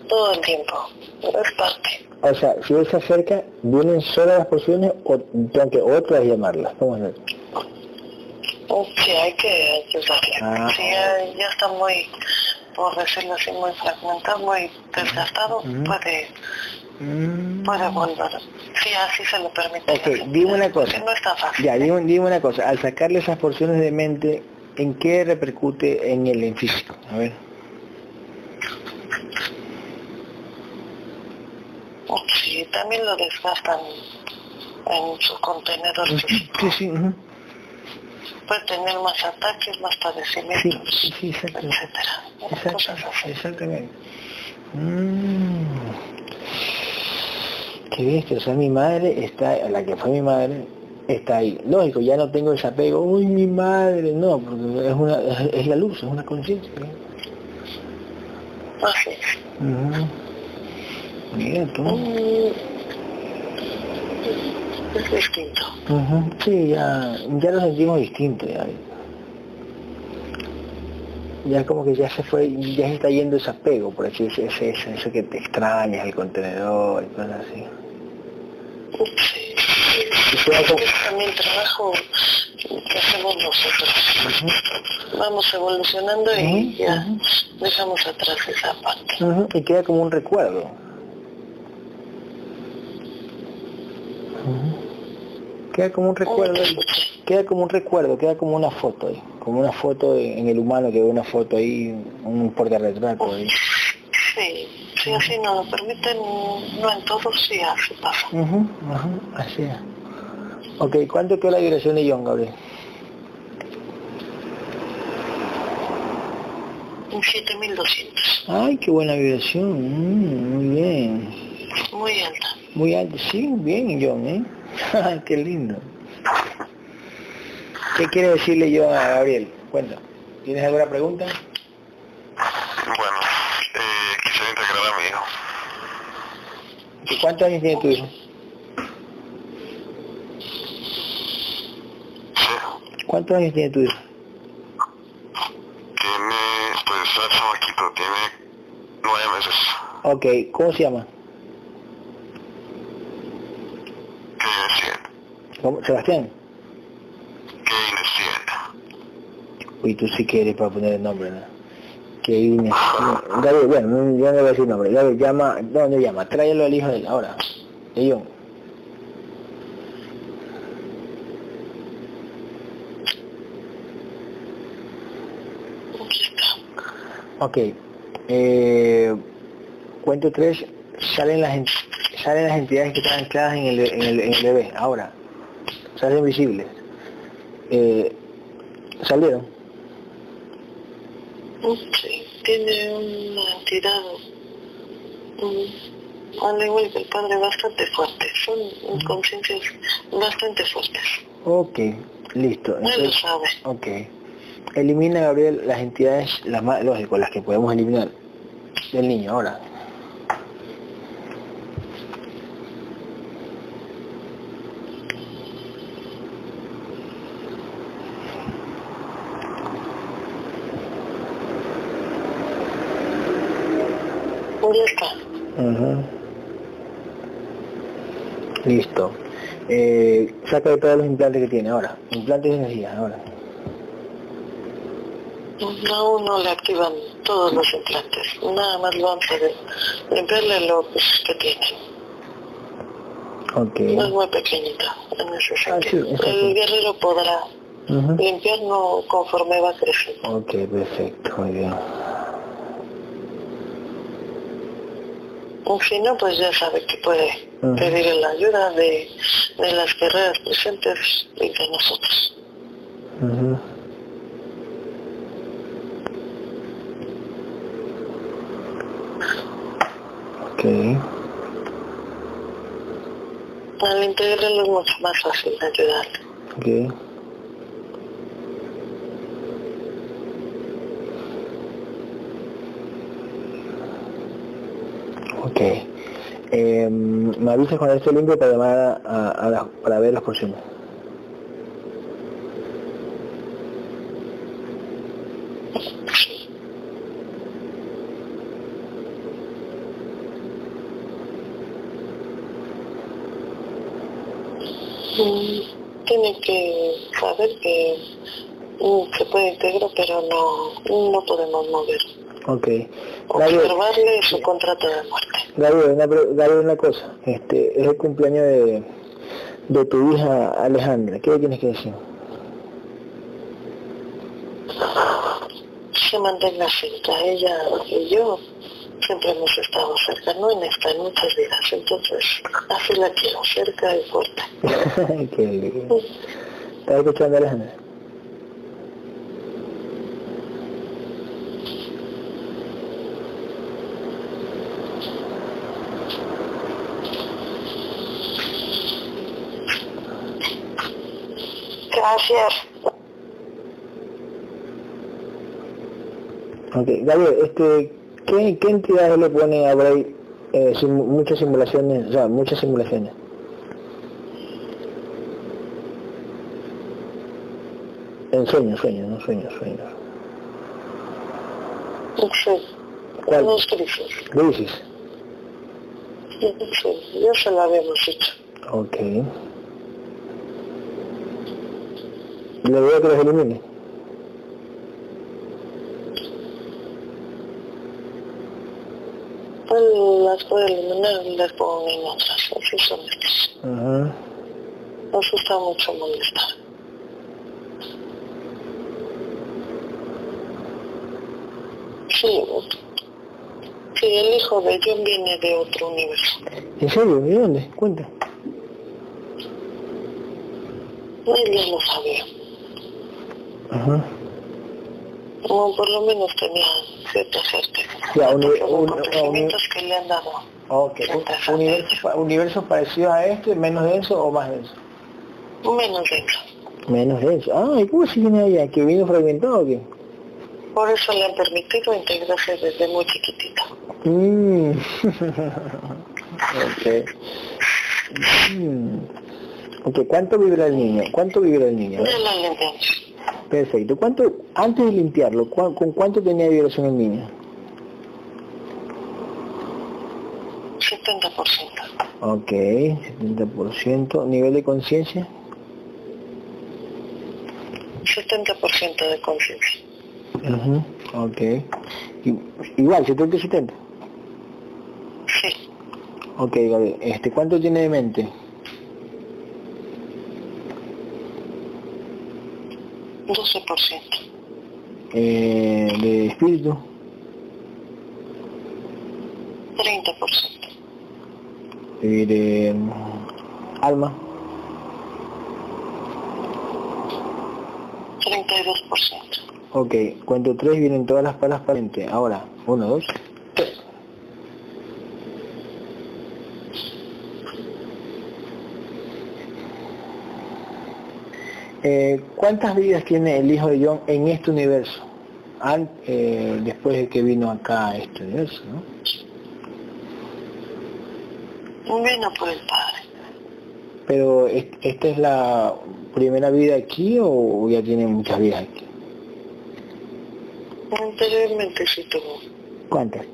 todo el tiempo. Es parte. O sea, si él se acerca, ¿vienen solo las porciones o tengo que otras llamarlas? ¿Cómo es eso? Sí, hay que ayudarle. Ah. Si ya, ya está muy, por decirlo así, muy fragmentado, muy desgastado, puede Mm. puede volver. Sí, así se lo permite. Ok, dime una cosa. No está fácil. Ya, dime, dime una cosa. Al sacarle esas porciones de mente, ¿en qué repercute en el en físico? A ver. Sí, también lo desgastan en su contenedor físico. Sí, sí, ujú. Puede tener más ataques, más padecimientos, sí, exacto. etcétera. Así. exactamente. Mm. Qué bestia, o sea, mi madre está, la que fue mi madre, está ahí. Lógico, ya no tengo ese apego, uy, mi madre, no, porque es una, es, la luz, es una conciencia. Así es. Mira tú. Mm, Es distinto. Ujú, Sí, ya, ya lo sentimos distinto. Ya. ya como que ya se fue, ya se está yendo ese apego, por así decirlo, ese, ese, ese que te extrañas, el contenedor y cosas así. Es también trabajo que hacemos nosotros. Vamos evolucionando y ya dejamos atrás esa parte. Y queda como un recuerdo. Queda como un recuerdo, queda como un recuerdo, queda como una foto ahí, como una foto en el humano, que una foto ahí, un portarretrato ahí. Sí, si así nos lo permiten, no en todos, sí así pasa. Ujú, ajá, así es. Ok, ¿cuánto quedó la vibración de John, Gabriel? Un 7200, Ay, qué buena vibración, mm, muy bien. muy alta. Muy alto, sí, bien John, ¿eh? Qué lindo. ¿Qué quiere decirle yo a Gabriel? Cuenta. ¿Tienes alguna pregunta? Bueno, eh, quisiera integrar a mi hijo. ¿Y ¿Cuántos años tiene tu hijo? Sí. ¿Cuántos años tiene tu hijo? Tiene, pues, está chamaquito, tiene nueve meses. Ok, ¿cómo se llama? ¿Cómo? ¿Sebastián? Siete. Uy, tú sí quieres para poner el nombre, ¿no? Que. Gabriel, bueno, no- yo no voy a decir nombre. Gabriel, llama, ¿dónde llama? Tráelo al hijo de él, ahora. De John. Ok. Eh, cuento tres. Salen las, en- salen las entidades que están ancladas en el, en el, bebé. Ahora. Salen visibles. Eh, salieron. Sí, tiene una entidad, mm, al igual que el padre, bastante fuerte. Son conciencias bastante fuertes. Ok. Listo. No lo sabe. ok. Elimina, Gabriel, las entidades, las más lógico, las que podemos eliminar del niño. Ahora. Ya está. Listo. Eh, saca de todos los implantes que tiene ahora. Implantes de energía, ahora. Aún no le activan todos los implantes. Nada más lo antes de limpiarle lo que tiene. Ok. No es muy pequeñito en ese Ah, sí. El guerrero podrá limpiarlo conforme va creciendo. Ok, perfecto, muy bien. O si no, pues ya sabe que puede pedir la ayuda de, de las guerreras presentes y de nosotros. Ujú. Ok, Al integrarlo es mucho más fácil ayudarle. ok. Ok. Eh, me avisas cuando esté limpio para llamar a, a- la- para ver las porciones. Mm, Tiene que saber que mm, se puede integrar, pero no, no podemos mover. Ok. Observarle su contrato de muerte. Gabriel, una, Gabriel, una cosa. Este, es el cumpleaños de, de tu hija Alejandra. ¿Qué le tienes que decir? Se mantenga cerca. Ella y yo siempre hemos estado cerca, no en esta, en muchas vidas. Entonces, así la quiero, cerca y fuerte. Qué lindo. ¿Estás escuchando Alejandra? Gracias. Ok, Gabriel, este, ¿qué, qué entidades le pone a Bray eh, sim- muchas simulaciones, o sea, muchas simulaciones? En sueños, sueños, no sueños, sueños. Sí. ¿Cuál? Dos crisis. ¿Qué dices? Sí, ya se lo habíamos dicho. Ok. Le voy a que los elimine. Él las puede eliminar las pongo en otras. Ellos. Ajá. Eso está mucho molesta. Sí, sí, el hijo de John viene de otro universo. ¿En serio? ¿De dónde? Cuenta. Él ya lo sabía. Ajá. O por lo menos tenía cierta certeza. Ya, uni- un- acontecimientos que le han dado. Ok. Un- Universos, universos parecidos a este, menos denso o más denso? Menos denso. Menos denso. Ah, ¿y cómo se viene allá? ¿Que vino fragmentado o qué? Por eso le han permitido integrarse desde muy chiquitito. Mm. ok. Mm. Ok, ¿cuánto vibra el niño? ¿Cuánto vibra el niño? Entendí. Perfecto. ¿Cuánto, antes de limpiarlo, ¿cu- ¿con cuánto tenía vibración el niño? 70%. Ok, 70%. ¿Nivel de conciencia? 70% de conciencia. Ujú, Ok. I- Igual, 70 y 70. Sí. Ok, Gabriel. Este, ¿Cuánto tiene de mente? 12%. Eh, ¿De espíritu? 30%. Y de alma? 32%. Ok, cuento tres vienen todas las palas para. Ahora, uno, dos, Eh, ¿Cuántas vidas tiene el hijo de John en este universo? An- eh, después de que vino acá a este universo, ¿no? Vino por el padre. Pero, ¿es- ¿esta es la primera vida aquí o ya tiene muchas vidas aquí? Anteriormente sí tuvo ¿Cuántas?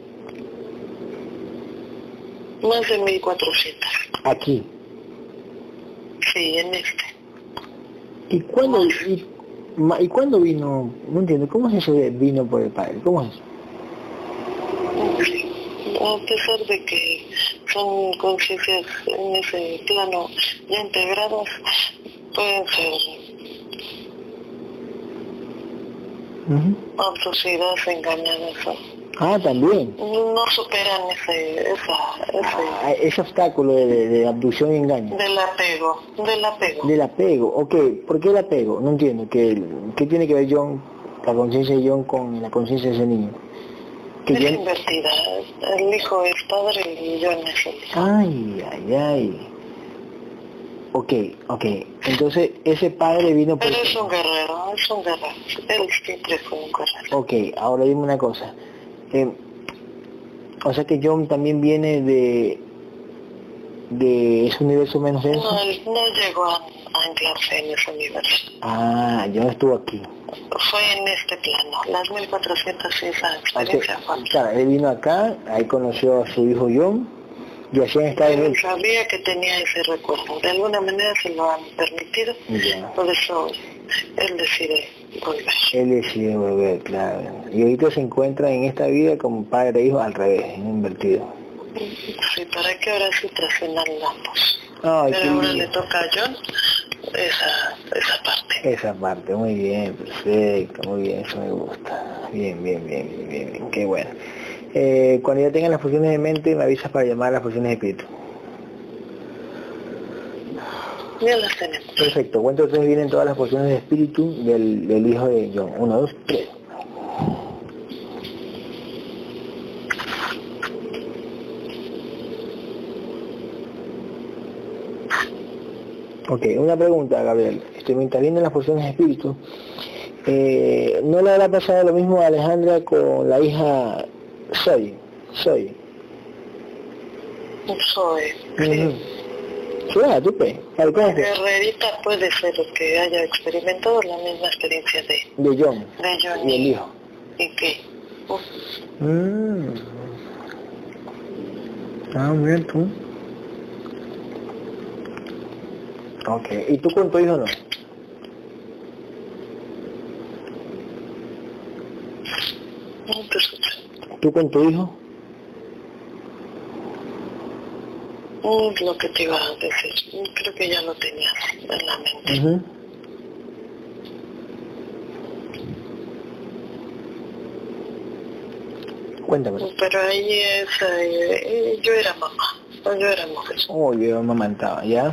más de 1400. Aquí. Sí, en este. ¿Y cuándo, y, ¿Y cuándo vino? No entiendo, ¿cómo es eso de vino por el Padre? ¿Cómo es? A pesar de que son conciencias en ese plano ya integradas, pueden ser Ujú. abducidas, engañadas. Ah, también. No superan ese, esa, ese Ah, ese obstáculo de, de- de abducción y engaño. del apego, del apego. Del apego, ok. ¿Por qué el apego? No entiendo. ¿Qué, qué tiene que ver John, la conciencia de John con la conciencia de ese niño? Que Es John- invertida. El hijo es padre y yo no soy hijo. Ay, ay, ay. Ok, ok. Entonces, ese padre vino por... Pero es un guerrero, es un guerrero. Él siempre fue un guerrero. Ok, ahora dime una cosa. Eh, o sea que John también viene de de ese universo menos denso. No, no llegó a, anclarse en ese universo. Ah, John estuvo aquí. Fue en este plano. Las 1400 sí, esa Ok, experiencia fue. Claro, él vino acá, ahí conoció a su hijo John, y así estado en el... sabía que tenía ese recuerdo. De alguna manera se lo han permitido. Ya. Por eso él decide. Él decide volver, claro. Y ahorita se encuentra en esta vida como padre e hijo al revés, invertido. Sí, para que ahora sí trascendan ambos. Ay, qué Pero ahora le toca a John esa, esa parte. Esa parte, muy bien, perfecto, muy bien, eso me gusta. Bien, bien, bien, bien, bien, bien, qué bueno. Eh, cuando ya tengan las fusiones de mente, me avisas para llamar a las fusiones de espíritu. Ya las tenemos. Perfecto, cuento tres vienen todas las fusiones de espíritu del, del hijo de John. Uno, dos, tres. Ok, una pregunta, Gabriel. Este, mientras vienen las fusiones de espíritu, eh, ¿no le habrá pasado lo mismo a Alejandra con la hija Soy? Soy. Soy. Tú pues. Al Guerrerita puede ser que haya experimentado la misma experiencia de, de John de John y el hijo. y que uf, Mm. Ah, bien, tú. Ok, ¿y tú con tu hijo no? no te escucho. ¿Tú con tu hijo? Mm, Lo que te iba a decir, creo que ya lo tenías en la mente. Ujú. Cuéntame. Pero ahí es, eh, yo era mamá, yo era mujer. Oh, yo amamantaba, ¿ya?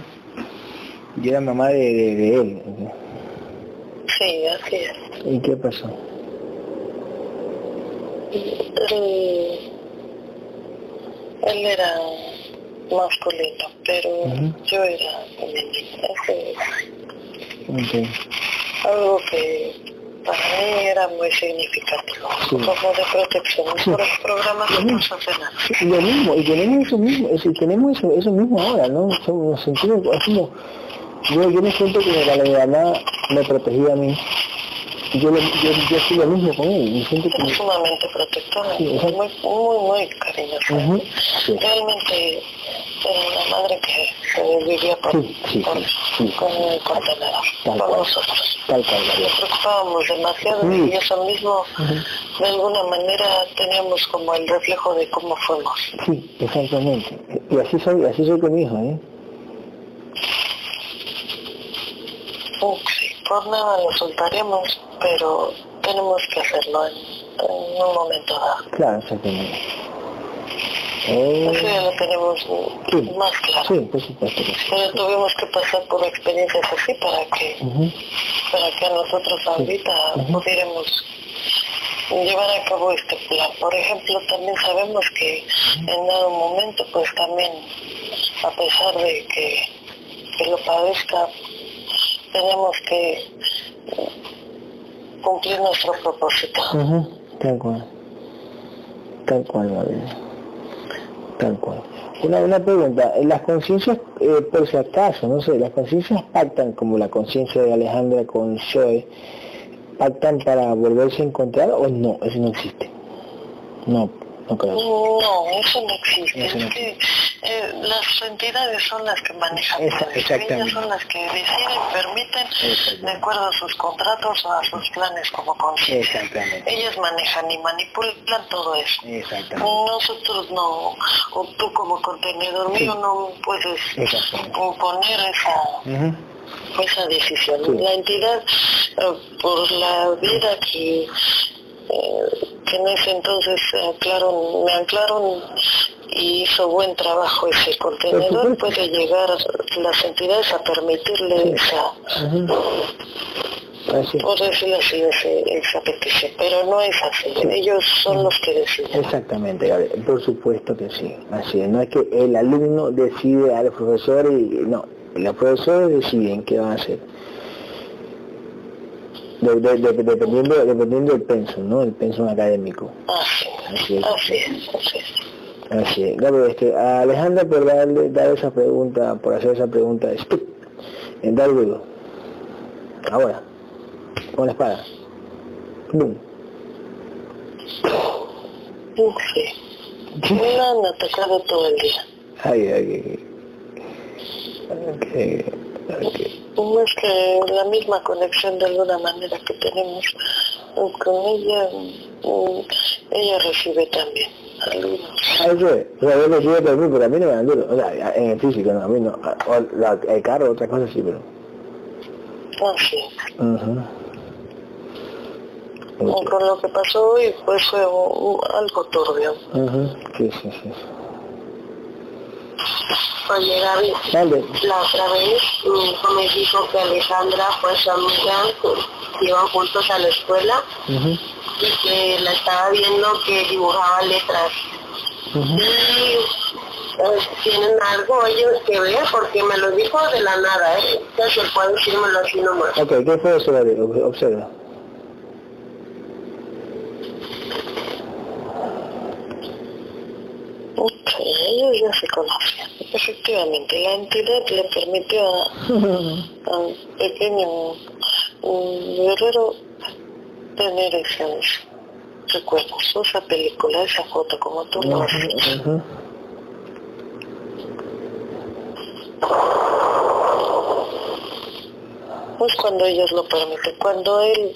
Yo era mamá de, de, de él. Sí, así es. ¿Y qué pasó? Él, él era masculino, pero yo era femenina. Eso es Ok. algo que para mí era muy significativo, Sí. como de protección. Sí. Por los programas nos hacen así. Y lo mismo, y tenemos eso mismo, decir, tenemos eso, eso mismo ahora, ¿no? Somos- Nos sentimos como, yo, yo me siento que la mamá me protegía a mí, y yo, lo- yo, yo soy lo mismo con él, y siento que... Es sumamente protectora, Sí, muy, muy, muy cariñosa. Sí. Realmente era una madre que, que vivía por, Sí, sí, por- sí, con el contenedor, Tal por cual. nosotros. Tal cual, María. Nos preocupábamos demasiado y eso mismo, de alguna manera, teníamos como el reflejo de cómo fuimos. Sí, exactamente. Y así soy, así soy con mi hijo, ¿eh? Sí, por nada lo soltaremos, pero tenemos que hacerlo en, en un momento dado. Claro, exactamente. Eso Eh, ya lo tenemos sí, más claro. sí, por supuesto. Pero tuvimos que pasar por experiencias así para que para que nosotros ahorita pudiéramos llevar a cabo este plan. Por ejemplo, también sabemos que en dado momento, pues también, a pesar de que, que lo padezca, tenemos que eh, cumplir nuestro propósito. ujú, Tal cual. Tal cual, María. Tal cual. Una, una pregunta, ¿las conciencias, eh, por si acaso, no sé, las conciencias pactan como la conciencia de Alejandra con Zoe, pactan para volverse a encontrar o no? Eso no existe. No, no eso no existe. Eso no es que eh, las entidades son las que manejan Esa- exactamente. Ellas son las que deciden, permiten, de acuerdo a sus contratos o a sus planes como conciencia. Exactamente. Ellas manejan y manipulan todo eso. Exactamente. Nosotros no, o tú como contenedor Sí. mío no puedes imponer esa, esa decisión. Sí. La entidad, eh, por la vida que, eh, que en ese entonces anclaron, me anclaron y hizo buen trabajo ese contenedor, puede llegar las entidades a permitirle Sí. esa. Así por decirlo así, ese- esa petición, pero no es así, Sí. ellos son los que deciden. Exactamente, Gabriel, por supuesto que sí. Así es, no es que el alumno decide al profesor y no, los profesores deciden qué van a hacer. De- de- de- dependiendo, dependiendo del pensum, ¿no? El pensum académico. Así, es. así es, así es. Así es. Gabriel, este, a Alejandra por darle, dar esa pregunta, por hacer esa pregunta, stop, en dar luego. Ahora, con la espada. Boom. Sí. Me han atacado todo el día. Ay, ay, ay. Ok, es que la misma conexión de alguna manera que tenemos con ella, mm, ella recibe también algunos. Ah, eso es. O sea, yo quiero también, pero a mí no me dan duro. O sea, en el físico, no, a mí no. O la- el carro, otra cosa sí, pero... Así. Ujú. Ok. Con lo que pasó hoy, pues fue algo turbio. Ujú. Sí, sí, sí. Oye, Gaby, Dale. la otra vez mi hijo me dijo que Alejandra fue su amiga, que iban juntos a la escuela Ujú. y que la estaba viendo que dibujaba letras. Ujú. Y pues, tienen algo ellos que ver porque me lo dijo de la nada, ¿eh? Entonces puedo decírmelo así nomás. Ok, ¿qué fue eso? Ob- Observa. Ellos ya se conocen. Efectivamente, la entidad le permitió a, un pequeño un guerrero tener esos recuerdos, esa película, esa foto, como tú lo has dicho. Pues cuando ellos lo permiten, cuando él,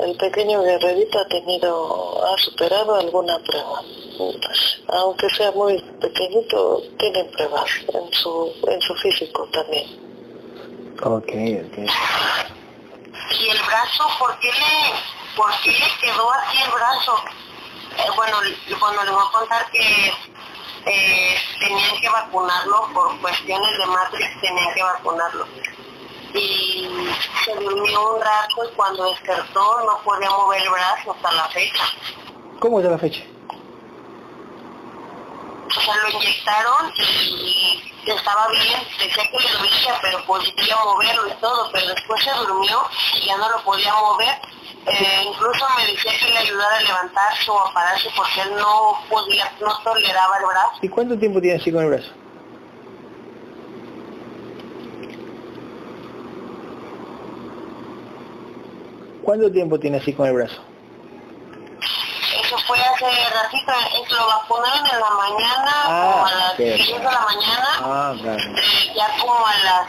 el pequeño guerrerito ha tenido, ha superado alguna prueba. Aunque sea muy pequeñito, tiene pruebas en su, en su físico también. Ok, ok. ¿Y el brazo? ¿Por qué le, por qué le quedó así el brazo? Eh, bueno, bueno, les voy a contar que eh, tenían que vacunarlo por cuestiones de Matrix, tenían que vacunarlo. Y se durmió un rato y cuando despertó no podía mover el brazo hasta la fecha. ¿Cómo es la fecha? O sea, lo inyectaron y estaba bien, decía que le dolía, pero podía moverlo y todo, pero después se durmió y ya no lo podía mover. Eh, incluso me decía que le ayudara a levantarse o a pararse porque él no podía, no toleraba el brazo. ¿Y cuánto tiempo tiene así con el brazo? ¿Cuánto tiempo tiene así con el brazo? Eso fue hace ratito, es lo vacunaron en la mañana, Ah, como a las ok, 10 de la mañana, Ah, eh, ya como a las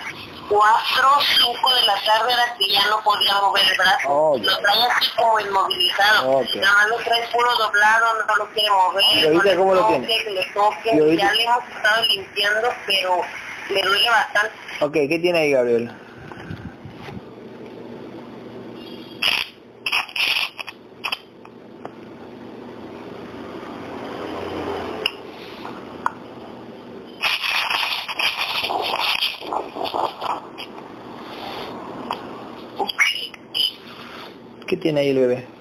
4, 5 de la tarde era que ya no podía mover el brazo. Oh, lo trae así como inmovilizado. Ok. Nada más lo trae puro doblado, no lo quiere mover. ¿Y ahorita no le cómo lo toque, tiene? que le toque, ya le hemos estado limpiando, pero le duele bastante. Ok, ¿qué tiene ahí, Gabriel? ¿Qué tiene ahí el bebé?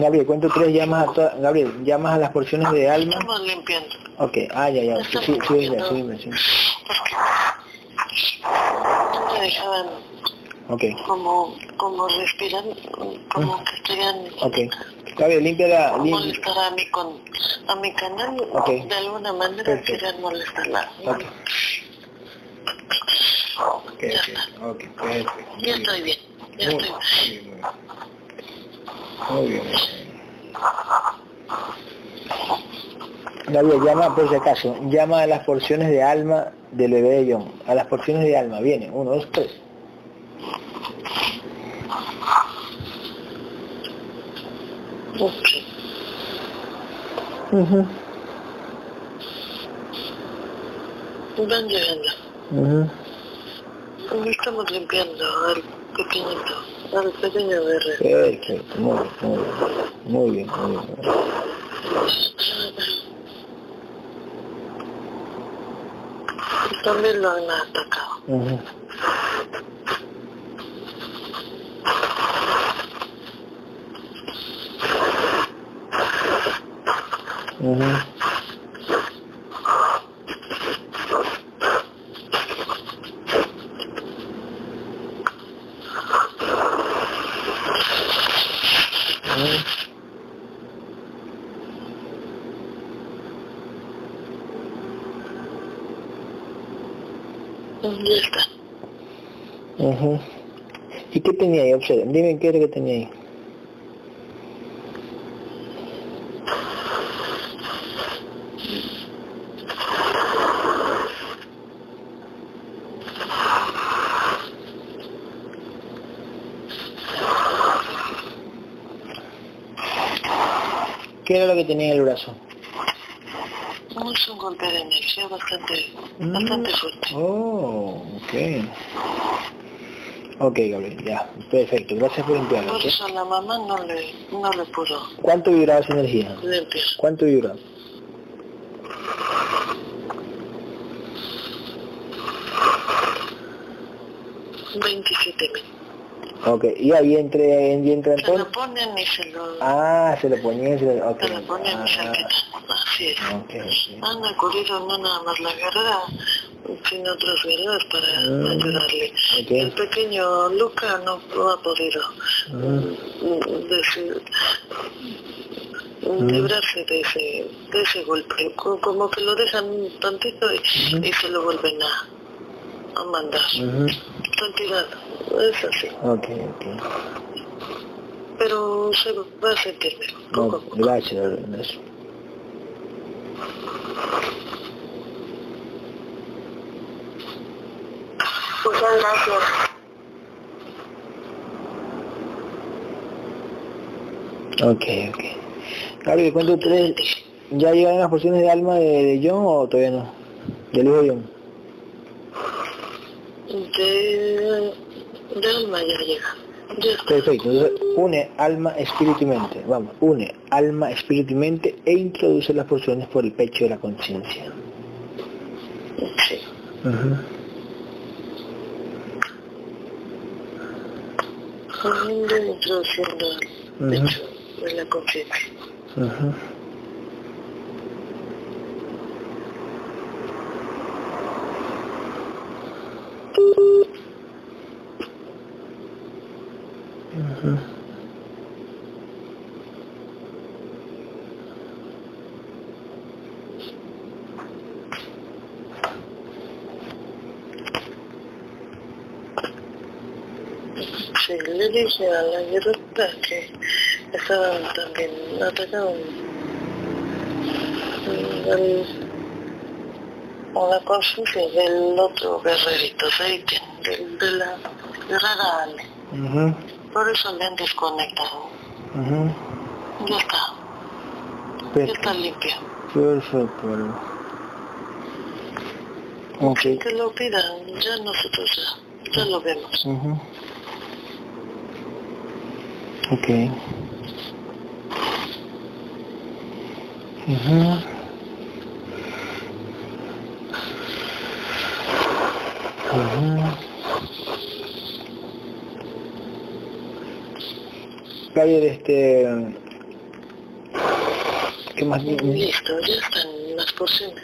Gabriel, cuento tres, llamas a todas, Gabriel, llamas a las porciones de alma. Estamos limpiando. Ok, ah, ya, ya, sí, sí, sí, sí. No me dejaban Ok, como, como respiran, como que estarían ok. Gabriel, limpia la, limpia. molestar a mí con a mi canal Ok. de alguna manera Perfecto. querían molestarla. Ok. Ok, ok, ok, perfecto. Ya bien. estoy bien, ya Muy estoy bien, Gabriel, llama por si acaso, llama a las porciones de alma del bebé de John. A las porciones de alma, viene, uno, dos, tres. Ok. Ujú, Van llegando. ujú. Estamos limpiando al pequeñito, al pequeño bebé. Perfecto, muy bien, muy bien. Muy bien, muy bien. También lo han atacado. Ujú. Ujú. Ya está. Ujú. ¿Y qué tenía ahí? Observen, dime qué era que tenía ahí. Que tenía en el brazo? Es un golpe de energía bastante, bastante fuerte. Oh, ok. Ok, Gabriel, ya, perfecto. Gracias por limpiarlo. Por eso la mamá no le, no le pudo ¿Cuánto vibraba esa energía? ¿Cuánto vibraba? Veintisiete mil. Ok, y ahí entre, y entra Se lo ponen y se lo, Ah, se lo ponía, se lo... Ok. se lo ponen y se Ah, lo quitan. Así es. ok, ok. Han acudido no nada más la guerrera, sino otras guerreras para Mm. ayudarle. El pequeño Luca no, no ha podido Mm. mm, desi- librarse de ese, de ese golpe. Co- Como que lo dejan un tantito y, y se lo vuelven a, a mandar. Ujú. Tranquilidad, es así. Ok, ok. pero se va a sentir mejor. No, poco poco. gracias, Lorenzo. Muchas gracias. Ok, ok. Gabriel, ¿cuánto tres? ¿Ya llegaron las porciones de alma de, de John o todavía no? Del hijo de John. De, de alma ya llega. Perfecto. Entonces, une alma, espíritu y mente. Vamos, une alma, espíritu y mente e introduce las porciones por el pecho de la conciencia. Sí. Introduciendo pecho de la conciencia. Sí, le dije a la guerrera que estaban también atacando el, a la conciencia del otro guerrerito, del, de la guerrera Ale. Por eso le han desconectado. Ya está, ya está limpio. Perfecto. Álvaro. Ok. Que lo pidan, ya nosotros ya, ya lo vemos. Ok. Gabriel, este... ¿Qué más? Listo, ya están las porciones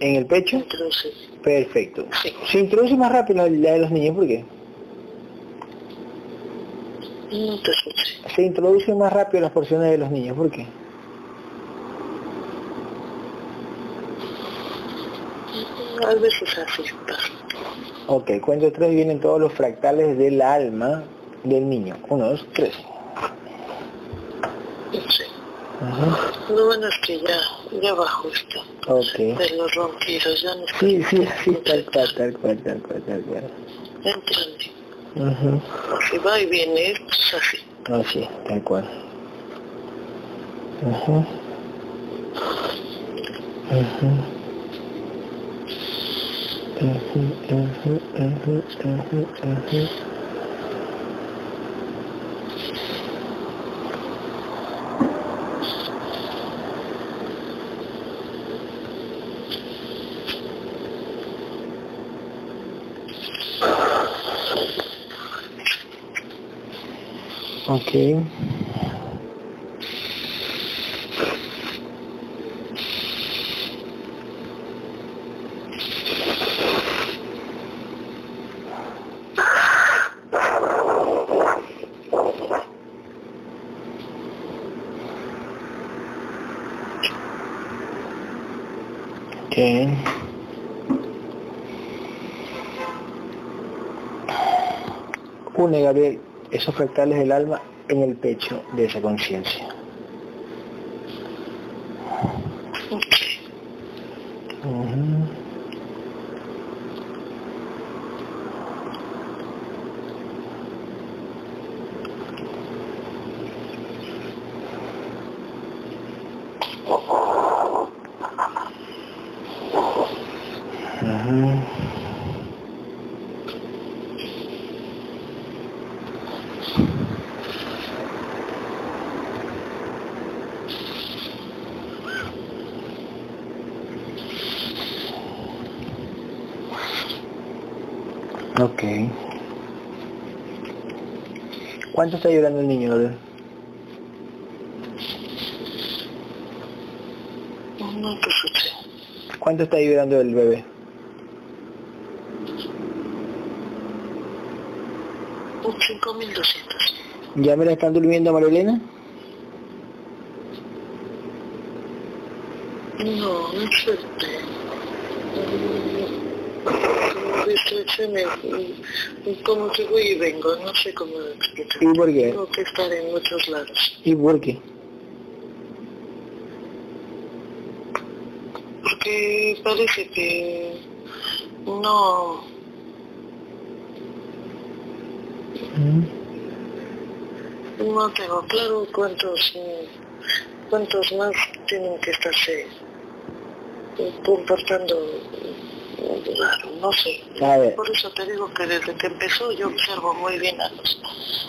¿En el pecho? introducidas. Perfecto. Sí. Se introduce más rápido la de los niños, ¿por qué? No te escuché. Se introducen más rápido las porciones de los niños, ¿por qué? A veces así pasa. Ok, cuento tres vienen todos los fractales del alma del niño. Uno, dos, tres. Ajá. Lo bueno es que ya, ya bajó esto. Ok. De los ronquidos, ya no Sí, sí, sí, tal cual, tal cual, tal cual, tal cual. Entran. Ajá. Si va y viene, esto es así. Así, tal cual. Ajá. Ajá. Ajá, ajá, ajá, ajá, ajá. Ok. Ok. Une, Gabriel, esos fractales del alma en el pecho de esa conciencia. Ok. ¿Cuánto está llorando el niño, Lorel? No, pues ¿Cuánto está llorando el bebé? Un 5200. ¿Ya me la están durmiendo, Marilena? No, no 7. noche me, mm, mm, como que voy y vengo, no sé cómo explicar. ¿Y por qué? Tengo que estar en muchos lados. ¿Y por qué? Porque parece que no... Mm. No tengo claro cuántos, cuántos más tienen que estarse comportando no sé. A ver. Por eso te digo que desde que empezó yo observo muy bien a los,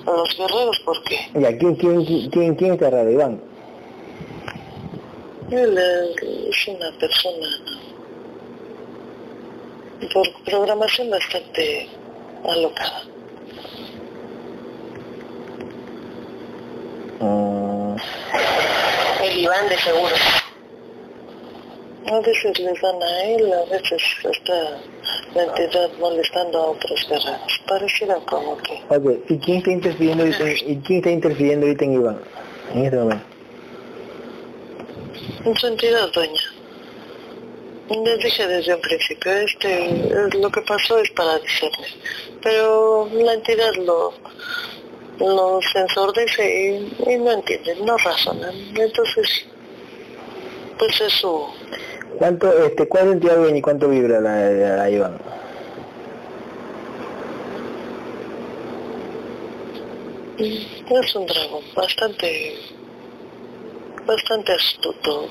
a los guerreros porque Ya, ¿quién, quién, quién, quién, quién raro, Iván? él es una persona por programación bastante alocada. Mm, El Iván de seguro. A veces les dan a él, a veces está la entidad molestando a otros guerreros. Pareciera como que ok, ¿y quién está interfiriendo ahorita en, ¿y quién está interfiriendo ahorita en Iván? En este momento. en su entidad dueña. Les dije desde un principio, este, es- lo que pasó es para decirles, pero la entidad lo, lo ensordece y, y no entienden, no razonan. Entonces, pues es su, ¿Cuánto, este, cuál entidad viene y cuánto vibra la, la, la Iván? es un dragón bastante, bastante astuto.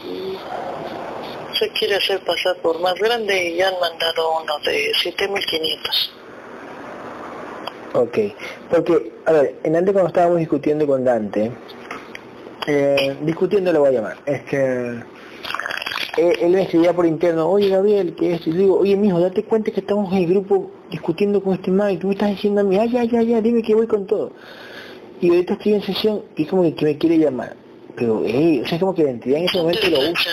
Se quiere hacer pasar por más grande y ya han mandado uno de 7500. Ok, porque, a ver, en antes cuando estábamos discutiendo con Dante, eh, discutiendo lo voy a llamar, es que eh, él me escribía por interno, oye Gabriel, que esto, y le digo, oye mijo, date cuenta que estamos en el grupo discutiendo con este man y tú me estás diciendo a mí, ay, ya, ya, ya, dime que voy con todo. Y ahorita estoy en sesión y como que, me quiere llamar. Pero, eh, o sea, como que la entidad en ese momento lo usa.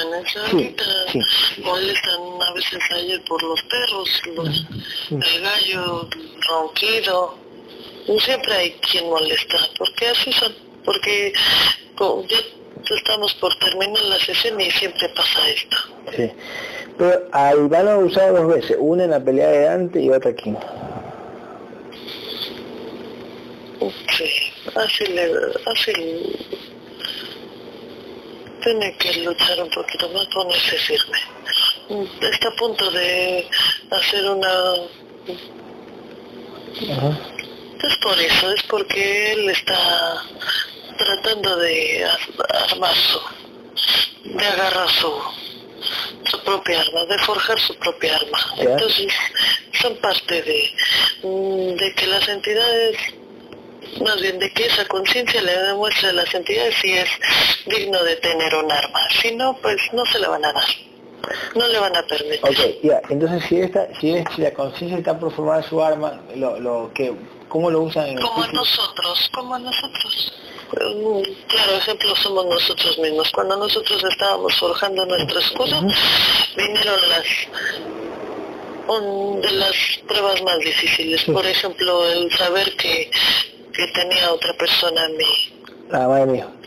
Sí, sí. molestan a veces ayer por los perros, los, el gallo, ronquido. Siempre hay quien molesta, porque así son, porque co- estamos por terminar la sesión y siempre pasa esto. Sí. Pero a Iván lo usado dos veces, una en la pelea de Dante y otra aquí. Sí, así le, así tiene que luchar un poquito más, ponerse firme. Está a punto de hacer una Ajá. Es por eso, es porque él está tratando de ar- armar su, de agarrar su, su propia arma, de forjar su propia arma. Entonces, son parte de, mm, de que las entidades, más bien de que esa conciencia le demuestre a las entidades si es digno de tener un arma. Si no, pues no se la van a dar. No le van a permitir. Ok, entonces si esta, si, es, si la conciencia está por formar su arma, lo, lo que, ¿cómo lo usan en el Como físico? nosotros, como nosotros. Mm, Claro, ejemplo somos nosotros mismos. Cuando nosotros estábamos forjando nuestro escudo, vinieron las un- de las pruebas más difíciles. Por ejemplo, el saber que, que tenía otra persona en mí, Ah,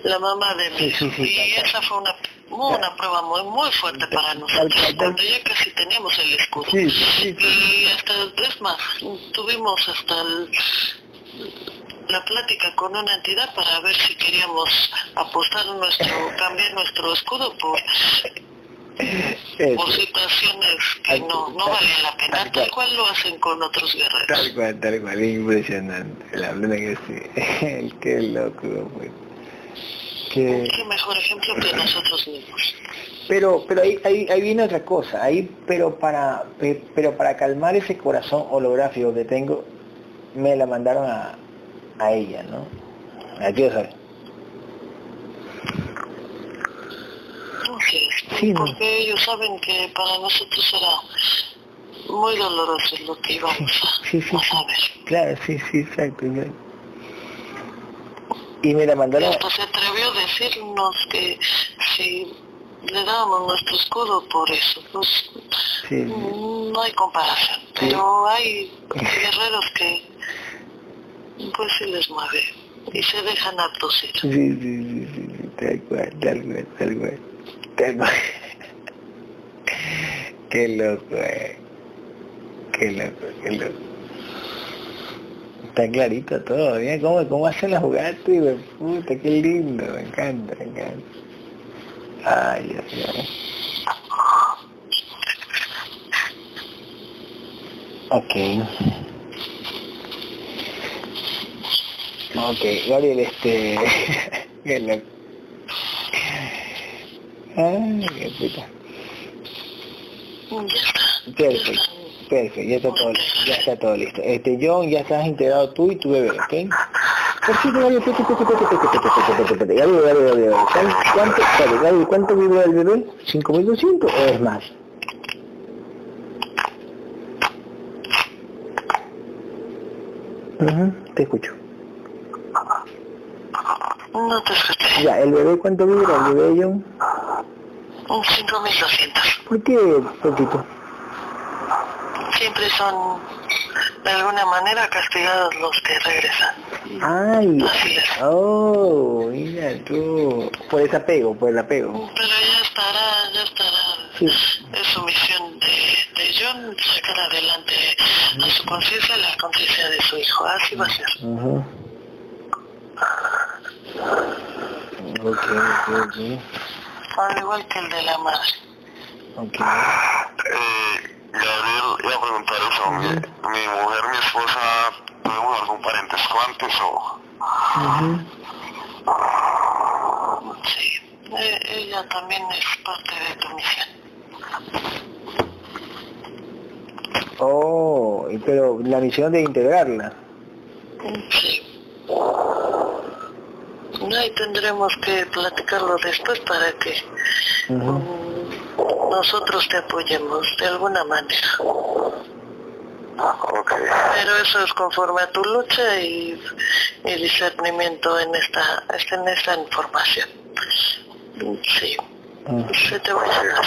la mamá de mí. Sí, sí, sí. Y esa fue una, una prueba muy, muy fuerte para nosotros, cuando ya casi teníamos el escudo. Y hasta, es más, tuvimos hasta el- la plática con una entidad para ver si queríamos apostar nuestro, cambiar nuestro escudo por, Eso, por situaciones que no, no valía la pena, tal cual lo hacen con otros guerreros. Tal cual, tal cual, es impresionante. La verdad que sí. Qué loco, pues. Que... Qué mejor ejemplo que nosotros mismos. Pero, pero ahí, ahí, ahí viene otra cosa, ahí, pero para, pe- pero para calmar ese corazón holográfico que tengo, me la mandaron a, a ella, ¿no? ¿A qué saber? Sí, Sí, no. porque ellos saben que para nosotros era muy doloroso lo que íbamos a, Sí, sí, a sí. saber. Claro, sí, sí, exacto. exacto. Y me la Y mandaron, hasta se atrevió a decirnos que si le dábamos nuestro escudo por eso, pues sí, sí. no hay comparación. Pero hay guerreros que pues sí les mueve y se dejan abducir. Sí, sí, sí, sí, sí, tal cual, tal cual, tal cual, tal cual. Qué loco, eh. qué loco, qué loco. Está clarito todo, bien, cómo, cómo hacen la jugada, güey, puta, qué lindo, me encanta, me encanta. Ay, Dios mío. Ok. Ok, Gabriel, este... Perfecto, perfecto, ya está todo, ya está todo listo. Este, John, ya estás integrado tú y tu bebé, ¿ok? ¿cuánto, ¿cuánto vibra el bebé? ¿5.200 o es más? Ujú, te escucho. No te escuché. Ya, ¿el bebé cuánto vibra? ¿El bebé, John? Un 5200. ¿Por qué poquito? Siempre son de alguna manera castigados los que regresan. Ay, Así es. oh, mira tú. Por ese apego, por el apego. Pero ya estará, ya estará. Sí. Es su misión de, de John sacar adelante a su conciencia la conciencia de su hijo. Así va a ser. Ok, ok, ok. Al igual que el de la madre. Ok. Eh, Gabriel, iba a preguntar eso. Mi, mi mujer, mi esposa, ¿tuvimos algún parentesco antes o...? Ujú. Sí. Eh, ella también es parte de tu misión. Oh, pero la misión de integrarla. Sí. Ahí tendremos que platicarlo después para que mm, nosotros te apoyemos de alguna manera. Pero eso es conforme a tu lucha y, y discernimiento en esta, en esta información. Sí, Ujú. se te va a llegar.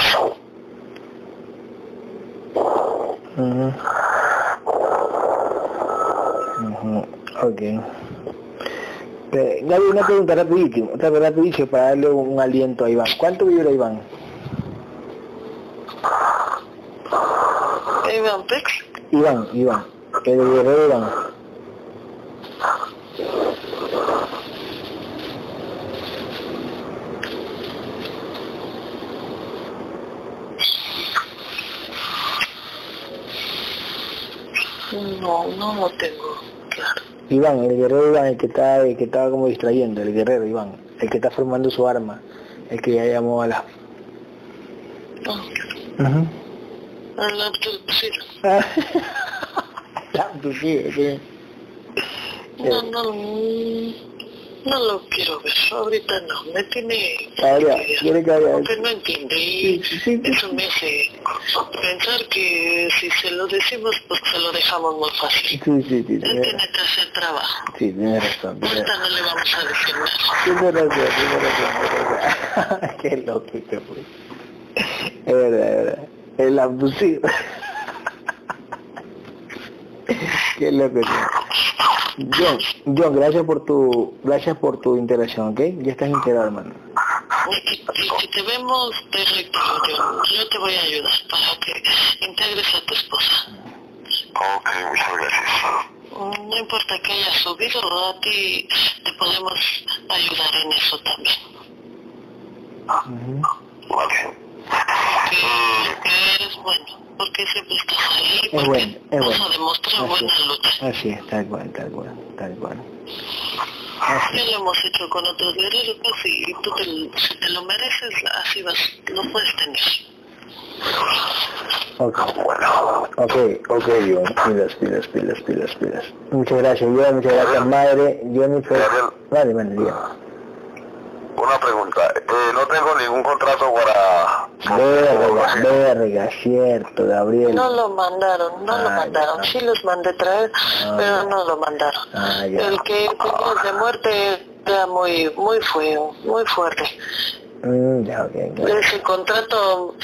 Ujú. Ujú. Ok. Eh, Gaby, una pregunta rapidísima, otra pregunta rapidísima para darle un, aliento a Iván. ¿Cuánto vibra Iván? Iván Pex, Iván, Iván, el guerrero Iván. no, no lo tengo claro. Iván, el guerrero Iván, el que está, el que estaba como distrayendo, el guerrero Iván, el que está formando su arma, el que ya llamó a la. La- pues sí, sí. No, no, no lo quiero ver, ahorita no, me tiene... Ahora, quiere que haya- Porque no entiende y Sí, sí, sí. eso me hace pensar que si se lo decimos, pues se lo dejamos muy fácil. Sí, sí, sí, Él tiene, que hacer trabajo. sí, tiene razón. Ahorita no le vamos a decir nada. tiene razón, tiene razón, tiene razón. Qué loquito, pues. Es verdad, es verdad. El abducido. Qué loco. tío. John, John, gracias por tu, gracias por tu interacción, ¿ok? Ya estás integrado, hermano. Y si te vemos, perfecto, yo, yo te voy a ayudar para que integres a tu esposa. Ok, muchas gracias. No importa que haya subido, a ti te podemos ayudar en eso también. Ujú. Vale. Que, que eres bueno, porque siempre estás ahí, Es porque bueno, es vas bueno. a demostrar Así buena es. lucha. Así es, tal cual, tal cual, tal cual. Así Ya lo hemos hecho con otros guerreros y tú te, si te lo mereces, así vas, lo puedes tener. Ok, ok, ok, John. Pilas, pilas, pilas, pilas, pilas. Muchas gracias, John, muchas gracias, madre. Jennifer. Gabriel. Vale, vale, diga. Una pregunta. Eh, no tengo ningún contrato para... Verga, verga, cierto, Gabriel. No lo mandaron, no lo Ah, mandaron. ya. Sí los mandé traer, Ah, pero ya. no lo mandaron. Ah, ya. El que tenías de muerte era muy, muy feo, muy fuerte. Mm, ya, ok, claro. Ese contrato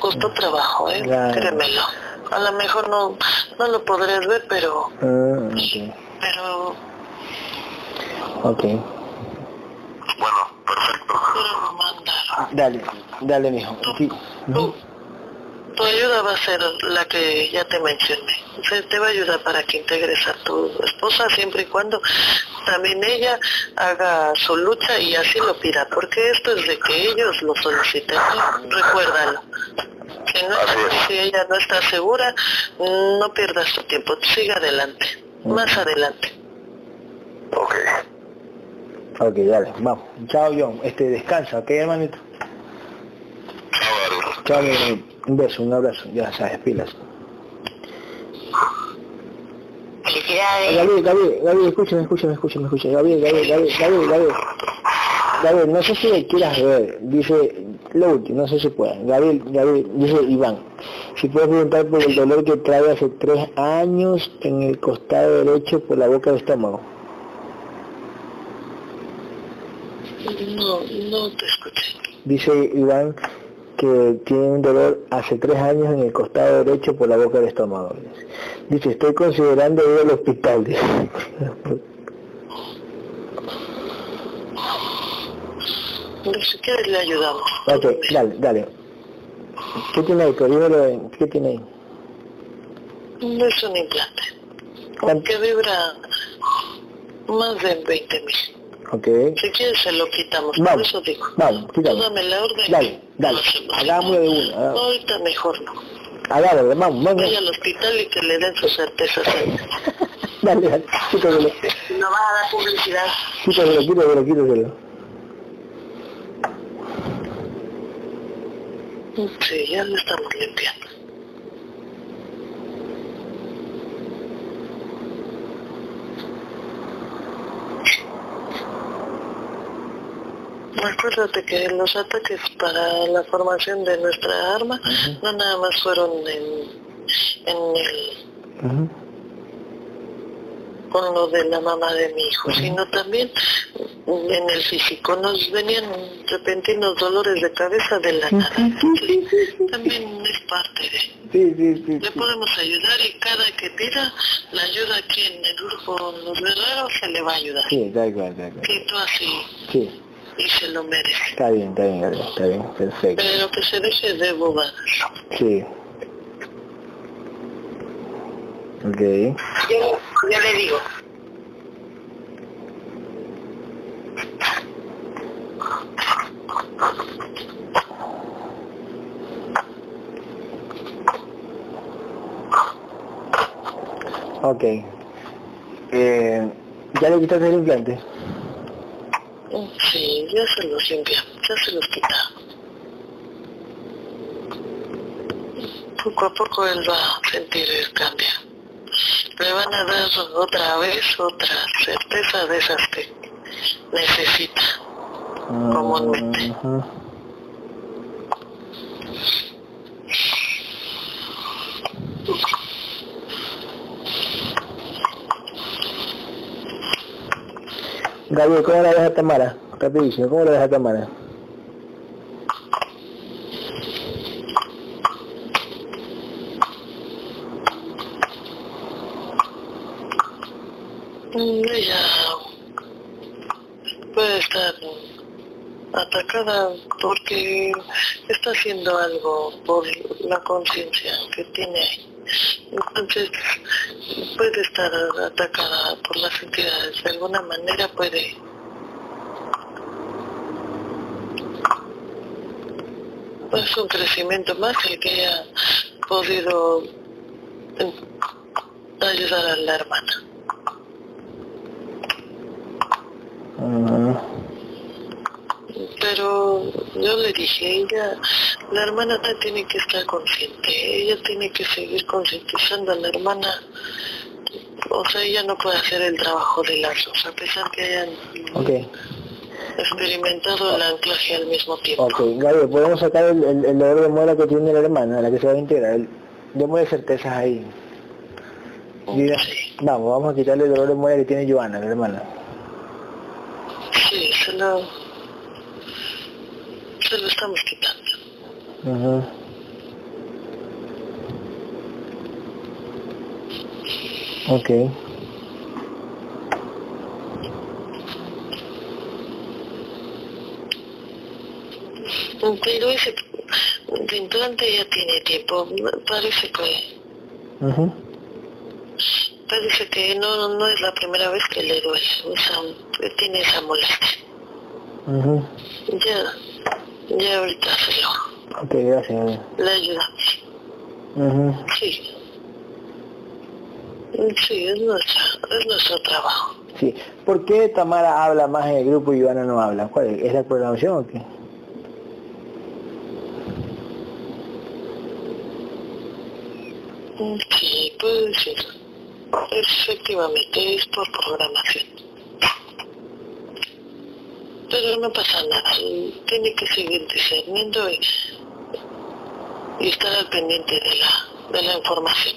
costó trabajo, ¿eh? Claro. Créemelo. A lo mejor no, no lo podrías ver, pero, Mm, ok, pero, ok. Bueno, perfecto. Dale, dale, mijo. Sí. Tú, tu ayuda va a ser la que ya te mencioné. Se te va a ayudar para que integres a tu esposa siempre y cuando también ella haga su lucha y así lo pida, porque esto es de que ellos lo soliciten. Recuérdalo. Que no, si ella no está segura, no pierdas tu tiempo, sigue adelante, más adelante. Ok. Ok, dale, vamos. Chao, John. Este, descansa, ¿ok, hermanito? Chao, hermanito. Un beso, un abrazo. Ya sabes, pilas. Felicidades. Gabriel, Gabriel, Gabriel, escúchame, escúchame, escúchame, escúchame. Gabriel, Gabriel, Gabriel, Gabriel, Gabriel. Gabriel, no sé si le quieras ver, dice, lo último, no sé si pueda. Gabriel, Gabriel, dice Iván, si puedes preguntar por el dolor que trae hace tres años en el costado derecho por la boca del estómago. No, no te escuché. Dice Iván que tiene un dolor hace tres años en el costado derecho por la boca del estómago. Dice, estoy considerando ir al hospital. dice. Si quieres le ayudamos. ok, dale, dale. ¿Qué tiene ahí? Dímelo, ¿Qué tiene ahí? No es un implante. ¿Cuánto? Que vibra más de 20 mil. Ok. Si quieres se lo quitamos, por Vamos, eso digo. vamos, Tú quítalo. dame la orden. Dale, dale. Hagámoslo de una. Hagamos. ahorita mejor no. Hagámoslo, vamos, vamos. Vaya al hospital y que le den sus certezas. Dale, dale, quítaselo, No vas a dar publicidad. quítaselo, quítaselo, quítaselo. Sí, ya lo estamos limpiando. Acuérdate que los ataques para la formación de nuestra arma no nada más fueron en, en el, con lo de la mamá de mi hijo, sino también en el físico. Nos venían repentinos dolores de cabeza de la nada. También es parte de... Sí, sí, sí. Le podemos ayudar y cada que pida la ayuda aquí en el grupo Los Guerreros se le va a ayudar. Sí, da igual, da igual. Quito así Sí, y se lo merece. está bien, está bien, está bien, perfecto. Pero que se deje de bobadas. Sí. Ok. Yo, yo le digo, Ok. Eh, ¿Ya le quitaste el implante? Sí, ya se los limpia, ya se los quita. Poco a poco él va a sentir el cambio. Le van a dar otra vez otra certeza de esas que necesita. Comúnmente. Ujú. Gabriel, ¿cómo la deja Tamara? Rapidísimo, ¿cómo la deja Tamara? Mm, Ella puede estar atacada porque está haciendo algo por la conciencia que tiene. Entonces puede estar atacada por las entidades. De alguna manera puede es un crecimiento más el que haya podido ayudar a la hermana. Ujú. Pero yo le dije, ella, la hermana tiene que estar consciente, ella tiene que seguir concientizando a la hermana. O sea, ella no puede hacer el trabajo de las dos, a pesar que hayan experimentado el anclaje al mismo tiempo. ok. Gabriel, ¿podemos sacar el, el, el dolor de muela que tiene la hermana, la que se va a integrar? El- Démosle certezas ahí. Sí, vamos, vamos a quitarle el dolor de muela que tiene Joana, la hermana. sí, se lo, se lo estamos quitando. Ujú. Ok. Pero ese, de implante ya tiene tiempo. Parece que... Ujú. Parece que no, no es la primera vez que le duele. Esa, tiene esa molestia. Ujú. Ya, ya ahorita se lo, Ok, gracias. Le ayuda. Ujú. Sí. Sí, es nuestra, es nuestro trabajo. Sí. ¿Por qué Tamara habla más en el grupo y Ivana no habla? ¿Cuál es? ¿Es la programación o qué? Sí, puede ser. Efectivamente, es por programación. Pero no pasa nada, tiene que seguir discerniendo y, y estar al pendiente de la, de la información.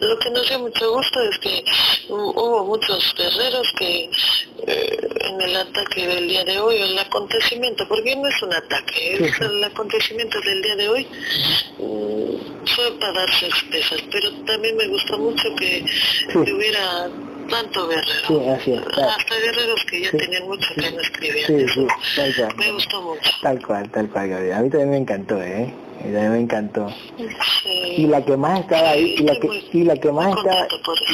Lo que nos dio mucho gusto es que hu- hubo muchos guerreros que eh, en el ataque del día de hoy, el acontecimiento, porque no es un ataque, es el acontecimiento del día de hoy, mm, fue para darse pesas, pero también me gustó mucho que, que hubiera tanto guerrero. Sí, así es. Tal, Hasta guerreros que ya Sí. tenían mucho que no escribían. sí, sí, tal cual. Me gustó mucho. Tal cual, tal cual, Gabriel. A mí también me encantó, ¿eh? A mí también me encantó. Sí. Y la que más estaba ahí, y la que, y la que más estaba,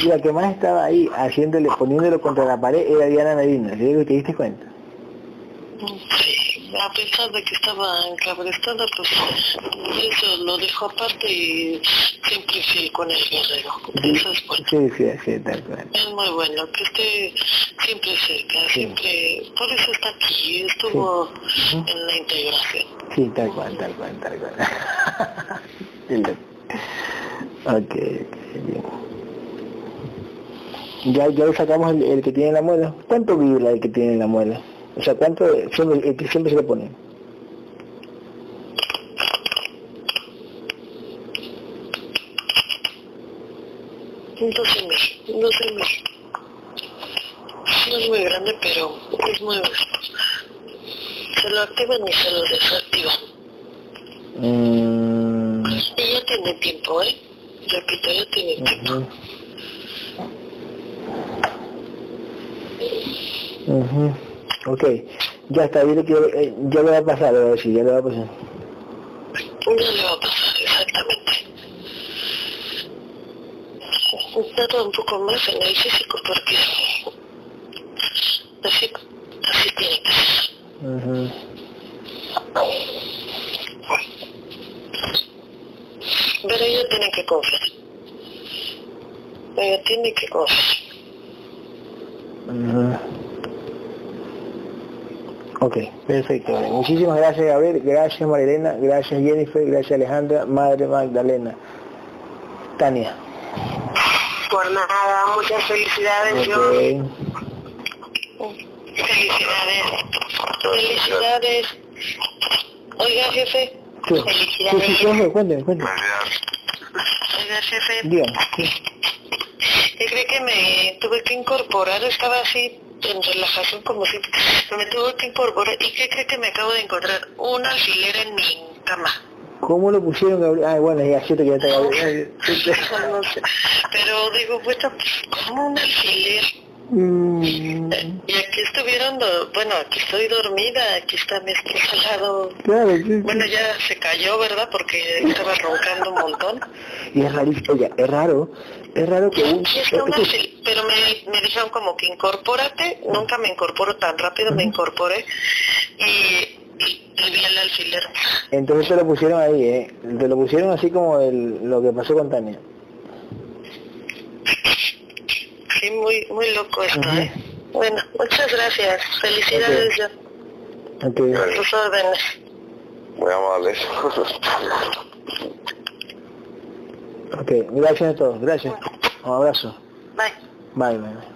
y la que más estaba ahí haciéndole, poniéndolo contra la pared era Diana Medina. ¿Sí? ¿Te diste cuenta? Sí, a pesar de que estaba encabrestada, pues eso lo dejó aparte y siempre fiel con el guerrero. Eso es bueno. Sí, sí, sí, tal cual. Es muy bueno que esté siempre cerca, siempre, por eso está aquí, estuvo en la integración. Sí, tal cual, tal cual, tal cual. Ok, ok, bien. Ya, ya lo sacamos el, el que tiene la muela. ¿Cuánto vibra el que tiene la muela? O sea, ¿cuánto siempre, que siempre se le pone? Doce mil, doce mil. No es muy grande, pero es muy Se lo activan y se lo desactivan. Mm, Y ya tiene tiempo, ¿eh? Repito, ya tiene tiempo. Ujú. Ok, ya está, dile que eh, ya le va a pasar, a ver si ya le va a pasar. Ya le va a pasar, exactamente. Tarda un poco más en el físico porque así, así tiene que ser. Pero ella tiene que confiar. Ella tiene que confiar. Ujú. Ok, perfecto. Muchísimas gracias, Gabriel. Gracias, Marilena. Gracias, Jennifer. Gracias, Alejandra. Madre Magdalena. Tania. Por nada, muchas felicidades. Yo Ok. Felicidades. Felicidades. Oiga, jefe. Sí, sí, Felicidades. sí, cuéntame, cuéntame, cuéntame. Felicidades. Oiga, jefe. Dígame. sí. ¿Qué cree que me tuve que incorporar? Estaba así en relajación como si me tuve que incorporar. ¿Y qué cree que me acabo de encontrar? Un alfiler en mi cama. ¿Cómo lo pusieron, Gabriel? Ah, bueno, ya siento que ya está Gabriel. Pero digo, pues, como un alfiler. Mm, Y aquí estuvieron, bueno, aquí estoy dormida, aquí está mi esposo al lado. claro, sí, sí. Bueno, ya se cayó, ¿verdad? Porque estaba roncando un montón. Y es rarísimo, oiga, es raro, es raro que un... Sí, está un alfiler, pero me, me dijeron como que incorpórate, nunca me incorporo tan rápido, me incorporé y, y, y vi el alfiler. Entonces te lo pusieron ahí, ¿eh? Te lo pusieron así como el, lo que pasó con Tania. Sí, muy, muy loco esto. ¿eh? Bueno, muchas gracias. Felicidades ya. Ok. A tus órdenes. Muy amables. Ok, gracias a todos, gracias. Un abrazo. Bye. Bye, bye. bye.